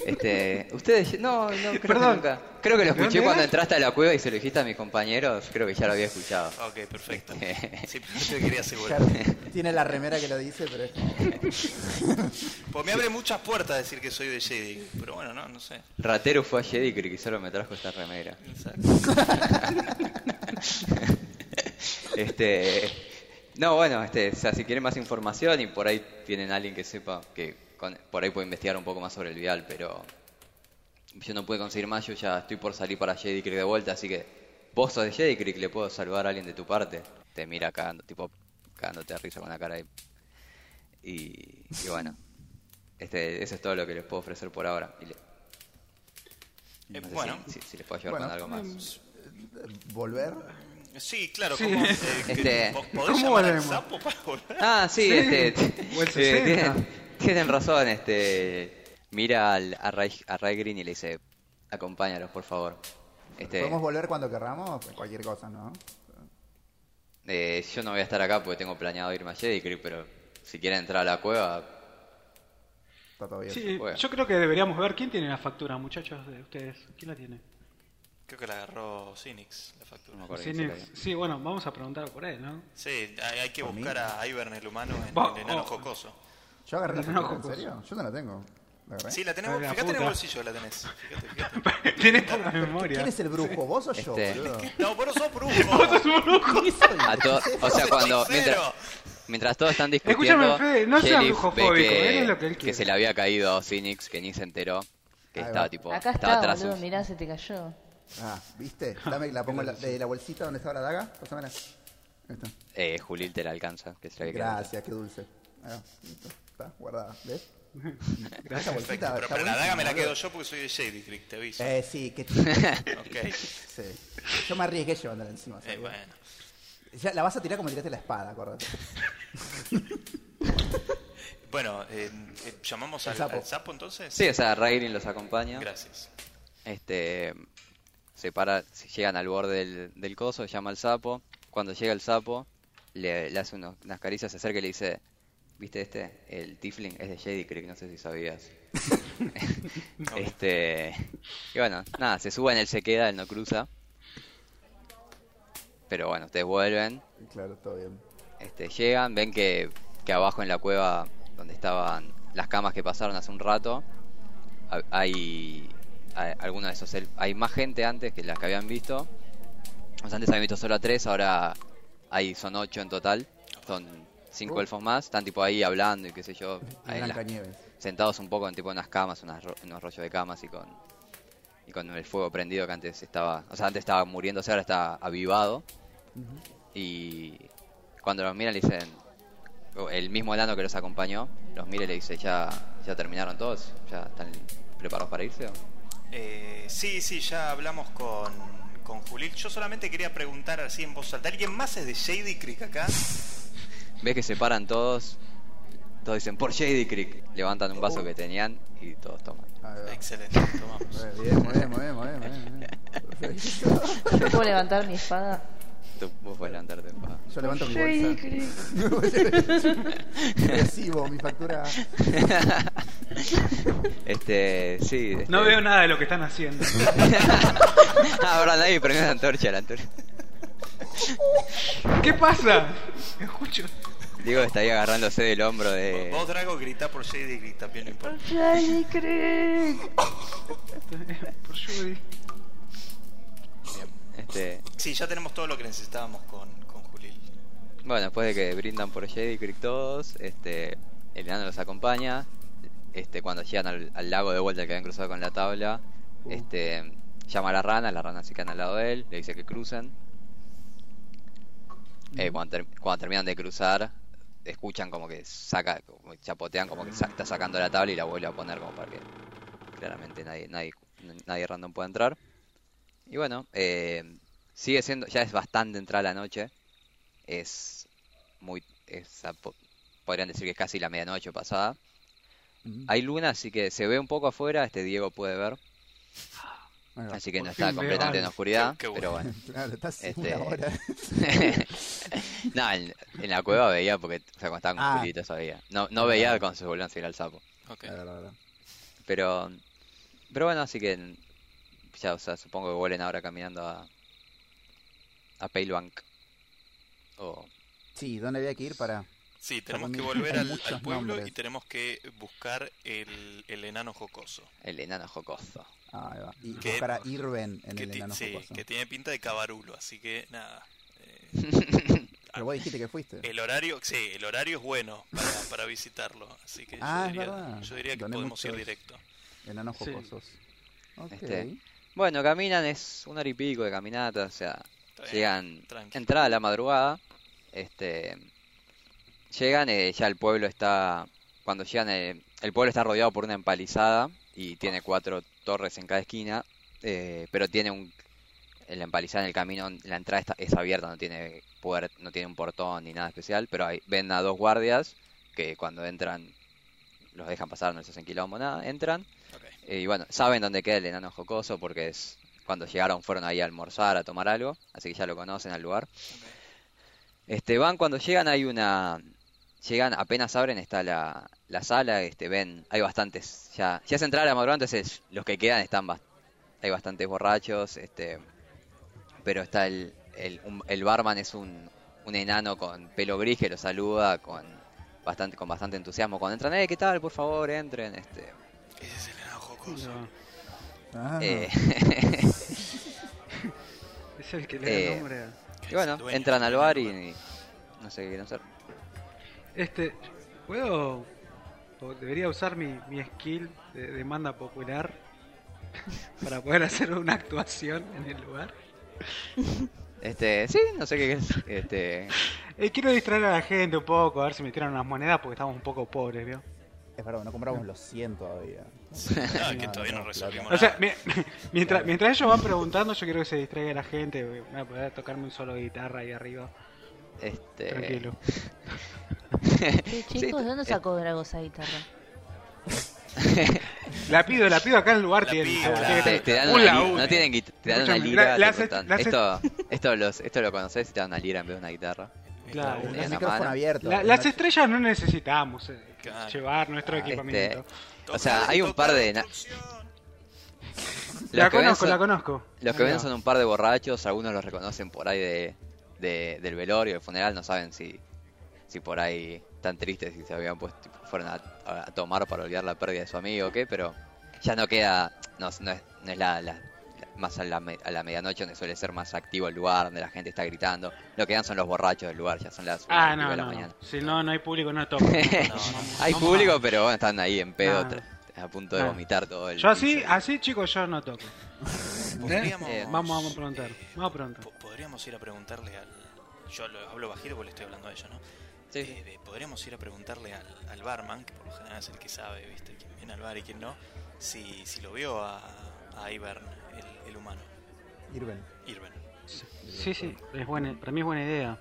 Este, ustedes, no, no, creo que Perdón. nunca. Creo que lo ¿De escuché cuando entraste a la cueva y se lo dijiste a mis compañeros, creo que ya lo había escuchado. Ok, perfecto. Este. Sí, pero quería asegurar. Tiene la remera que lo dice, pero <laughs> Pues me abre muchas puertas decir que soy de Shady, pero bueno, no, no sé. Ratero fue a Jedi y solo me trajo esta remera. Exacto. <laughs> Este, no, bueno, este, o sea, si quieren más información y por ahí tienen alguien que sepa que con- por ahí puede investigar un poco más sobre el vial, pero yo no pude conseguir más, yo ya estoy por salir para Jedi Creek de vuelta, así que vos sos de Jedi Creek, le puedo salvar a alguien de tu parte. Te mira cagando, tipo cagándote de risa con la cara ahí. Y, y bueno, <laughs> Este, eso es todo lo que les puedo ofrecer por ahora. Y le- Eh, no sé bueno. si, si- si les puedo ayudar Bueno, con algo más. ¿Volver? Sí, claro, Sí. ¿cómo, eh, <laughs> Este- que- ¿po- ¿podés ¿Cómo llamar al sapo para volver? Ah, sí, Sí, este, o el eh, 60. tienen, tienen razón, este, mira al, a, Ray, a Ray Green y le dice, acompáñalos, por favor. Este, ¿Podemos volver cuando querramos? Cualquier cosa, ¿no? eh, yo no voy a estar acá porque tengo planeado irme a Jedi Creek, pero si quieren entrar a la cueva, Está todo bien. Sí, Bueno. yo creo que deberíamos ver quién tiene la factura, muchachos, de ustedes. ¿Quién la tiene? Creo que la agarró Cynix, la factura. no me acuerdo Sí, bueno, vamos a preguntar por él, ¿no? Sí, hay, hay que buscar a Ivern el humano en el enano oh. jocoso. ¿Yo agarré la No, en serio? Yo no la tengo. ¿La agarré? Sí, la tenemos. La Fíjate en el puta. bolsillo, la tenés. Fíjate, fíjate. <laughs> Tienes poca memoria. ¿Quién es el brujo? ¿Vos o yo, Este- boludo? No, vos no sos brujo. <laughs> ¿Qué soy? A to- o sea, cuando mientras, mientras todos están discutiendo, Escúchame, Fede, no sea Sheriff brujofóbico, ve que, él es lo que él que quiere. se le había caído a Phoenix, que ni se enteró, que Ahí estaba va. tipo, Acá estaba está, atrás. boludo, mirá, se te cayó. Ah, ¿viste? Dame, la pongo en la, de la bolsita donde estaba la daga. Pásamela. Ahí está. Eh, Julil te la alcanza, que se le había quedado. Gracias, qué dulce. Ahí va, listo. Está guardada. ¿Ves? <laughs> Esa Perfecto, bolsita pero, la daga me la quedo yo porque soy de Shady Creek, te aviso. Eh, sí, qué <laughs> Ok. sí. Yo me arriesgué llevándola encima. Eh, bueno. Ya, la vas a tirar como tiraste la espada, acuérdate. <laughs> Bueno, eh, eh, ¿llamamos al, sapo. al sapo entonces? Sí, o sea, Rairin los acompaña. Gracias. Este, se para, llegan al borde del, del coso, llama al sapo. Cuando llega el sapo, le, le hace unos- unas caricias, se acerca y le dice, ¿viste este? El Tifling es de Shady Creek, no sé si sabías. <laughs> este, y bueno, nada, se suben, él se queda, él no cruza. Pero bueno, ustedes vuelven, Claro, todo bien. este, llegan, ven que, que abajo en la cueva donde estaban las camas que pasaron hace un rato, ha- hay, hay algunos de esos hay más gente antes que las que habían visto. O sea, antes habían visto solo a tres, ahora hay son ocho en total. Son cinco Uh. elfos más, están tipo ahí hablando y qué sé yo, ahí en las- sentados un poco en tipo unas camas, unas unos rollos de camas y con y con el fuego prendido que antes estaba, o sea, antes estaba muriéndose, ahora está avivado. Y cuando los miran le dicen, el mismo enano que los acompañó, los mira y le dice, ¿ya, ya terminaron todos? ¿Ya están preparados para irse? o?". Eh, sí, sí, ya hablamos con, con Julil. Yo solamente quería preguntar así en voz alta. ¿Alguien más es de Shady Creek acá? Ves que se paran todos, todos dicen, por Shady Creek, levantan un vaso que tenían y todos toman. Excelente, tomamos. Bien, muy bien, muy bien, muy bien. Perfecto. <laughs> ¿Yo puedo levantar mi espada? Tú, vos podés levantarte en paz. Yo levanto mi Shady bolsa. <laughs> Recibo mi factura. <laughs> Este, sí. Este... No veo nada de lo que están haciendo. ah, verdad, nadie prendió la antorcha, la antorcha. ¿Qué pasa? Escucho. Diego está ahí agarrándose del hombro de... Vos, Drago, grita por Shady Creek, también no importa. Shady Creek. Por Judy. Este, Sí, ya tenemos todo lo que necesitábamos con, con Julil. bueno, después de que brindan por Jedi Creek todos, este, el enano los acompaña. Este, cuando llegan al, al lago de vuelta que habían cruzado con la tabla, este, llama a la rana, la rana se queda al lado de él, le dice que crucen. Eh, cuando, ter- cuando terminan de cruzar, escuchan como que saca, como chapotean como que está sacando la tabla y la vuelve a poner como para que claramente nadie, nadie, nadie random pueda entrar. Y bueno, eh, sigue siendo, ya es bastante entrada la noche. Es muy, es podrían decir que es casi la medianoche pasada. Hay luna, así que se ve un poco afuera, este Diego puede ver, Así que no está completamente en oscuridad, Qué- qué pero bueno. <laughs> Claro, estás Este- una hora. <laughs> no, en, en la cueva veía porque, o sea, cuando estaba con Ah. Julito eso veía. No, no veía cuando se volvían a seguir al sapo. Ok. Claro, la verdad. Pero, pero bueno, así que ya, o sea, supongo que vuelen ahora caminando a, a Palebank. O, Sí, ¿dónde había que ir para...? Sí, tenemos Para que volver al, pueblo nombres. y tenemos que buscar el, el enano jocoso. el enano jocoso. Ah, ahí va. Y Que- buscar a Irven en Que, el enano sí, jocoso. que tiene pinta de cabarulo, así que nada. eh, <laughs> Pero vos dijiste que fuiste. el horario, sí, el horario es bueno para, para visitarlo, así que Ah, yo, es diría, verdad. yo diría que Doné podemos ir directo. Enanos Sí. jocosos. Ok. Este, Bueno, caminan, es una hora y pico de caminata, o sea, Está llegan, entrada a la madrugada, este, llegan, eh, ya el pueblo está cuando llegan, el, el pueblo está rodeado por una empalizada y tiene cuatro torres en cada esquina, eh, pero tiene un, la empalizada en el camino, la entrada está, es abierta, no tiene puert, no tiene un portón ni nada especial, pero hay, ven a dos guardias que cuando entran los dejan pasar, no les hacen quilombo, nada, entran. Eh, y bueno, saben dónde queda el enano jocoso porque es cuando llegaron fueron ahí a almorzar, a tomar algo, así que ya lo conocen al lugar. Este, van cuando llegan hay una llegan apenas abren está la, la sala, este ven, hay bastantes ya ya se entrar a madrugada, entonces los que quedan están bas- hay bastantes borrachos, este pero está el el, un- el barman es un, un enano con pelo gris que lo saluda con bastante con bastante entusiasmo cuando entran, "Eh, ¿qué tal? Por favor, entren." Este Ese es el enano jocoso. No, Ah, eh, <laughs> <laughs> es el que le da Eh, nombre Y bueno, entran al bar y, y no sé qué quieren hacer. Este, ¿puedo... o debería usar mi, mi skill de demanda popular para poder hacer una actuación en el lugar? Este, sí, no sé qué es. Este, Eh, quiero distraer a la gente un poco, a ver si me tiran unas monedas porque estamos un poco pobres, ¿vio? Es verdad, no compramos los 100 todavía. No, es que todavía no resolvimos O sea, nada. mi- mientras, mientras ellos van preguntando, yo quiero que se distraiga la gente. Voy a poder tocarme un solo guitarra ahí arriba. Este, Tranquilo. <laughs> Chicos, ¿de dónde eh, sacó Drago esa guitarra? <laughs> La pido, la pido acá en el lugar. Tiene, te, dan un una no tienen te dan una lira, la- te esto, esto, los, esto lo conocés y te dan una lira en vez de una guitarra. Claro, Tenía El una micrófono mano. abierto. La- las estrellas no necesitamos eh, Claro. llevar nuestro Ah, equipamiento. O sea, hay un par de na-. La Los que ven conozco, son- la conozco. Los que ven son un par de borrachos, algunos los reconocen por ahí de, de- del velorio, del funeral, no saben si, si por ahí están tristes y se habían puesto, tipo, fueron a, a tomar para olvidar la pérdida de su amigo o qué, pero ya no queda, no, no es, no es la, más a la, a la medianoche donde suele ser más activo el lugar, donde la gente está gritando, lo que quedan son los borrachos del lugar, ya son las Ah, no, de la no. mañana. Si no, no hay público, no toco. <laughs> Hay público, pero bueno, están ahí en pedo, Ah. A punto de Ah. vomitar todo el Yo así, piso. así chicos, yo no toco. Podríamos, Eh, Vamos, vamos a preguntar. Vamos a preguntar. po- podríamos ir a preguntarle al. Yo lo hablo bajito porque le estoy hablando a ella, ¿no? Sí. Eh, eh, podríamos ir a preguntarle al, al barman, que por lo general es el que sabe, ¿viste? Quién viene al bar y quién no, si, si lo vio a, a Ivern, el, el humano. Irben. Irven. Sí, sí, es buena, para mí es buena idea.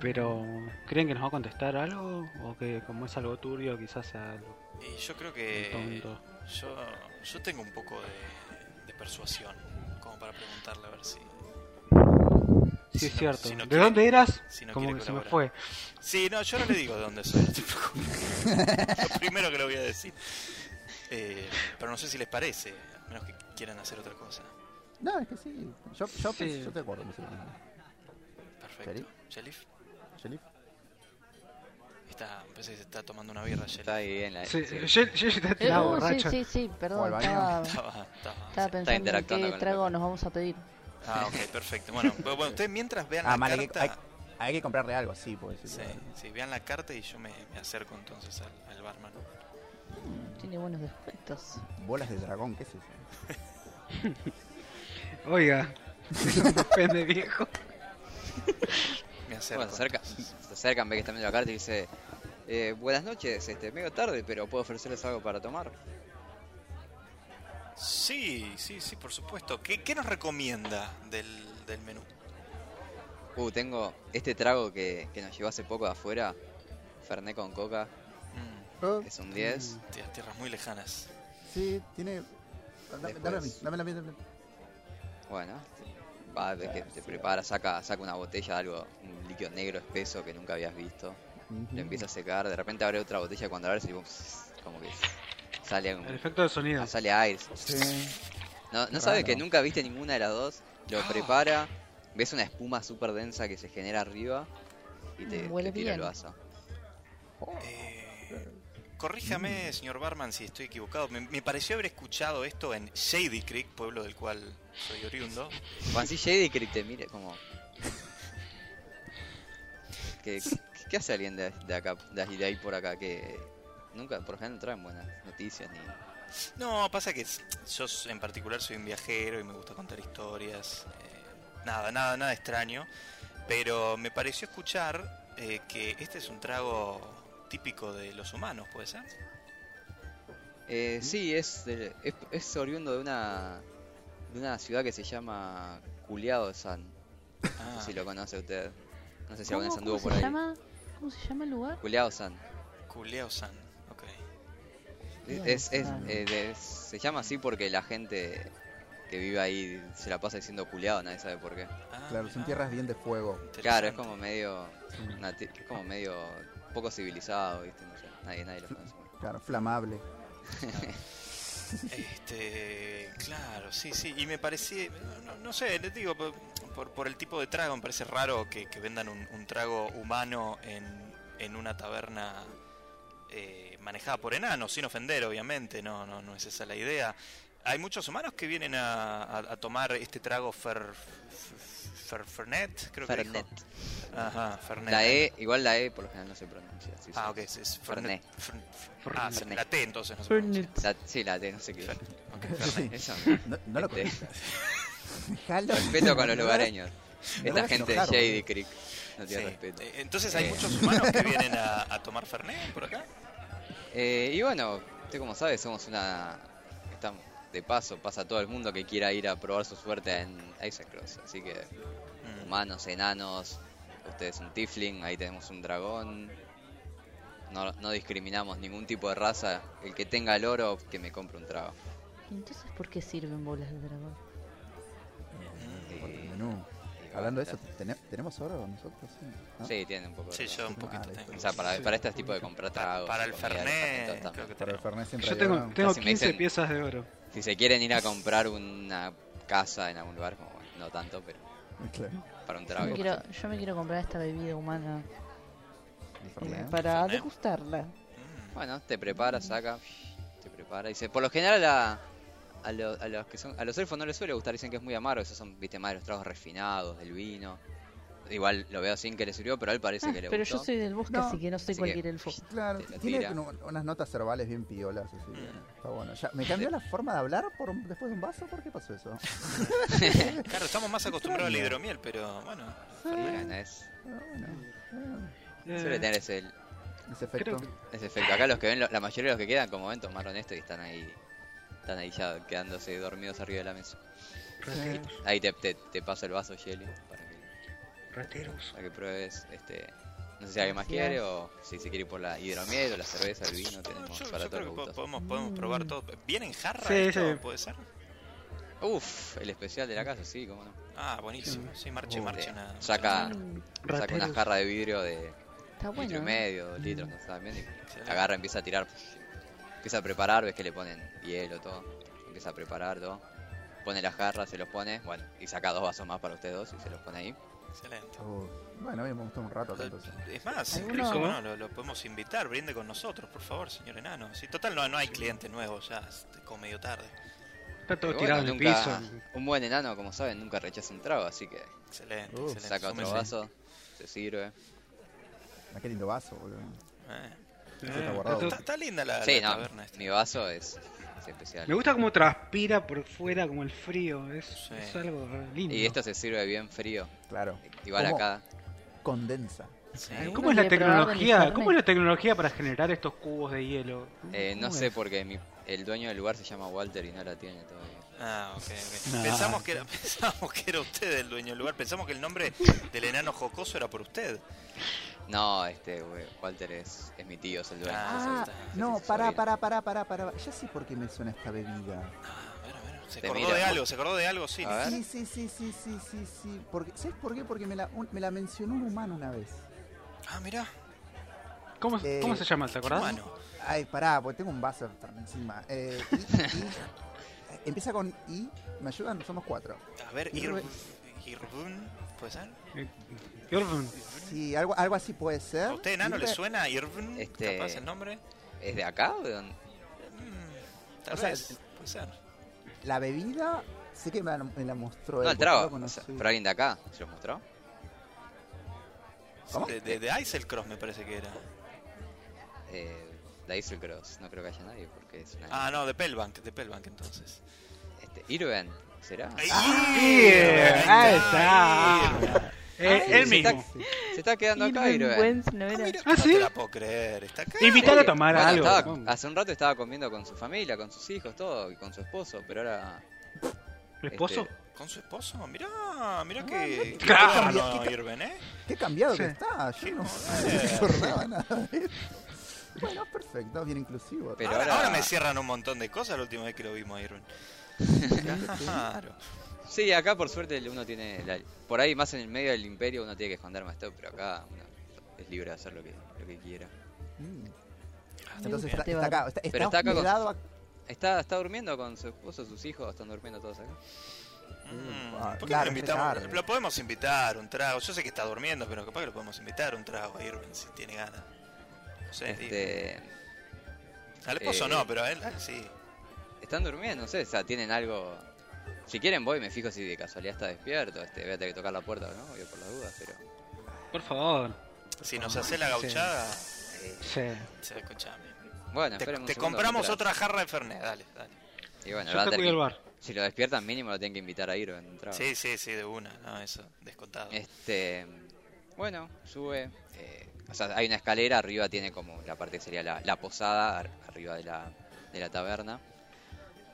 Pero, ¿creen que nos va a contestar algo? ¿O que como es algo turbio, quizás sea algo Y yo creo que. Yo, yo tengo un poco de, de persuasión, como para preguntarle a ver si. Sí, si es no- cierto. si no ¿De quiere- dónde eras? si no como quiere que se me fue. Sí, no, yo no le digo de dónde soy, no te preocupes. Lo primero que le voy a decir. Eh, pero no sé si les parece, a menos que quieran hacer otra cosa. No, es que sí. Yo, yo, Sí. yo te acuerdo. Perfecto. Shelif Sheriff. Está, parece que se está tomando una birra, Shelif. Está ahí en la... Sí, sí. yo, yo estaba Eh, tirado uh, sí, borracho. sí, perdón. Estaba, Estaba, estaba- estaba sí. pensando en interactuando qué con el trago nos vamos a pedir. Ah, ok, perfecto. Bueno, bu- <laughs> bueno, ustedes mientras vean Ah, la mal, hay que, carta. hay, hay que comprarle algo, sí, pues. sí, Sí, vean la carta y yo me, me acerco entonces al, al barman. Tiene buenos descuentos. Bolas de dragón, ¿qué es eso? <laughs> <laughs> Oiga, depende viejo. Me acerco. Bueno, se, acerca, entonces. se acercan, ve que están viendo la carta y dice... eh, buenas noches, este, medio tarde, pero puedo ofrecerles algo para tomar. Sí, sí, sí, por supuesto. ¿Qué, qué nos recomienda del, del menú? Uh, tengo este trago que, que nos llevó hace poco de afuera, Fernet con coca, Mm, Oh, es un 10. tierras, tierras muy lejanas. sí, tiene. Dame, Después- dame a mí, dame a mí. Bueno, va, ves que te prepara, saca, saca una botella de algo, un líquido negro espeso que nunca habías visto, Ujú. lo empieza a secar, de repente abre otra botella cuando abres y como que sale, un- El efecto de sonido. ah, sale aire. Sí. No, no sabes que nunca viste ninguna de las dos, lo Ah. prepara, ves una espuma súper densa que se genera arriba y te, Mm, te tira el vaso. Eh, corríjame, señor Barman, si estoy equivocado. Me, me pareció haber escuchado esto en Shady Creek, pueblo del cual soy oriundo. Juan, si Shady que te mire como... ¿Qué, qué, qué hace alguien de, de acá, de ahí, por acá? Que nunca, por lo general no traen buenas noticias ni... No, pasa que yo en particular soy un viajero y me gusta contar historias. eh, nada, nada, nada extraño. Pero me pareció escuchar eh, que este es un trago típico de los humanos, ¿puede ser? Eh, sí, es, de- es, es oriundo de una, de una ciudad que se llama Culiao-san. No Ah, sé si lo conoce usted. No sé si ¿Cómo, alguna vez anduvo se por ahí. llama? ¿Cómo se llama el lugar? Culiao-san. Culeo-san. Ok. Es, es- Ah. eh, de- se llama así porque la gente que vive ahí se la pasa diciendo culiado, nadie sabe por qué. Ah, Claro, son tierras bien de fuego. Claro, es como medio, es como medio poco civilizado, ¿viste? No sé, nadie, nadie lo conoce. Claro, flamable. Este, claro, sí, sí, y me parecía, no, no sé, les digo, por, por, por el tipo de trago, me parece raro que, que vendan un, un trago humano en, en una taberna eh, manejada por enanos, sin ofender, obviamente, no, no, no es esa la idea. Hay muchos humanos que vienen a, a- a tomar este trago fer, fer- Fernet, creo que Fernet. dijo. Ajá, Fernet. La E, igual la E por lo general no se pronuncia. sí, Ah, sí. ok, es, Fernet. Fernet. Ah, Fernet. la T entonces no se pronuncia. La- sí, la T, no sé qué. Ok, <laughs> Fernet. Eso. No, no lo conozco. Respeto con los lugareños. Esta gente de Shady. Creek no tiene Sí. respeto. Eh, Entonces hay Eh. muchos humanos que vienen a, a tomar Fernet por acá. Eh, y bueno, usted como sabe, somos una... Estamos de paso, pasa todo el mundo que quiera ir a probar su suerte en Isaac Cross. Así que. Humanos, enanos, usted es un tiefling, ahí tenemos un dragón. No, no discriminamos ningún tipo de raza. El que tenga el oro, que me compre un trago. ¿Y entonces por qué sirven bolas de dragón? Menú. y Hablando de eso, ¿tene- ¿tenemos oro nosotros? Sí. ¿no? Sí, tiene un poco de Sí, yo un Ah, poquito listo. tengo. O sea, para, para este tipo de comprar tragos. para el Fernet, creo que Para el. Fernet siempre Yo tengo, tengo Si me 15 dicen- piezas de oro. Si se quieren ir a comprar una casa en algún lugar, como, bueno, no tanto, pero Claro, para un Yo trago. me, quiero, yo me quiero comprar esta bebida humana eh, para degustarla. Mm. Bueno, te prepara, saca, te prepara. Dice, por lo general a, a, lo- a los que son, a los elfos no les suele gustar, dicen que es muy amargo, esos son, viste, más de los tragos refinados, del vino. Igual lo veo sin que le sirvió, pero a él parece Ah, que le pero gustó. yo soy del bosque, No, así que no soy cualquier elfo. Claro, tiene unas notas verbales bien piolas, así que Mm. está bueno. Ya, ¿Me cambió la <laughs> forma de hablar por un- después de un vaso? ¿Por qué pasó eso? <laughs> Claro, estamos más acostumbrados al hidromiel, pero bueno. Bueno, es, Ah, bueno, bueno, Eh, suele tener ese, ese efecto. que- ese efecto. Acá los que ven, lo- la mayoría de los que quedan, como ven, tomaron esto y están ahí, están ahí ya quedándose dormidos arriba de la mesa. Ahí te, te, te paso el vaso, Shelly, para que rateros. para que pruebes este no sé si alguien más Gracias. quiere o si se quiere ir por la hidromiel o la cerveza el vino tenemos Yo, para yo todos creo los que podemos, podemos probar todo. ¿Viene en jarra Sí, esto? sí. ¿Puede ser? Uf, el especial de la casa sí cómo no Ah, buenísimo. Sí, marche, Uh, marche. Una, saca Mm, saca una jarra de vidrio de está litro y bueno. ¿eh? medio dos litros no bien y Excelente. agarra empieza a tirar empieza a preparar ves que le ponen hielo todo empieza a preparar todo pone la jarra se los pone bueno y saca dos vasos más para ustedes dos y se los pone ahí Excelente. Uh, bueno, me gustó un rato acá, entonces. Es más, incluso bueno, lo, lo podemos invitar, brinde con nosotros, por favor, señor enano. Sí, total, no, no hay cliente nuevo ya, es como medio tarde. Está todo Pero tirado bueno, en el piso. un buen enano como saben nunca rechaza un trago así que Excelente, Uh, excelente. saca otro vaso se sirve Ah, qué lindo vaso, boludo. Eh. Está Eh, guardado. Está, está linda la, Sí, la no, taberna esta. mi vaso es especial. Me gusta cómo transpira por fuera, como el frío. Es, Sí. es algo lindo. Y esto se sirve bien frío. Claro. Igual ¿Cómo? acá. Condensa. Sí. ¿Alguno ¿Cómo es la tecnología? ¿Cómo es la tecnología para generar estos cubos de hielo? eh, no ¿Cómo sé es? porque mi- el dueño del lugar se llama Walter y no la tiene todavía. Ah, ok, ok. No. Pensamos, que era, <laughs> pensamos que era usted el dueño del lugar, pensamos que el nombre del enano jocoso era por usted. No, este Walter es, es mi tío, es el dueño. Ah, Ah, no, pará, pará, pará, pará, pará. Ya sé por qué me suena esta bebida. Ah, bueno, bueno. Se acordó mira. de algo, se acordó de algo, sí. Sí, sí, sí, sí, sí, sí, sí. Porque, ¿Sabes por qué? Porque me la, un- me la mencionó un humano una vez. Ah, mira, ¿Cómo, Eh, ¿Cómo se llama? ¿Te acordás? humano. Ay, pará, porque tengo un vaso encima. Eh, y- y- <laughs> empieza con I. ¿Me ayudan? Somos cuatro. A ver, Irvun, ¿puede ser? Eh, Jordan, Sí, algo, algo así puede ser. ¿A usted enano le suena Irvun? Este- ¿Capaz el nombre? ¿Es de acá o de dónde? Mm, tal O sea, vez, puede ser. La bebida, sé que me la, me la mostró No, él, el trago. lo o sea, pero alguien de acá, ¿se los mostró? ¿Cómo? De, de, de Icelcross me parece que era. Eh, de Iselcross, no creo que haya nadie porque es una. Ah, no, de Pellbank, de Pellbank entonces. Este, Irven, ¿será? ¡Ahí! Ahí está, está. Eh, sí, él sí, mismo. está- Se está quedando acá. Wentz no Ah, era. mira, ¿Ah, no sí? te la puedo creer. Está acá. Invitar a Sí. tomar Bueno, algo. estaba- hace un rato estaba comiendo con su familia, con sus hijos, todo, y con su esposo, pero ahora... ¿El esposo? este, ¿Con su esposo? Mirá, mirá Ah, que... que Claro. bárbaro, ¿Qué ca- Irving, ¿eh? Qué cambiado que Sí. está. Yo no, no acordaba nada de eso. Bueno, perfecto, bien inclusivo. Pero ahora, ahora- ahora me cierran un montón de cosas la última vez que lo vimos a Irving. Claro. Sí, acá por suerte uno tiene... la- por ahí, más en el medio del imperio, uno tiene que esconder más todo, pero acá uno es libre de hacer lo que, lo que quiera. Mm. Entonces está, está acá, está, está está acá con- Está, está durmiendo con su esposo, sus hijos, están durmiendo todos acá. Mm, Ah, ¿Por qué claro, lo invitamos? Lo podemos invitar un trago. Yo sé que está durmiendo, pero capaz que lo podemos invitar un trago a Irving si tiene ganas. No sé. Este, Al esposo eh, no, pero a él, a él sí. Están durmiendo, no sé, o sea, tienen algo... Si quieren voy, me fijo si de casualidad está despierto, este, voy a tener que tocar la puerta, ¿no? Voy por las dudas, pero... Por favor. Si nos hace la gauchada, eh, Sí. se escuchame. bueno, Te, un te compramos mientras- otra jarra de Fernet, dale, dale. Y bueno, Yo va a te cuido el bar. Si lo despiertan mínimo lo tienen que invitar a ir en un trago. Sí, sí, sí, de una, no, eso, descontado. Este, bueno, sube. eh, o sea, hay una escalera, arriba tiene como la parte que sería la, la posada, ar- arriba de la, de la taberna.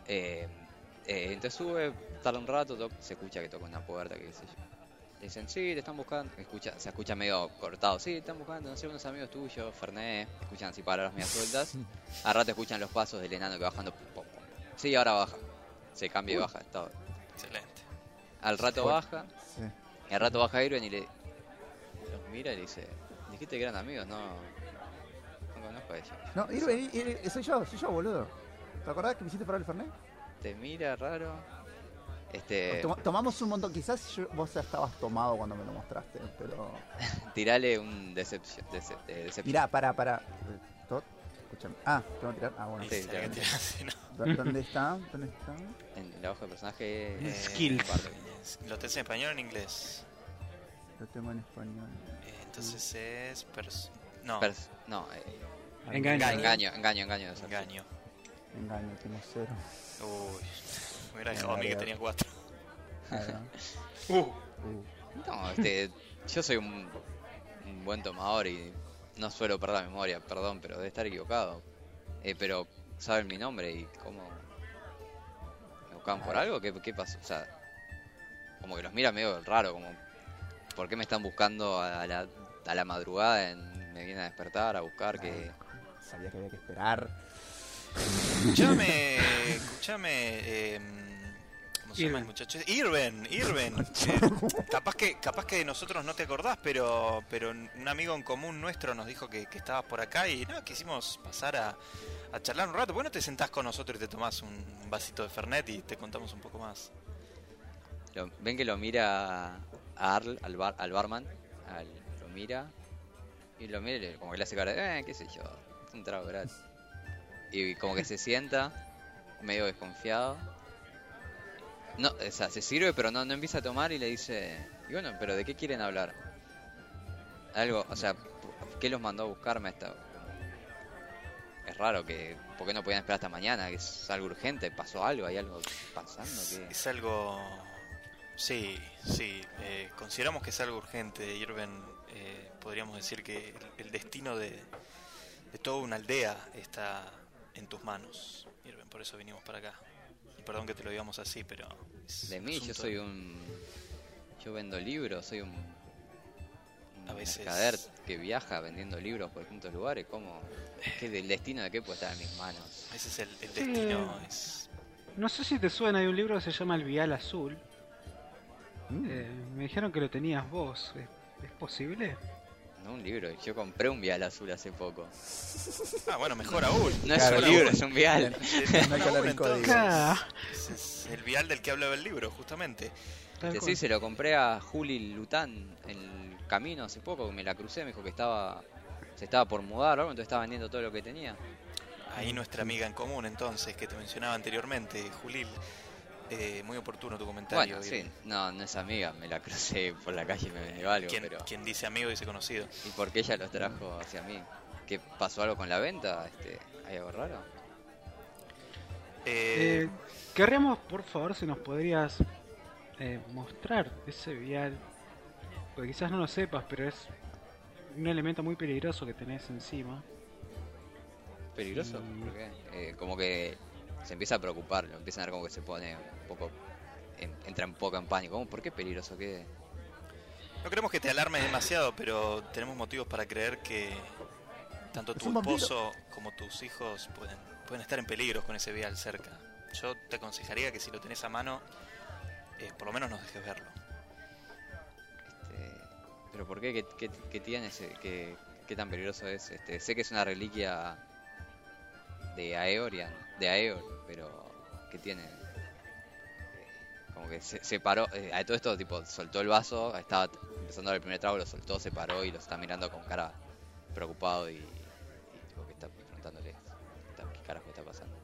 Eh, eh, entonces sube, tarda un rato, to- se escucha que toca una puerta, que qué sé yo. Le dicen, sí, te están buscando. Escucha, se escucha medio cortado, sí, te están buscando, no sé, unos amigos tuyos, Fernet. Escuchan así palabras medio sueltas. <laughs> Al rato escuchan los pasos del enano que bajando. pum, pum. Sí, ahora baja. Se cambia y baja. está- Excelente. Al rato baja. Sí. Y al rato baja Irving y le los mira y le dice, dijiste que eran amigos, no, no conozco a ellos. No, Irving, soy yo, soy yo, boludo. ¿Te acordás que me hiciste parar el Fernet? Te mira raro. Este, Toma- tomamos un montón, quizás yo- vos ya estabas tomado cuando me lo mostraste, pero... <laughs> tirale un decepción. decep- de decepción. Mirá, para, para... eh, Tot, escúchame. Ah, ¿tengo que tirar? Ah, bueno. Sí, que claro. tirar así, <laughs> ¿no? ¿Dó- ¿Dónde está? ¿Dónde está? En la hoja de personaje. Eh, Skills. ¿Lo tenés en español o en inglés? Lo tengo en español. Eh, entonces es... pers- no, Pers- no, eh, Engaño. engaño, engaño, engaño. Engaño, tengo cero. Uy, me hubiera dejado a mí que tenía cuatro. <laughs> Uh, Uh. No, este, yo soy un, un buen tomador y no suelo perder la memoria, perdón, pero debe estar equivocado. Eh, pero saben mi nombre y cómo... ¿Me buscaban por algo? ¿Qué, qué pasó? O sea, como que los mira medio raro, como... ¿Por qué me están buscando a la, a la madrugada? En, me vienen a despertar, a buscar que... Sabía que había que esperar. Escuchame, escuchame, em, ¿cómo se llama el muchacho? Irven, Irven. Eh, capaz que, capaz que de nosotros no te acordás, pero, pero un amigo en común nuestro nos dijo que, que estabas por acá y no, quisimos pasar a, a charlar un rato. ¿Por qué no te sentás con nosotros y te tomás un vasito de Fernet y te contamos un poco más? lo- ven que lo mira a Arl, al, bar, al barman, al- lo mira y lo mira y le- como que le hace cara de, eh, qué sé yo, un trago gratis. Y como que se sienta, medio desconfiado. No, o sea, se sirve pero no, no empieza a tomar y le dice, y bueno, pero ¿de qué quieren hablar? Algo, o sea, ¿qué los mandó a buscarme esta? Es raro que, ¿por qué no podían esperar hasta mañana? Que es algo urgente, pasó algo, hay algo pasando que... Es algo... Sí, sí. eh, consideramos que es algo urgente, Irven. eh, podríamos decir que el, el destino de, de toda una aldea está en tus manos, Irven. Por eso vinimos para acá. Y perdón que te lo digamos así, pero... De mí, yo soy un. Yo vendo libros, soy un. un A veces- mercader que viaja vendiendo libros por distintos lugares. ¿Cómo? ¿Qué del destino de qué puede estar en mis manos? Ese es el, el Sí. destino. Es... no sé si te suena, hay un libro que se llama El Vial Azul. Mm. Eh, me dijeron que lo tenías vos. ¿Es, es posible? No un libro, yo compré un vial azul hace poco. Ah, bueno, mejor aún. No es un libro, es un vial. No hay color en código. Claro. Ese es el vial del que hablaba el libro, justamente. Este, sí, se lo compré a Juli Lután en el camino hace poco, me la crucé, me dijo que estaba se estaba por mudar o algo, entonces estaba vendiendo todo lo que tenía. Ahí nuestra amiga en común, entonces, que te mencionaba anteriormente, Julil. Eh, muy oportuno tu comentario. Bueno, Irving. sí, no, no es amiga, me la crucé por la calle y me vendió algo, Quien, pero... quien dice amigo dice conocido. ¿Y por qué ella los trajo hacia mí? ¿Qué pasó algo con la venta? Este, ¿Hay algo raro? Eh, Eh, querríamos, por favor, si nos podrías eh, mostrar ese vial. Porque quizás no lo sepas, pero es un elemento muy peligroso que tenés encima. ¿Peligroso? ¿Por qué? Eh, como que se empieza a preocupar, lo empiezan a ver como que se pone un poco. en- entra un poco en pánico. ¿Cómo? ¿Por qué peligroso? ¿Qué? No queremos que te alarmes demasiado, pero tenemos motivos para creer que tanto tu esposo como tus hijos pueden, pueden estar en peligro con ese vial cerca. Yo te aconsejaría que si lo tenés a mano, eh, por lo menos nos dejes verlo. Este, ¿Pero por qué? ¿Qué, qué, qué tiene? ese- ¿Qué, qué tan peligroso es? Este, sé que es una reliquia de Aeorian, de Aeor, pero ¿qué tiene? Eh, Como que se, se paró, eh, a todo esto tipo soltó el vaso, estaba empezando el primer trago, lo soltó, se paró y lo está mirando con cara preocupado y, y tipo que está preguntándole "¿Qué- carajo está pasando.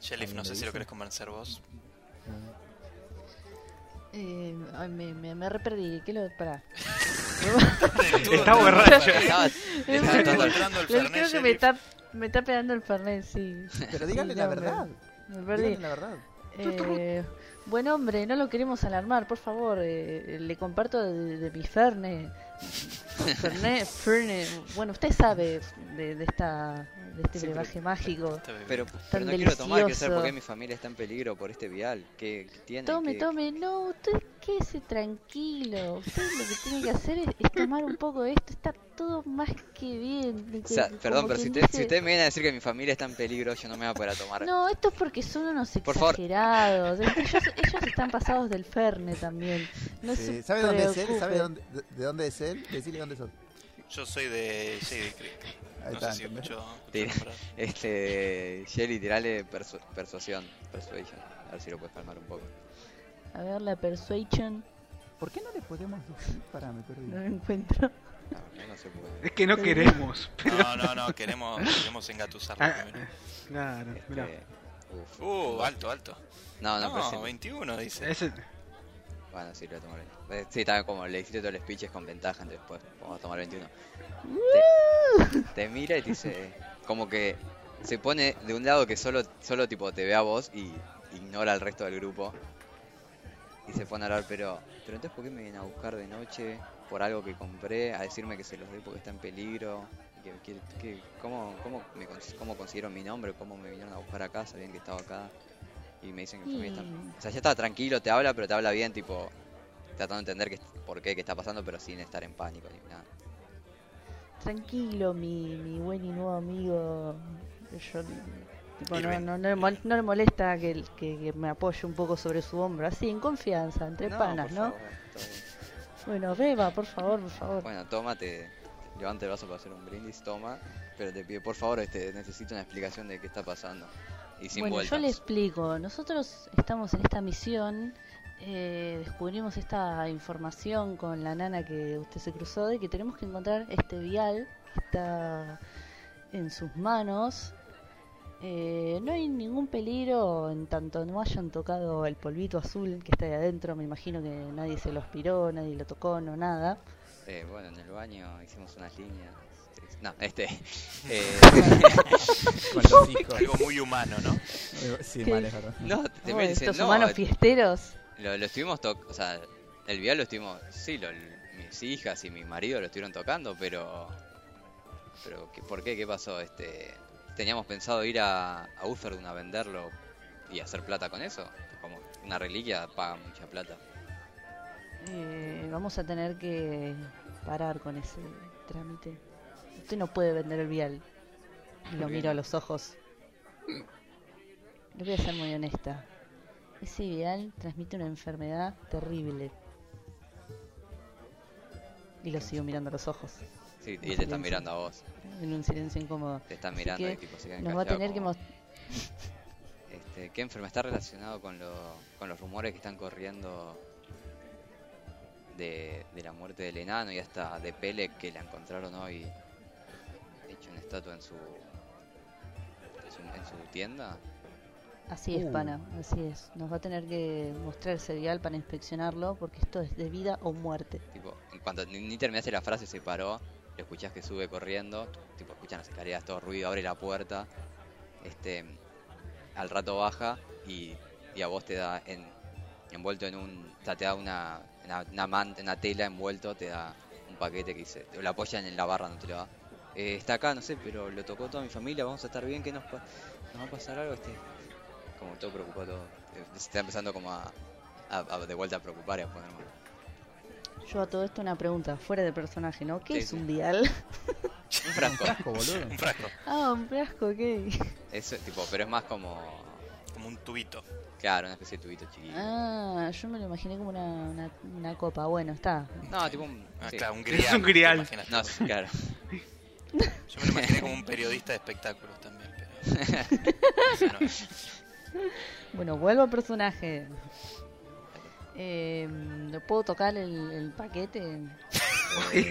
Sheriff, no ¿Alguien sé si lo querés convencer vos. Eh, ay, me, me, me re perdí. ¿Qué lo.? Pará. <laughs> Está borracho. Estaba- Te <laughs> está Creo Fernet, me está, pegando el Fernet, sí. Pero díganle Sí, <laughs> la verdad. Díganle la verdad. Eh, buen hombre, no lo queremos alarmar, por favor. eh, le comparto de, de mi Ferne. Fernet, <laughs> Ferne. Bueno, usted sabe de, de esta de este Sí, pero- brebaje <laughs> mágico. Este. Pero, Tan pero no quiero tomar, quiero saber por qué delicioso. mi familia está en peligro por este vial. ¿Qué, qué tiene? Tome, ¿Qué- tome, no, usted quédese tranquilo. Usted lo que tiene que hacer es, es tomar un poco de esto. Está todo más que bien. O sea, perdón, pero si usted, dice- si usted me viene a decir que mi familia está en peligro, yo no me voy a poder tomar. No, esto es porque son unos Por favor. exagerados. Ellos, ellos están pasados del Ferne también. No Sí, se ¿Sabe dónde es él? ¿Sabe dónde, de, de dónde es él? Decirle dónde sos. Yo soy de Shady Creek. Ahí No está, sé. <laughs> Este, Shelly, tirale persu- persuasión, persuasion, a ver si lo puedes calmar un poco. A ver, la persuasion. ¿Por qué no le podemos decir? Pará, me perdí. No lo encuentro. No, no se puede. Es que no queremos. No, no, no, queremos, <laughs> queremos engatusarlo Ah, primero. Claro, mirá. Este, uf. Uh, alto, alto. No, no, pero No, sí. 21 dice. Ese- Bueno, sí, lo voy a tomar. Eh, Sí, está como le hiciste todo el speech es con ventaja, entonces después vamos a tomar 21. Te, te mira y te dice, como que se pone de un lado que solo, solo tipo te ve a vos y ignora al resto del grupo. Y se pone a hablar, pero, pero entonces ¿por qué me vienen a buscar de noche por algo que compré? A decirme que se los dé porque está en peligro. Que, que- que- ¿cómo, cómo, me, ¿Cómo consiguieron mi nombre? ¿Cómo me vinieron a buscar acá? Sabían que estaba acá. Y me dicen que está... Y- O sea, ya está tranquilo, te habla, pero te habla bien, tipo, tratando de entender que, por qué, qué está pasando, pero sin estar en pánico ni nada. Tranquilo, mi, mi buen y nuevo amigo. Yo, tipo, no, no, no, le mol- no le molesta que, el- que, que me apoye un poco sobre su hombro. Así, en confianza, entre panas, por ¿no? favor. Bueno, beba, por favor, por favor. Bueno, toma, te levanta el vaso para hacer un brindis, toma, pero te pide, por favor, este, necesito una explicación de qué está pasando. Y sin bueno, vueltas. yo le explico. Nosotros estamos en esta misión. Eh, descubrimos esta información con la nana que usted se cruzó de que tenemos que encontrar este vial que está en sus manos. Eh, no hay ningún peligro en tanto no hayan tocado el polvito azul que está ahí adentro. Me imagino que nadie se lo aspiró, nadie lo tocó, no nada. Eh, bueno, en el baño hicimos unas líneas. No, este. eh, <laughs> Con los hijos. Algo muy humano, ¿no? Mal, es verdad. no, te Oh, me dicen, estos no, humanos fiesteros. Lo, lo estuvimos tocando, o sea, el vial lo estuvimos, sí, lo- mis hijas y mi marido lo estuvieron tocando, pero, pero ¿qué- ¿por qué? ¿Qué pasó? Este, teníamos pensado ir a, a Uferdun a venderlo y hacer plata con eso, como una reliquia paga mucha plata. Eh, vamos a tener que parar con ese trámite. Usted no puede vender el vial. Y lo ¿Por qué miro a los ojos. Le voy a ser muy honesta. Ese vial transmite una enfermedad terrible. Y lo sigo mirando a los ojos. Sí, y te están mirando a vos, En un silencio incómodo. te están Así mirando que y tipo se Nos va a tener que como, mostrar. <laughs> este, ¿Qué enfermedad está relacionado con, lo, con los rumores que están corriendo de, de la muerte del enano y hasta de Pele que la encontraron hoy hecho una estatua en su, en su, en su tienda? Así es, Uh. pana, así es. Nos va a tener que mostrar ese vial para inspeccionarlo porque esto es de vida o muerte. Tipo, en cuanto ni, ni terminaste la frase se paró, lo escuchás que sube corriendo, tipo escuchan las escaleras, todo ruido, abre la puerta, este al rato baja y, y a vos te da en, envuelto en un, o sea, te da una, una, una manta, una tela envuelto, te da un paquete que dice, lo apoyan en la barra, no te lo va. Eh, está acá, no sé, pero lo tocó toda mi familia, vamos a estar bien, que nos, nos va a pasar algo, este. Como todo preocupado, todo. Eh, Se está empezando como a, a- a de vuelta a preocupar y a poner mal. Yo a todo esto una pregunta, fuera de personaje, ¿no? ¿Qué Sí, es sí. un vial? <laughs> Un frasco. Frasco, <laughs> boludo. Un frasco, ah, un frasco, ok. Eso, tipo, pero es más como. como un tubito. Claro, una especie de tubito chiquito. Ah, yo me lo imaginé como una, una, una copa. Bueno, está. No, tipo un. Ah, sí. claro, un <laughs> Es grial. un grial. No, sí, claro. Yo me lo imaginé como un periodista de espectáculos también, pero... No es. <laughs> Bueno, vuelvo al personaje. Eh, ¿le ¿Puedo tocar el, el paquete? <laughs>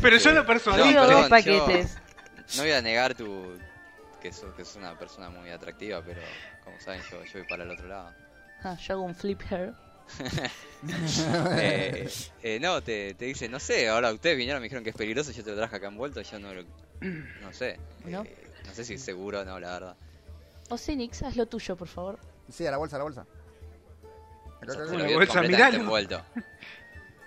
Pero lo <laughs> yo lo No, persuadí. Digo perdón, dos yo- paquetes. No voy a negar tu. Que sos, que sos una persona muy atractiva, pero como saben, yo, yo voy para el otro lado. Ah, yo hago un flip hair. eh, eh, no, te, te dice, no sé, ahora ustedes vinieron, me dijeron que es peligroso, yo te lo traje acá envuelto, yo no lo. No sé. ¿No? eh, no sé si es seguro o no, la verdad. Ocenix, haz lo tuyo, por favor. Sí, a la bolsa, a la bolsa. Acá, vio bolsa, completamente miralo. envuelto.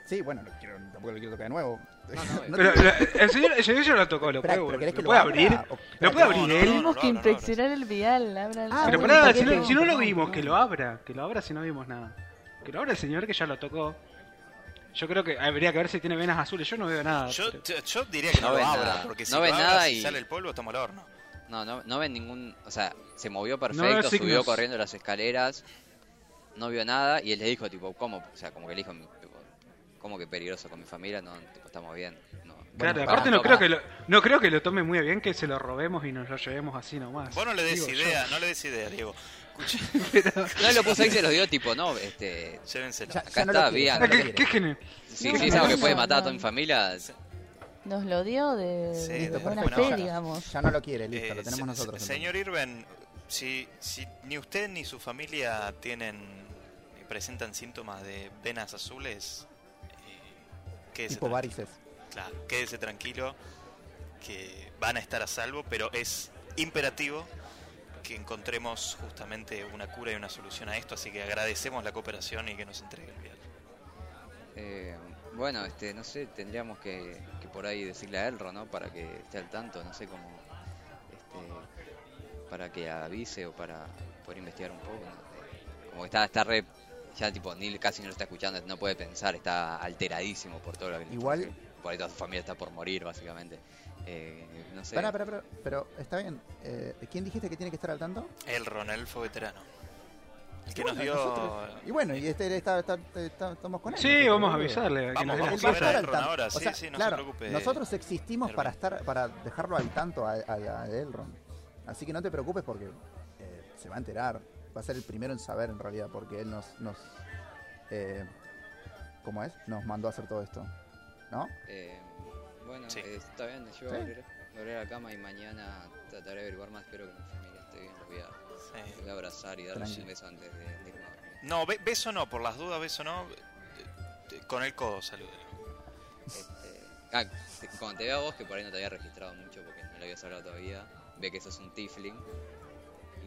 Sí, bueno, no quiero, tampoco lo quiero tocar de nuevo. No, no, <laughs> No Pero te- la- el, señor, el señor ya lo tocó, lo Espera, puede, pero ¿querés que lo lo puede abrir. Lo puede abrir él. no, Tenemos que inspeccionar el vial. Abra el Ah, Pero pará, si si no lo vimos, que lo abra. Que lo abra si no vimos nada. Que lo abra el señor que ya lo tocó. Yo creo que habría que ver si tiene venas azules. Yo no veo nada. Yo, pero- yo- yo diría que no, No lo ven abra, nada. porque si No abra, nada y- sale el polvo, estamos al horno. No, no, no ven ningún. O sea, se movió perfecto, subió signos. corriendo las escaleras, no vio nada y él le dijo, tipo, ¿cómo? O sea, como que le dijo, tipo, ¿cómo que peligroso con mi familia? No, tipo, estamos bien. No. Claro, Bueno, aparte no creo, que lo, no creo que lo tome muy bien que se lo robemos y nos lo llevemos así nomás. Vos no le des Digo yo. idea, no le des idea, Diego. <laughs> Escucha, <laughs> No lo puso ahí, se los dio, tipo, no, este. llévenselo. Ya, Acá ya no está, bien. Ah, ¿Qué, quiere. qué gene- Si, No, si es no, algo que puede no, matar a no. toda mi familia, Nos lo dio de, Sí, de de buena buena fe, onda. digamos. Ya no lo quiere, listo, Eh, lo tenemos se- nosotros. se- Señor Irben, si, si ni usted ni su familia tienen eh, presentan síntomas de venas azules, eh, quédese Tipo tranquilo. varices. Claro, quédese tranquilo que van a estar a salvo, pero es imperativo que encontremos justamente una cura y una solución a esto, así que agradecemos la cooperación y que nos entregue el vial. eh, bueno, este, no sé, tendríamos que, que por ahí decirle a Elro, ¿no? Para que esté al tanto, no sé cómo. Este, para que avise o para poder investigar un poco. ¿no? Como está, está re. Ya, tipo, ni casi no lo está escuchando, no puede pensar, está alteradísimo por todo lo que le Igual-. Por ahí toda su familia está por morir, básicamente. Eh, no sé. Pará, pará, pará, pero está bien. Eh, ¿Quién dijiste que tiene que estar al tanto? El Ronelfo veterano. El que Bueno, nos dio... nosotros- Y bueno, y este está, está- está- estamos con él. Sí, vamos a avisarle. que Vamos, vamos a Él va ver a cosas. estar a al Elron tanto. ahora, O sí, sea, sí, no se claro, preocupe, Nosotros existimos para estar para dejarlo al tanto a, a, a Elrond. Así que no te preocupes porque eh, se va a enterar. Va a ser el primero en saber en realidad porque él nos... nos eh, ¿Cómo es? Nos mandó a hacer todo esto. ¿No? Eh, bueno, Sí. eh, está bien, yo Sí. volveré, volveré a la cama y mañana trataré de averiguar más. Espero que mi familia esté bien. Los voy a, Sí. voy a abrazar y darles Tranqui. un beso antes de, de irme a dormir. No, be- beso no, por las dudas, beso no. Con el codo salúdelo. Este, ah, te- cuando te veo a vos, que por ahí no te había registrado mucho porque no lo habías hablado todavía, ve que sos un tiefling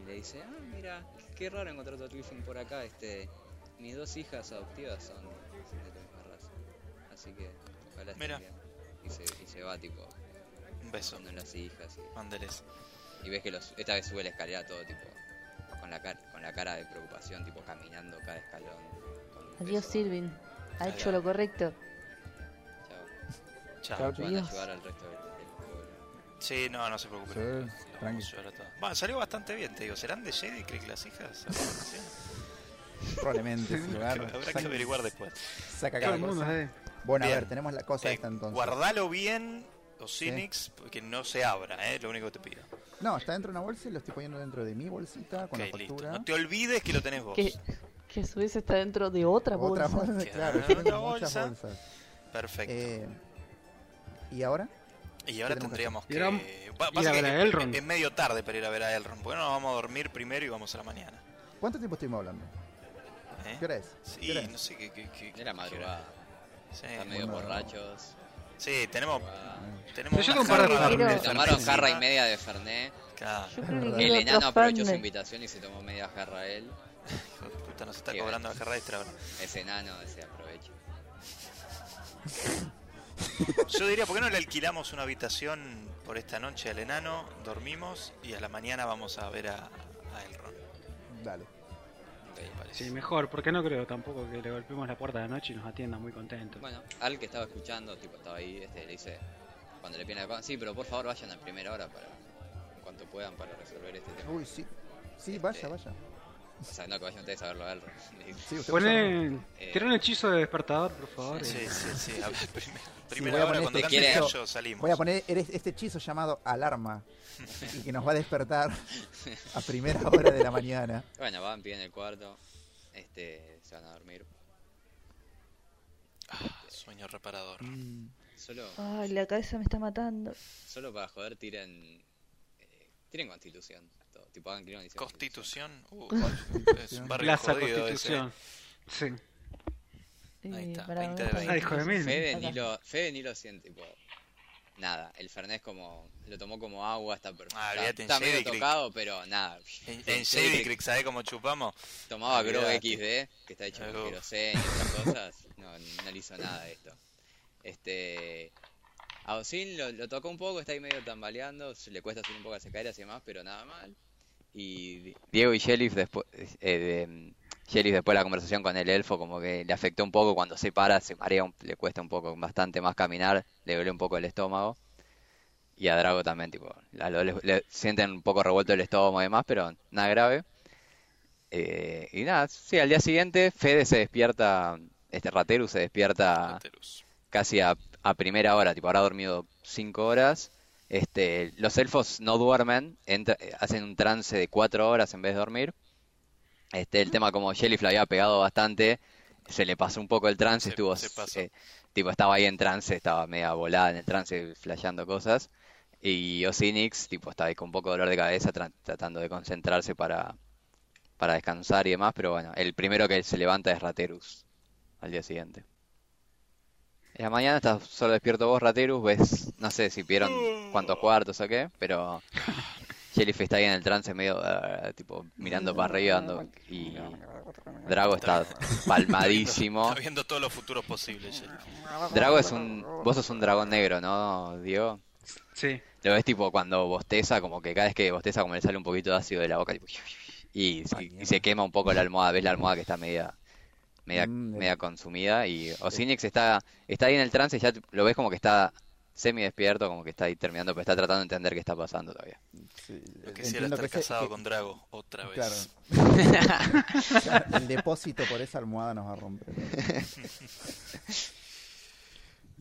y le dice, ah, mira, qué raro encontrar otro tiefling por acá. Este, mis dos hijas adoptivas son, son de tu misma raza. Así que ojalá Mira. bien. Y se, y se va tipo Un beso. las hijas y Mándeles. Y ves que los, esta vez sube la escalera todo tipo con la cara, con la cara de preocupación, tipo caminando cada escalón. Adiós, peso. Sirvin. Ha Adiós. hecho lo correcto. Chao. Chao. A Adiós. ayudar al resto del, del. Sí, no, no se preocupe. Sí, Los vamos a tranqui. ayudar a todos. Bueno, salió bastante bien, te digo. ¿Serán de Jedi, Crick, las hijas? <laughs> Probablemente. sí, Habrá que- Habrá que averiguar después. Saca cada cosa. de- Bueno, a ver, tenemos la cosa Eh, esta entonces. guardalo bien, los Cynics, que no se abra, ¿eh? Lo único que te pido. No, está dentro de una bolsa y lo estoy poniendo dentro de mi bolsita con la listo. factura. No te olvides que lo tenés vos. Que, que a su vez está dentro de otra Otra bolsa. bolsa, Queda claro, otra bolsa. bolsas. Perfecto. Eh, ¿Y ahora? y ahora que tendríamos hacer? que... Ir a- ir que ver a Elrond. Es medio tarde para ir a ver a Elrond. Porque no nos vamos a dormir primero y vamos a la mañana. ¿Cuánto tiempo estuvimos hablando? ¿eh? ¿Qué hora es? Sí, ¿Qué hora es? no sé qué... qué, qué- Era madrugada. Sí, están medio bueno. borrachos. Sí, tenemos... tenemos Yo una un par de jarra tomaron jarra y media de Fernet. Claro. El enano aprovechó su invitación y se tomó media jarra él. <laughs> Hijo de puta, nos está cobrando la carrera extra ahora. Ese enano se aprovecha. <laughs> Yo diría, ¿por qué no le alquilamos una habitación por esta noche al enano? Dormimos y a la mañana vamos a ver a, a Elrond. Dale. Sí, mejor, porque no creo tampoco que le golpeemos la puerta de la noche y nos atiendan muy contentos. Bueno, al que estaba escuchando, tipo, estaba ahí, este, le dice, cuando le pide la sí, pero por favor vayan a primera hora para, en cuanto puedan, para resolver este tema. Uy, sí. Sí, vaya, vaya. O sea, no que vayan ustedes a verlo a él. Sí, Poné, Eh, un hechizo de despertador, por favor. Sí, y- sí, sí. A ver, <laughs> primero, primera hora cuando este salimos. Voy a poner este hechizo llamado alarma y que nos va a despertar a primera hora de la mañana. <laughs> Bueno, van, piden el cuarto, este, se van a dormir. Ah, sueño reparador. Solo, Ay, la cabeza me está matando. solo para joder tiren, eh, tiren constitución. Todo, tipo, hagan dicen Constitución. Uh, <laughs> es un barrio Plaza jodido ese. Constitución. Sí. Ahí está, para 20 de ver, 20. Ah, hijo de mil. Fede ni lo, Fede ni lo siente, tipo, nada, el Fernet como, lo tomó como agua, está, per- Ah, está, en está medio tocado, pero nada. En, Shady Creek ¿sabés cómo chupamos? tomaba Grog Olvídate. XD, que está hecho con queroseno y otras cosas, no, no le hizo nada de esto. Este, a Osin lo, lo tocó un poco, está ahí medio tambaleando, le cuesta hacer un poco las escaleras y demás, pero nada mal. Y Diego y Shelif después, eh, de, Shelif después de la conversación con el elfo como que le afectó un poco cuando se para, se marea, un- le cuesta un poco, bastante más caminar, le duele un poco el estómago. Y a Drago también, tipo, le, le sienten un poco revuelto el estómago y demás, pero nada grave. Eh, y nada, sí, al día siguiente Fede se despierta, este Rateru se despierta casi a, a primera hora, tipo, habrá dormido cinco horas. Este, los elfos no duermen, entra- eh, hacen un trance de cuatro horas en vez de dormir. Este, el tema como Shelly le había pegado bastante, se le pasó un poco el trance, Se- estuvo, se eh, tipo, estaba ahí en trance, estaba media volada en el trance, flasheando cosas. Y Osinix, tipo, estaba ahí con un poco de dolor de cabeza, tra- tratando de concentrarse para, para descansar y demás, pero bueno, el primero que se levanta es Raterus al día siguiente. En la mañana estás solo despierto vos, Raterus, ves, no sé si vieron cuántos cuartos o qué, pero <laughs> Jellyfish está ahí en el trance medio, eh, tipo, mirando para arriba ando- y Drago está <laughs> palmadísimo. Está viendo todos los futuros posibles. Sheriff. Drago es un, vos sos un dragón negro, ¿no, Diego? Sí. Lo ves tipo cuando bosteza, como que cada vez que bosteza como le sale un poquito de ácido de la boca, tipo, y, y- y se quema un poco la almohada, ves la almohada que está media, media, Mm, media consumida, y Osinix está, está ahí en el trance, ya lo ves como que está semi despierto, como que está ahí terminando, pero está tratando de entender qué está pasando todavía. Sí, Lo que quisiera entiendo estar que casado que- con Drago otra vez. Claro. <laughs> El depósito por esa almohada nos va a romper. <laughs>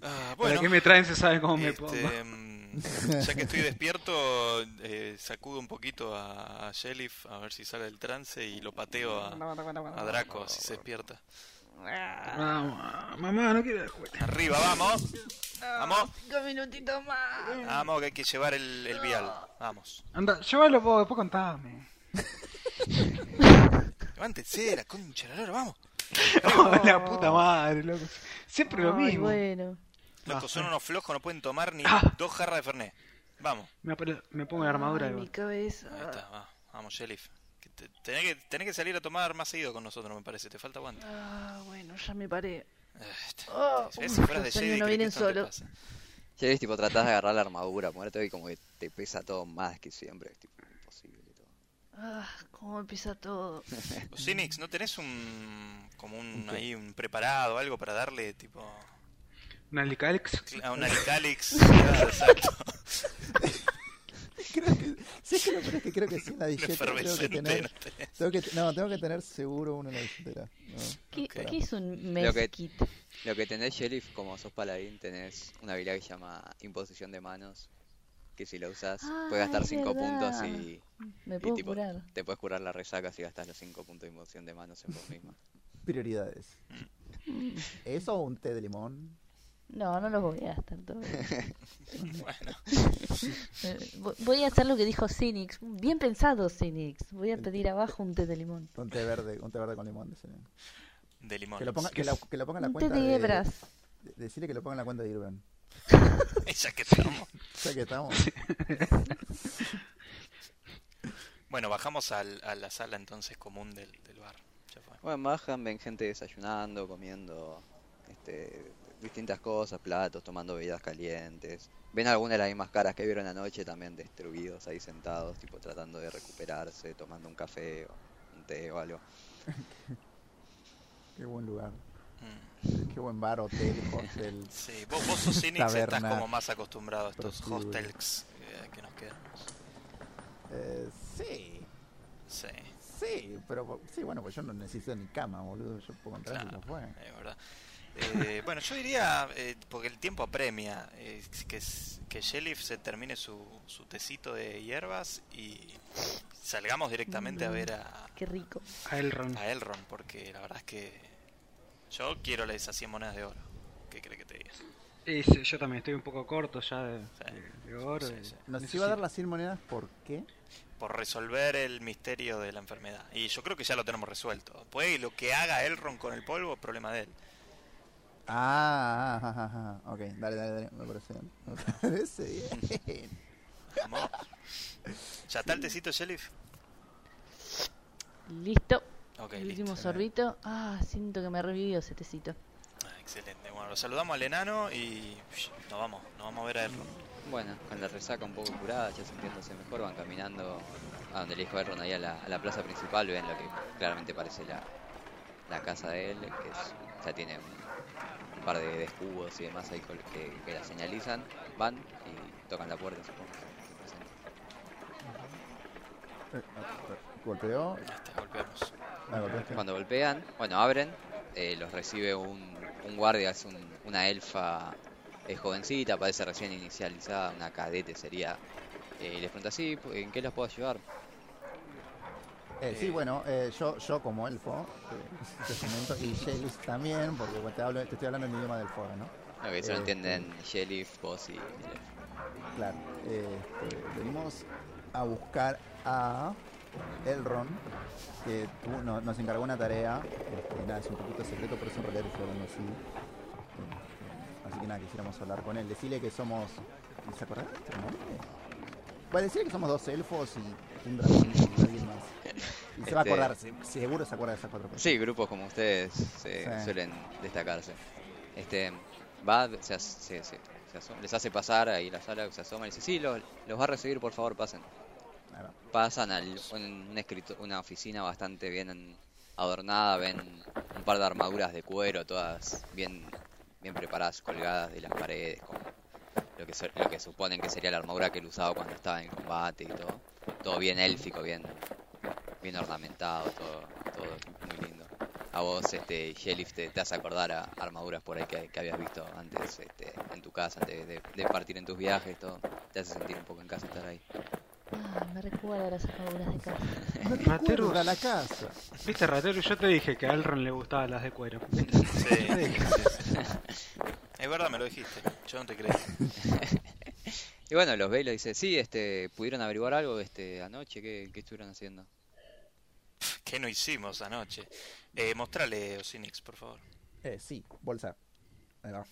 Ah, ¿Para qué me traen? Se sabe cómo me pongo. este, mm, ya que estoy despierto, eh, sacudo un poquito a, a Shelif a ver si sale del trance y lo pateo a, a Draco si se despierta. Vamos, mamá, no quiero jugar. Arriba, vamos. Vamos, Cinco minutitos más. vamos, que hay que llevar el, el vial. Vamos. Anda, llévalo vos, después contame. <laughs> Levántense, la concha, la lora, vamos. <laughs> la puta madre, loco. Siempre lo Ay, mismo. bueno. Loco, son unos flojos, no pueden tomar ni Ah. dos jarras de Fernet. Vamos. Me, pongo la armadura Ay, mi cabeza. Ahí está, va. Vamos, Shelif. Tenés que, tenés que salir a tomar más seguido con nosotros, me parece. Te falta aguante. Ah, bueno, ya me paré. Oh, uf, de Jedi, no vienen solos. ves, tipo, tratás de agarrar la armadura, muerto y como que te pesa todo más que siempre, es tipo imposible todo. Ah, cómo empieza todo. <laughs> Osinix, ¿no tenés un. como un. ahí, un preparado, algo para darle, tipo. ¿Un Alicalix? a un Alicalix? <laughs> Exacto. <laughs> <laughs> Creo que, sí, es que lo es que creo que sí en la <laughs> billetera tengo que tener, no tenés. tengo que, no, tengo que tener seguro uno en la billetera. No. ¿Qué, es un Lo que- mezquit? Lo que tenés, Sheriff, como sos paladín, tenés una habilidad que se llama imposición de manos, que si la usas Ah, puedes gastar es 5 puntos y, Me y puedo tipo, curar. te puedes curar la resaca si gastas los 5 puntos de imposición de manos en vos misma. Prioridades. ¿Eso o un té de limón? No, no los voy a gastar todos. <laughs> Bueno, <laughs> vo- Voy a hacer lo que dijo Cinix. Bien pensado, Cinix. Voy a pedir abajo un té de limón. Un té verde, un té verde con limón. de limón. Que lo ponga, que, la- que lo ponga en la Un té cuenta de de, hebras. de- decirle que lo ponga en la cuenta de Irben. <laughs> Ya que estamos. Ya que estamos. Bueno, bajamos al- a la sala entonces común del, del bar. Ya fue. Bueno, bajan, ven gente desayunando, comiendo este, distintas cosas, platos, tomando bebidas calientes. Ven algunas de las mismas caras que vieron anoche también destruidos ahí sentados, tipo tratando de recuperarse, tomando un café o un té o algo. <laughs> Qué buen lugar. Mm. Qué buen bar, hotel, <laughs> hostel. Sí, vos, vos sos Cynics, estás como más acostumbrado a estos hostels eh, que nos quedamos. Eh, sí, Sí, sí, pero sí, bueno, pues yo no necesito ni cama, boludo. Yo puedo entrar y claro, ya fue. es verdad. Eh, bueno, yo diría, eh, porque el tiempo apremia, eh, que, que Shelif se termine su, su tecito de hierbas y salgamos directamente a ver a, Qué rico. A Elrond. a Elrond, porque la verdad es que yo quiero las 100 monedas de oro. ¿Qué cree que te diga? Y sí, yo también estoy un poco corto ya de, Sí. de- de oro. Sí. Nos necesito- iba a dar las 100 monedas, ¿por qué? Por resolver el misterio de la enfermedad. Y yo creo que ya lo tenemos resuelto. Puede lo que haga Elrond con el polvo, problema de él. Ah, ah, ah, ah, ah, ok, dale, dale, dale, me parece bien. Me parece bien. Vamos. ¿Ya está el tecito, Shelif? Listo. Ok, el listo. último sorbito. Ah, siento que me revivió ese tecito. Ah, excelente. Bueno, lo saludamos al enano y psh, nos vamos. Nos vamos a ver a Elrond. Bueno, con la resaca un poco curada, ya sintiéndose mejor, van caminando a donde le dijo Elrond, ahí a la, a la plaza principal, ven lo que claramente parece la, la casa de él, que es- ya tiene un, un par de, de escudos y demás ahí que, que la señalizan, van y tocan la puerta, supongo. Eh, Golpeó. Ya está, golpeamos. Ah. Cuando golpean, bueno, abren, eh, los recibe un, un guardia, es un- una elfa eh, jovencita, parece recién inicializada, una cadete sería. eh, y les pregunta, sí, ¿en qué los puedo ayudar? Eh, sí, bueno, eh, yo, yo como elfo, eh, te comento, y Shelis también, porque bueno, te, hablo, te estoy hablando en idioma del foro, ¿no? No, que solo Eh, entienden Shelif, vos y. Claro. Este, venimos a buscar a Elrond, que no- nos encargó una tarea. este, nada, es un poquito secreto, pero eso en realidad estoy hablando así. Eh, Así que nada, quisiéramos hablar con él. Decirle que somos. ¿Se acuerdan de nombre? Bueno, decirle que somos dos elfos y un dragón y se va a Este- acordar, se- seguro se acuerda de esas cuatro personas. Sí, grupos como ustedes se Sí. suelen destacarse. Este, va, se, se- se- se les hace pasar ahí la sala, se asoma y dice, sí, los, los va a recibir, por favor, pasen. Pasan a un una oficina bastante bien adornada, ven un par de armaduras de cuero, todas bien, bien preparadas, colgadas de las paredes, con lo que, se- lo que suponen que sería la armadura que él usaba cuando estaba en combate y todo. Todo bien élfico, bien, bien ornamentado, todo, todo muy lindo. A vos, este, Shelif, te, te hace acordar a armaduras por ahí que, que habías visto antes este, en tu casa, antes de, de partir en tus viajes, todo. Te hace sentir un poco en casa estar ahí. Ah, me recuerda a las armaduras de casa. <laughs> Me Rateros. recuerda la casa. Viste, Ratero, yo te dije que a Elrond le gustaban las de cuero. Sí, sí, sí. Es verdad, me lo dijiste. Yo no te creí. <laughs> Y bueno, los ve y le dice, sí, este, ¿pudieron averiguar algo este, anoche? ¿Qué, qué estuvieron haciendo? <laughs> ¿Qué no hicimos anoche? Eh, mostrale, Osinix, por favor. Eh, sí, bolsa. Ahí va.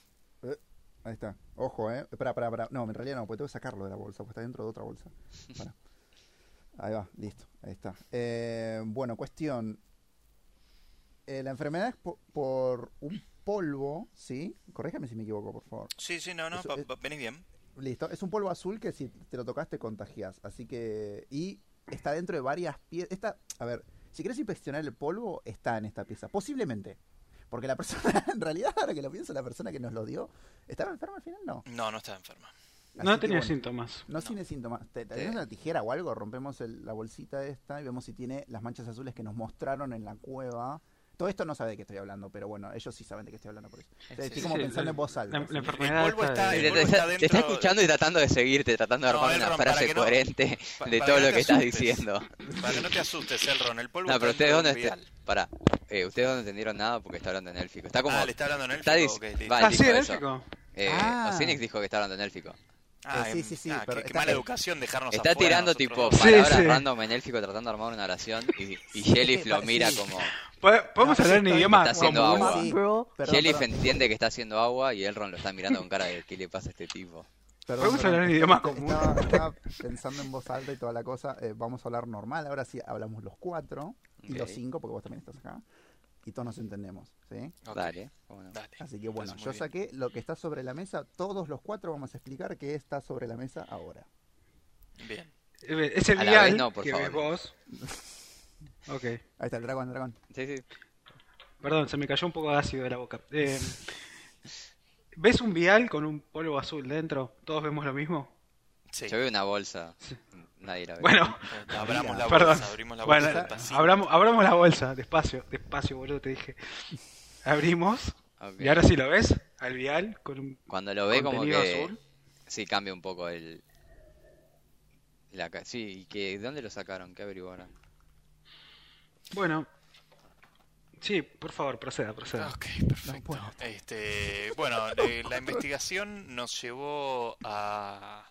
Eh, ahí está. Ojo, eh. Espera, espera, espera. No, en realidad no, porque tengo que sacarlo de la bolsa, porque está dentro de otra bolsa. <laughs> Ahí va, listo. Ahí está. Eh, bueno, cuestión. Eh, la enfermedad es po- por un polvo, ¿sí? Corréjame si me equivoco, por favor. Sí, sí, no, no, Eso es- venís bien. Listo. Es un polvo azul que si te lo tocas te contagias. Así que. Y está dentro de varias piezas. Esta. A ver, si quieres inspeccionar el polvo, está en esta pieza. Posiblemente. Porque la persona, <laughs> en realidad, ahora que lo pienso, la persona que nos lo dio, ¿estaba enferma al final? No. No, no está enferma. Así No tenía bueno, síntomas. No tiene síntomas. ¿Te- Sí. ¿Tenemos una tijera o algo? Rompemos el- la bolsita esta y vemos si tiene las manchas azules que nos mostraron en la cueva. Todo esto no sabe de qué estoy hablando, pero bueno, ellos sí saben de qué estoy hablando por eso. Estoy Sí, como sí, pensando la- en voz alta. la- ¿sí? la enfermedad polvo está está- de- el te, polvo está te está escuchando y tratando de seguirte, tratando de No, armar una Elrond, para frase no- coherente <laughs> pa- de para todo que lo no que estás diciendo. Para que no te asustes, Elron. El polvo No, está pero ustedes dentro dónde están. Pará, eh, ustedes no entendieron nada porque está hablando en élfico. Está como. Ah, le está hablando en está élfico. dic- ok, listo. va, él Ah, sí, dijo en eso. élfico. Eh, Ah. Osinix dijo que está hablando en élfico. Ah, sí, sí, sí, ah, pero qué, qué está- mala eh, educación dejarnos Está afuera tirando nosotros tipo. Sí, palabras sí. random en élfico tratando de armar una oración y, y Shelif <laughs> lo mira sí. como. ¿Pod- ¿Podemos No, hablar sí, en idioma Está haciendo agua. Bro. perdón, perdón. entiende que está haciendo agua y Elrond lo está mirando con cara de ¿qué le pasa a este tipo? Perdón, Podemos hablar en idioma común. Estaba, <laughs> estaba pensando en voz alta y toda la cosa. Eh, vamos a hablar normal. Ahora sí hablamos los cuatro y los cinco, porque vos también estás acá. Y todos nos entendemos, ¿sí? Dale. Dale. Así que bueno, yo bien. saqué lo que está sobre la mesa. Todos los cuatro vamos a explicar qué está sobre la mesa ahora. Bien. Ese A la vez vial no, por que favor. ves vos. <laughs> Ok. Ahí está el dragón, el dragón. Sí, sí. Perdón, se me cayó un poco de ácido de la boca. Eh, <laughs> ¿Ves un vial con un polvo azul dentro? ¿Todos vemos lo mismo? Sí. Yo veo una bolsa. Nadie la ve. Bueno, Abramos la perdón. bolsa, abrimos la Bueno, bolsa. abramos, abramos la bolsa, despacio, despacio, boludo, te dije. Abrimos, y ahora sí lo ves, al vial con un Cuando lo ve como que azul. sí cambia un poco el la ca- sí, y que ¿de dónde lo sacaron? ¿Qué averiguaron? Bueno, sí, por favor, proceda, proceda. Ok, perfecto. Este, bueno, eh, la investigación nos llevó a,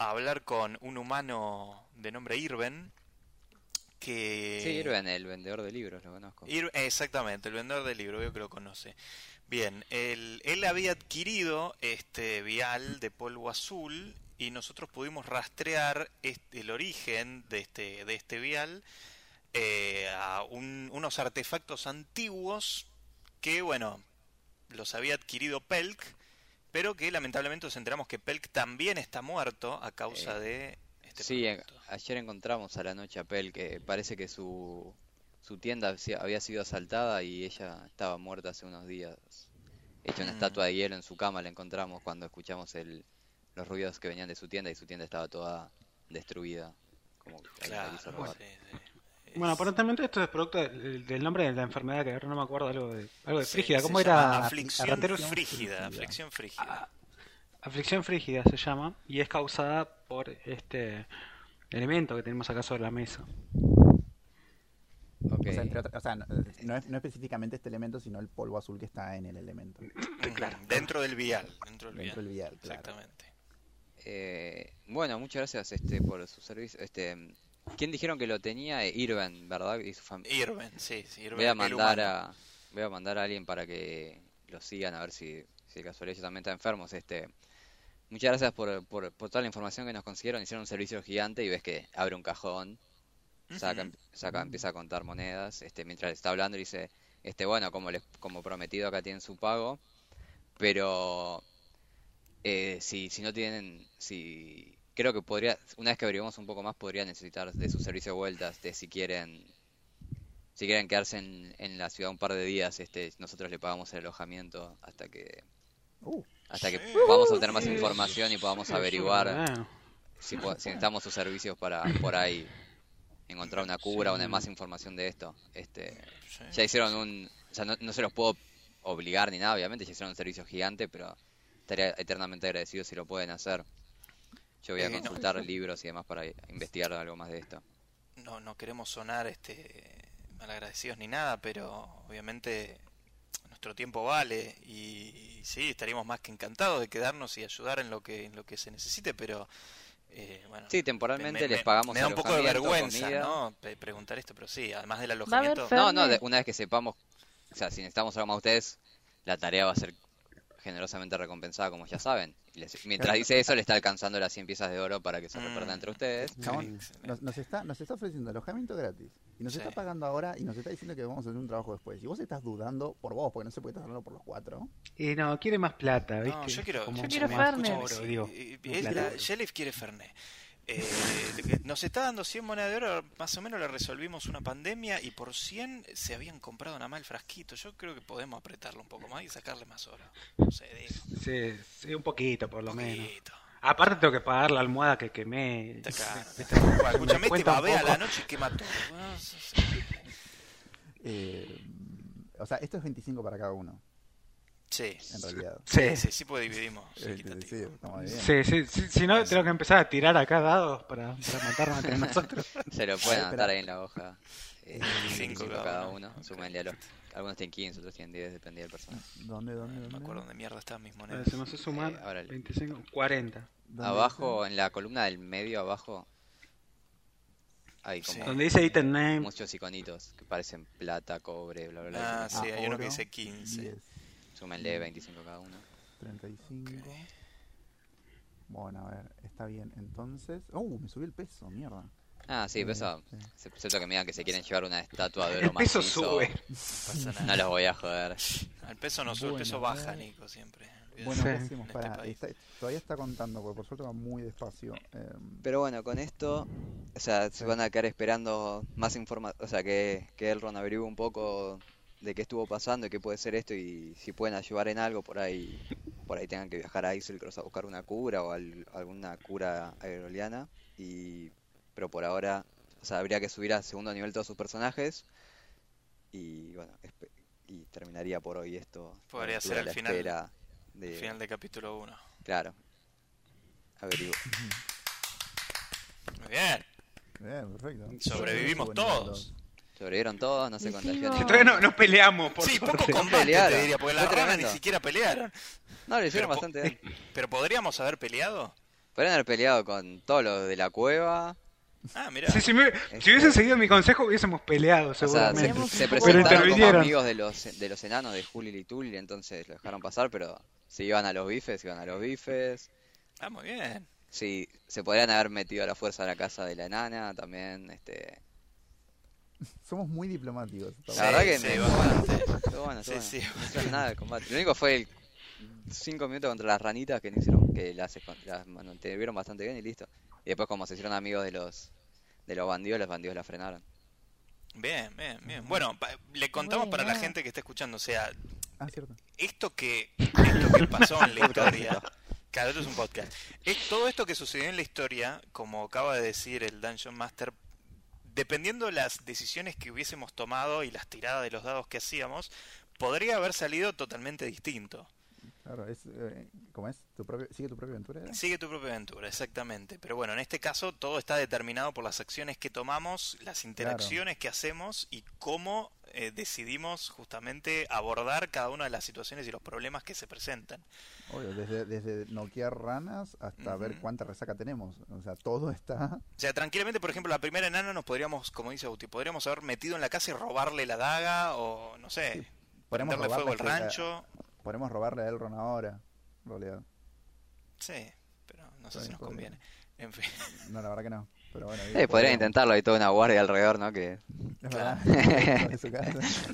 a hablar con un humano de nombre Irven, que... Sí, Irvin, el vendedor de libros, lo conozco. Ir- exactamente, el vendedor del libro, veo que lo conoce. Bien, él, él había adquirido este vial de polvo azul y nosotros pudimos rastrear este- el origen de este, de este vial eh, a un- unos artefactos antiguos que, bueno, los había adquirido Pelk, pero que lamentablemente nos enteramos que Pelk también está muerto a causa Eh, de este Sí, producto. ayer encontramos a la noche a Pel que parece que su, su tienda había sido asaltada y ella estaba muerta hace unos días. Hecha una Mm. estatua de hielo en su cama la encontramos cuando escuchamos el, los ruidos que venían de su tienda y su tienda estaba toda destruida. Como que Claro, sí, sí. Bueno, aparentemente esto es producto del, del nombre de la enfermedad que ahora no me acuerdo, algo de, algo de frígida. ¿Cómo era? Aflicción frígida, frígida. aflicción frígida. Aflicción frígida se llama y es causada por este elemento que tenemos acá sobre la mesa. Ok. O sea, entre otras- o sea, no, no es, no específicamente este elemento, sino el polvo azul que está en el elemento. <clears throat> Ujú, Dentro del vial. Dentro del Dentro vial. del vial, claro. Exactamente. Eh, bueno, muchas gracias este por su servicio. Este, ¿quién dijeron que lo tenía? Irvin, ¿verdad? Y su Irven, sí, sí, Irven, Voy a mandar a voy a mandar a alguien para que lo sigan a ver si si de casualidad también están enfermos. Este, muchas gracias por, por, por toda la información que nos consiguieron. Hicieron un servicio gigante y ves que abre un cajón, saca, saca, empieza a contar monedas. Este, mientras está hablando dice, este, bueno, como les, como prometido acá tienen su pago, pero eh, si si no tienen, si creo que podría, una vez que averiguemos un poco más, podría necesitar de su servicio de vueltas, de si quieren si quieren quedarse en, en la ciudad un par de días, este, nosotros le pagamos el alojamiento hasta que Uh, hasta que Sí. podamos obtener más información y podamos averiguar si, necesitamos sus servicios para por ahí encontrar una cura o una más información de esto. Este, Sí. ya hicieron un, o sea, no, no se los puedo obligar ni nada, obviamente, ya hicieron un servicio gigante, pero estaría eternamente agradecido si lo pueden hacer. Yo voy a Eh, no. consultar libros y demás para investigar algo más de esto. No, no queremos sonar este malagradecidos ni nada, pero obviamente nuestro tiempo vale y, sí, estaríamos más que encantados de quedarnos y ayudar en lo que en lo que se necesite, pero eh, bueno, Sí, temporalmente me- les pagamos Me da un poco de vergüenza, comida. ¿no? Preguntar esto, pero sí, además del alojamiento. No, no, de- una vez que sepamos, o sea, si necesitamos algo más de ustedes, la tarea va a ser generosamente recompensada, como ya saben. Y les- mientras dice eso, le está alcanzando las 100 piezas de oro para que se Mm. repartan entre ustedes. chabón, excelente. nos, nos está, nos está ofreciendo alojamiento gratis. Y nos Sí. está pagando ahora y nos está diciendo que vamos a hacer un trabajo después. Y vos estás dudando por vos, porque no se puede estar hablando por los cuatro. y no, quiere más plata, ¿viste? No, yo quiero, yo quiero Fernet. digo. quiere Fernet. Eh, nos está dando 100 monedas de oro, más o menos le resolvimos una pandemia y por 100 se habían comprado nada más el frasquito. Yo creo que podemos apretarlo un poco más y sacarle más oro. No sé, digo, Sí, sí, un poquito por lo menos. Aparte tengo que pagar la almohada que quemé. Escúchame, este cuenta un babea a la noche y quema todo. Sí, sí. Eh, o sea, esto es 25 para cada uno, Sí, en realidad. Sí, sí, sí, pues dividimos. Eh, sí, bien. sí, sí, sí, si no tengo que empezar a tirar acá dados para, para matarnos entre <laughs> nosotros. Se lo pueden anotar ahí en la hoja. Eh, <laughs> 25 25 cada cada uno. uno. Súmenle a los. Algunos tienen 15, otros tienen 10, depende del personaje. ¿Dónde, dónde, No dónde? me acuerdo dónde mierda estaban mis monedas. se nos sumar Eh, ahora el- 25, 40. ¿Dónde Abajo, en la columna del medio, abajo, hay como Sí. Donde dice item name, muchos iconitos que parecen plata, cobre, bla, bla, bla. Ah, sí, hay uno que dice 15. 10, Súmenle 25 cada uno. 35. Bueno, a ver, está bien. Entonces. ¡Uh! Me subió el peso, mierda. Ah, sí, pero eso, Sí. excepto que me digan que se quieren llevar una estatua de <laughs> El oro peso macizo, sube. No <laughs> pasa nada. No los voy a joder. El peso no sube, el peso baja, ver. Nico, siempre. Bueno. ¿qué hacemos? Pará, este está- todavía está contando, porque por suerte va muy despacio. Eh, Pero bueno, con esto, o sea, se van a quedar esperando más información, o sea, que, que Elrond averigüe un poco de qué estuvo pasando y qué puede ser esto y si pueden ayudar en algo, por ahí por ahí tengan que viajar a Isilcross a buscar una cura o al- alguna cura aeroliana y pero por ahora, o sea, habría que subir a segundo nivel todos sus personajes y bueno, y terminaría por hoy esto. Podría ser el final- de Final de capítulo 1. claro. Averiguo. Muy bien. bien, perfecto. Sobrevivimos todos. Sobrevivieron todos, no se contagiaron. Todavía no, no peleamos, por Sí, poco combate pelearon. te diría, porque Fue las ranas ni tremendo. siquiera pelearon. No, lo hicieron Pero po- bastante bien. <laughs> Pero podríamos haber peleado. Podrían haber peleado con todos los de la cueva. Ah, mira. Sí, si, me- si hubiesen seguido mi consejo, hubiésemos peleado, O sea, seguramente. se, se un poco- presentaron como intervinieron. amigos de los, de los enanos de Juli y Tully, entonces lo dejaron pasar, pero si iban a los bifes, iban a los bifes. Ah, muy bien. Sí, se podrían haber metido a la fuerza a la casa de la enana también. Este, <laughs> Somos muy diplomáticos. La verdad que sí, me- bastante. pero bueno, Sí, bueno, sí. no hicieron nada de combate. Lo único fue el 5 minutos contra las ranitas que no hicieron, que las, las mantuvieron bastante bien y listo. Y después como se hicieron amigos de los de los bandidos, los bandidos la frenaron. Bien, bien, bien. Bueno, pa- le contamos para la gente que está escuchando, o sea, Ah, cierto. esto que, esto que pasó en la <laughs> historia, claro, esto es un podcast, es todo esto que sucedió en la historia, como acaba de decir el Dungeon Master, dependiendo de las decisiones que hubiésemos tomado y las tiradas de los dados que hacíamos, podría haber salido totalmente distinto. Claro, es, eh, ¿cómo es? ¿Tu propio, ¿Sigue tu propia aventura? Sigue tu propia aventura, exactamente. Pero bueno, en este caso todo está determinado por las acciones que tomamos, las interacciones que hacemos y cómo eh, decidimos justamente abordar cada una de las situaciones y los problemas que se presentan. Obvio, desde, desde noquear ranas hasta ver cuánta resaca tenemos. O sea, todo está... O sea, tranquilamente, por ejemplo, la primera enana nos podríamos, como dice Auti, podríamos haber metido en la casa y robarle la daga o, no sé, Sí, podemos fuego al rancho. Podemos robarle a Elrond ahora, en realidad. Sí, pero no sé si nos podría. conviene. En fin. No, la verdad que no. Pero bueno, Eh, digo, podrían podríamos. intentarlo, hay toda una guardia alrededor, ¿no? Que Es verdad. De <laughs> su casa. <laughs>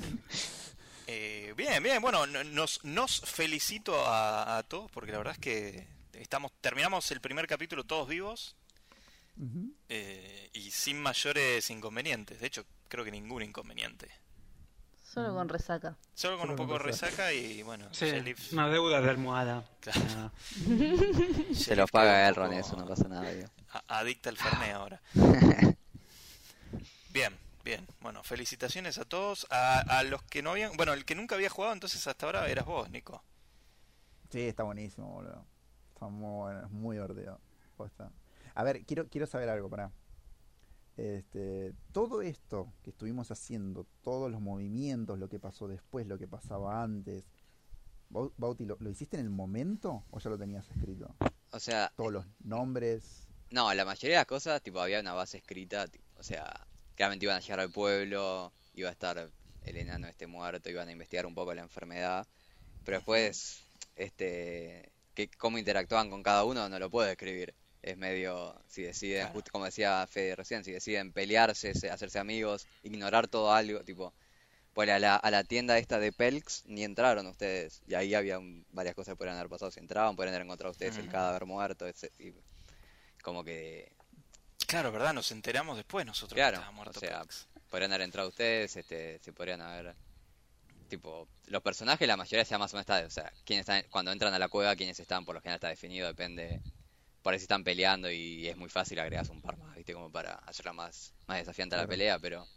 Eh, bien, bien, bueno, no- nos, nos felicito a, a todos porque la verdad es que estamos terminamos el primer capítulo todos vivos eh, y sin mayores inconvenientes. De hecho, creo que ningún inconveniente. Solo con resaca. Solo con Solo un poco de resaca. y bueno, Sí, una deuda de almohada. Claro. <laughs> Se los paga poco eso no pasa nada. digo. adicta al Fernet ahora. <laughs> Bien, bien. Bueno, felicitaciones a todos. A, a los que no habían. Bueno, el que nunca había jugado, entonces hasta ahora eras vos, Nico. Sí, está buenísimo, boludo. Está muy bueno, es muy divertido. Posta. A ver, quiero, quiero saber algo, para. Este, todo esto que estuvimos haciendo, todos los movimientos, lo que pasó después, lo que pasaba antes, Bau- Bauti, ¿lo, lo hiciste en el momento o ya lo tenías escrito? O sea, Todos los nombres. No, la mayoría de las cosas, tipo, había una base escrita, tipo, o sea, claramente iban a llegar al pueblo, iba a estar el enano este muerto, iban a investigar un poco la enfermedad, pero después, este, que cómo interactuaban con cada uno no lo puedo escribir. Es medio, si deciden, Claro. justo como decía Fede recién, si deciden pelearse, se- hacerse amigos, ignorar todo algo, tipo, pues a la, a la tienda esta de Pelks ni entraron ustedes, y ahí había un- varias cosas que podrían haber pasado, si entraban, podrían haber encontrado ustedes el Ujú. cadáver muerto, ese- y como que Claro, ¿verdad? Nos enteramos después nosotros Claro, que estaba muerto o sea, podrían haber entrado ustedes, este, se podrían haber, tipo, los personajes la mayoría ya más o menos está, o sea, quiénes están, cuando entran a la cueva, quiénes están, por lo general está definido, depende, por ahí si están peleando y es muy fácil agregas un par más, viste, como para hacerla más, más desafiante a la pelea, pero,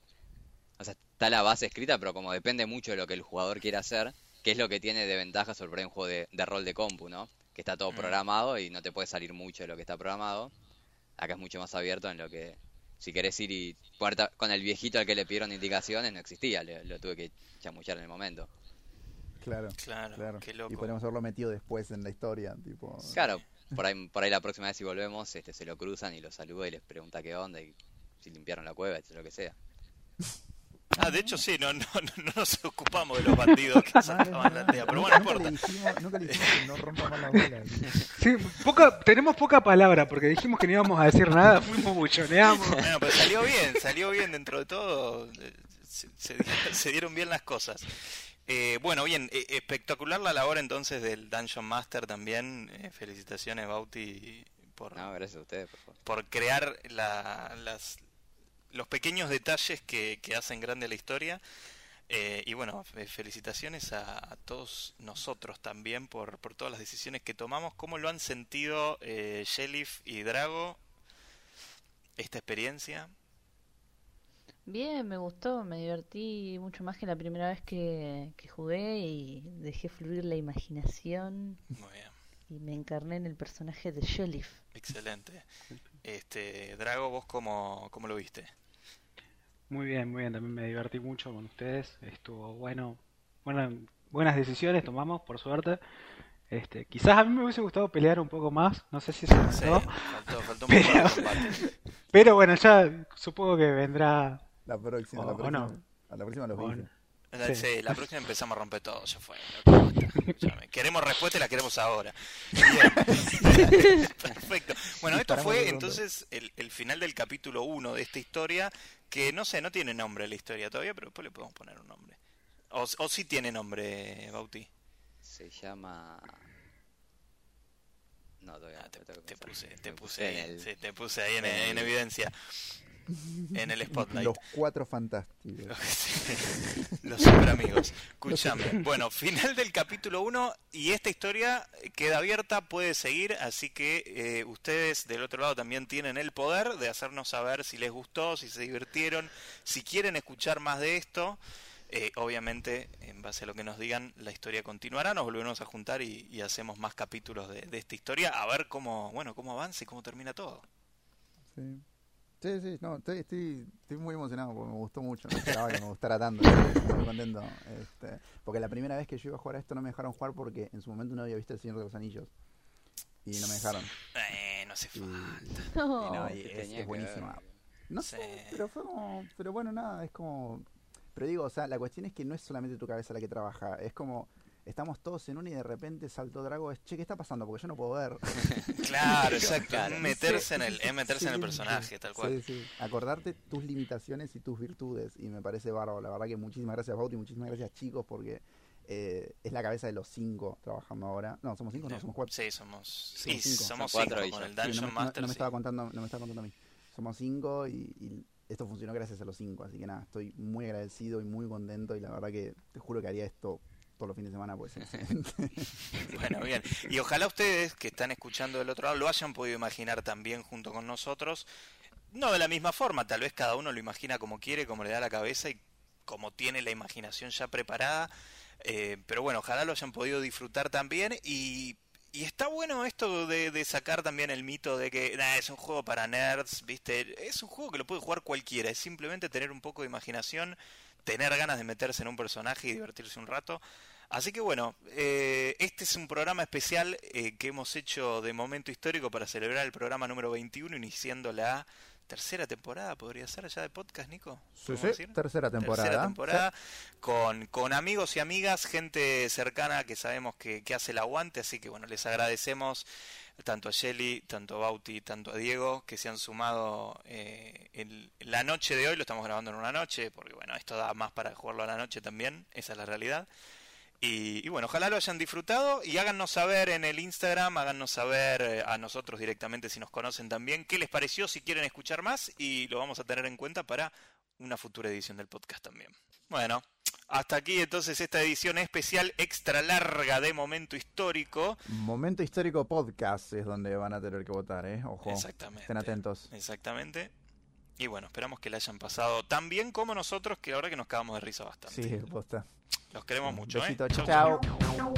o sea, está la base escrita, pero como depende mucho de lo que el jugador quiera hacer, que es lo que tiene de ventaja sobre un juego de, de rol de compu, ¿no? Que está todo Mm. programado y no te puede salir mucho de lo que está programado. Acá es mucho más abierto en lo que si querés ir y ponerte a- con el viejito al que le pidieron indicaciones, no existía, le- lo tuve que chamullar en el momento. Claro, Claro, claro. qué loco. Y podemos haberlo metido después en la historia, tipo... Claro, por ahí, por ahí la próxima vez si volvemos, este, se lo cruzan y lo saluda y les pregunta qué onda y si limpiaron la cueva, etc, lo que sea. Ah, de hecho sí, no, no, no nos ocupamos de los bandidos que sacaban la aldea, pero bueno, no nunca importa. le dijimos, nunca le dijimos que no rompa más la <laughs> bola. Sí, poca, tenemos poca palabra porque dijimos que no íbamos a decir nada, fuimos buchoneamos. Bueno, pero salió bien, salió bien dentro de todo. Se, se- se dieron bien las cosas. Eh, bueno, bien, eh, espectacular la labor entonces del Dungeon Master también. Eh, felicitaciones, Bauti, por, No, gracias a ustedes, por favor. por crear la- las, los pequeños detalles que, que hacen grande la historia. Eh, y bueno, fe- felicitaciones a, a todos nosotros también por, por todas las decisiones que tomamos. ¿Cómo lo han sentido eh, Shelif y Drago esta experiencia? Bien, me gustó, me divertí mucho más que la primera vez que, que jugué y dejé fluir la imaginación Muy bien, y me encarné en el personaje de Shelif. excelente. Este, Drago, ¿vos cómo, cómo lo viste? Muy bien, muy bien, también me divertí mucho con ustedes, estuvo bueno, bueno, buenas decisiones tomamos, por suerte. Este, quizás a mí me hubiese gustado pelear un poco más, no sé si se Sí, notó, faltó, faltó un poco de Pero- combate. <laughs> pero bueno, ya supongo que vendrá La próxima, O- la próxima. no. A la próxima los o dije. La, Sí. sí, la próxima empezamos a romper todo, ya fue. <laughs> Queremos respuesta y la queremos ahora. Bien. <laughs> Perfecto. Bueno, esto fue entonces el, el final del capítulo 1 de esta historia, que no sé, no tiene nombre la historia todavía, pero después le podemos poner un nombre. O, o sí tiene nombre, Bauti. Se llama... No, todavía Ah, no, te, puse, te puse ahí, el- sí, te puse ahí en, evidencia. En el spotlight. Los cuatro fantásticos. <laughs> Los super amigos. Escúchame. Bueno, final del capítulo 1 y esta historia queda abierta, puede seguir, así que eh, ustedes del otro lado también tienen el poder de hacernos saber si les gustó, si se divirtieron, si quieren escuchar más de esto. Eh, obviamente, en base a lo que nos digan, la historia continuará, nos volveremos a juntar y, y hacemos más capítulos de, de esta historia, a ver cómo, bueno, cómo avanza y cómo termina todo. Sí. Sí, sí, no, estoy, estoy, estoy muy emocionado porque me gustó mucho. No esperaba que me gustara tanto. <laughs> Estoy muy contento. Este, porque la primera vez que yo iba a jugar a esto no me dejaron jugar porque en su momento no había visto El Señor de los Anillos. Y no me dejaron. Eh, no hace falta. y No, no, y ¿qué es, es que buenísima. ver? No Sí. sé, pero fue como. Pero bueno, nada, es como. Pero digo, o sea, la cuestión es que no es solamente tu cabeza la que trabaja. Es como. Estamos todos en una y de repente saltó Drago. Es, che, ¿qué está pasando? Porque yo no puedo ver. <laughs> Claro, <laughs> exacto. Meterse en el, es meterse en el Sí, personaje, tal cual. Sí, sí. Acordarte tus limitaciones y tus virtudes. Y me parece bárbaro. La verdad que muchísimas gracias, Bauti. Muchísimas gracias, chicos, porque eh, es la cabeza de los cinco trabajando ahora. No, somos cinco, no, somos cuatro. Sí, somos, sí, cinco. somos cuatro cinco y con el Sí, no, Dungeon me- no- Master. no me sí. estaba contando, no me estaba contando a mí. Somos cinco y, y esto funcionó gracias a los cinco. Así que nada, estoy muy agradecido y muy contento. Y la verdad que te juro que haría esto todos los fines de semana, pues. <laughs> Bueno, bien. Y ojalá ustedes que están escuchando del otro lado lo hayan podido imaginar también junto con nosotros. No de la misma forma, tal vez cada uno lo imagina como quiere, como le da la cabeza y como tiene la imaginación ya preparada. Eh, pero bueno, ojalá lo hayan podido disfrutar también. Y, y está bueno esto de, sacar también el mito de que "Nah, es un juego para nerds, ¿viste? Es un juego que lo puede jugar cualquiera. Es simplemente tener un poco de imaginación, tener ganas de meterse en un personaje y divertirse un rato. Así que bueno, eh, este es un programa especial eh, que hemos hecho de momento histórico para celebrar el programa número 21, iniciando la tercera temporada, podría ser ya de podcast, Nico. Sí, ¿Podemos sí, decir? tercera temporada. Tercera temporada, con, con amigos y amigas, gente cercana que sabemos que, que hace el aguante, así que bueno, les agradecemos tanto a Shelly, tanto a Bauti, tanto a Diego, que se han sumado eh, en la noche de hoy, lo estamos grabando en una noche, porque bueno, esto da más para jugarlo a la noche también, esa es la realidad. Y, y bueno, ojalá lo hayan disfrutado y háganos saber en el Instagram, háganos saber eh, a nosotros directamente si nos conocen también qué les pareció, si quieren escuchar más y lo vamos a tener en cuenta para una futura edición del podcast también. Bueno, hasta aquí entonces esta edición especial extra larga de momento histórico. Momento histórico podcast es donde van a tener que votar, ¿eh? Ojo. Exactamente. Estén atentos. Exactamente. Y bueno, esperamos que la hayan pasado tan bien como nosotros, que ahora que nos cagamos de risa bastante. Sí, posta. Los queremos mucho, ¿eh? Besito, ¿eh? chao. chao. chao.